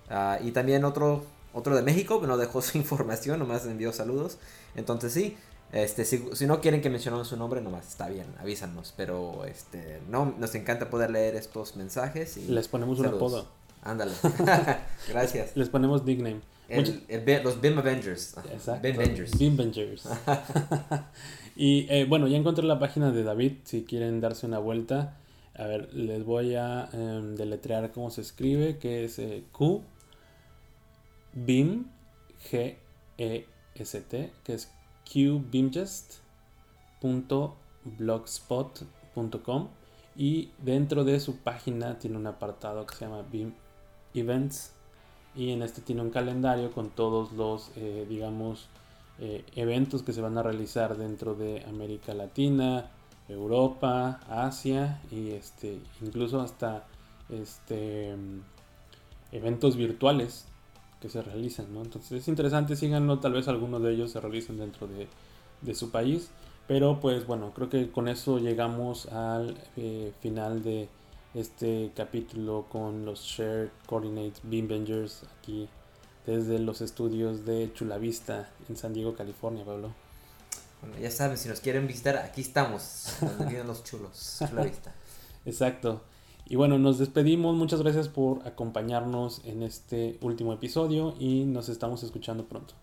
Ah, y también otro, otro de México nos dejó su información, nomás envió saludos. Entonces sí, este, si, si, no quieren que mencionemos su nombre, nomás está bien, avísanos. Pero este, no, nos encanta poder leer estos mensajes. Y Les ponemos un apodo. Ándale. Gracias. Les ponemos nickname. los BIM Avengers. Exacto. BIM Avengers. BIM Avengers. y eh, bueno, ya encontré la página de David. Si quieren darse una vuelta. A ver, les voy a em, deletrear cómo se escribe, que es eh, Q BIM G E S T, que es qbimgest.blogspot.com y dentro de su página tiene un apartado que se llama BIM Events. Y en este tiene un calendario con todos los eh, digamos eh, eventos que se van a realizar dentro de América Latina, Europa, Asia y este, incluso hasta este, eventos virtuales que se realizan. Entonces es interesante, síganlo, tal vez algunos de ellos se realicen dentro de, su país. Pero pues bueno, creo que con eso llegamos al eh, final de, este capítulo con los Shared Coordinates Beam Bengers aquí desde los estudios de Chulavista en San Diego, California, Pablo. Bueno, ya saben, si nos quieren visitar, aquí estamos, donde viven los chulos, Chulavista. Exacto. Y bueno, nos despedimos. Muchas gracias por acompañarnos en este último episodio y nos estamos escuchando pronto.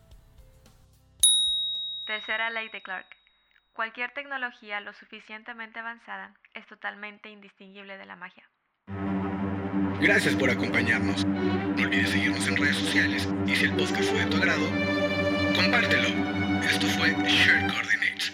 Tercera ley de Clark. Cualquier tecnología lo suficientemente avanzada es totalmente indistinguible de la magia. Gracias por acompañarnos. No olvides seguirnos en redes sociales y si el podcast fue de tu agrado, compártelo. Esto fue Share Coordinates.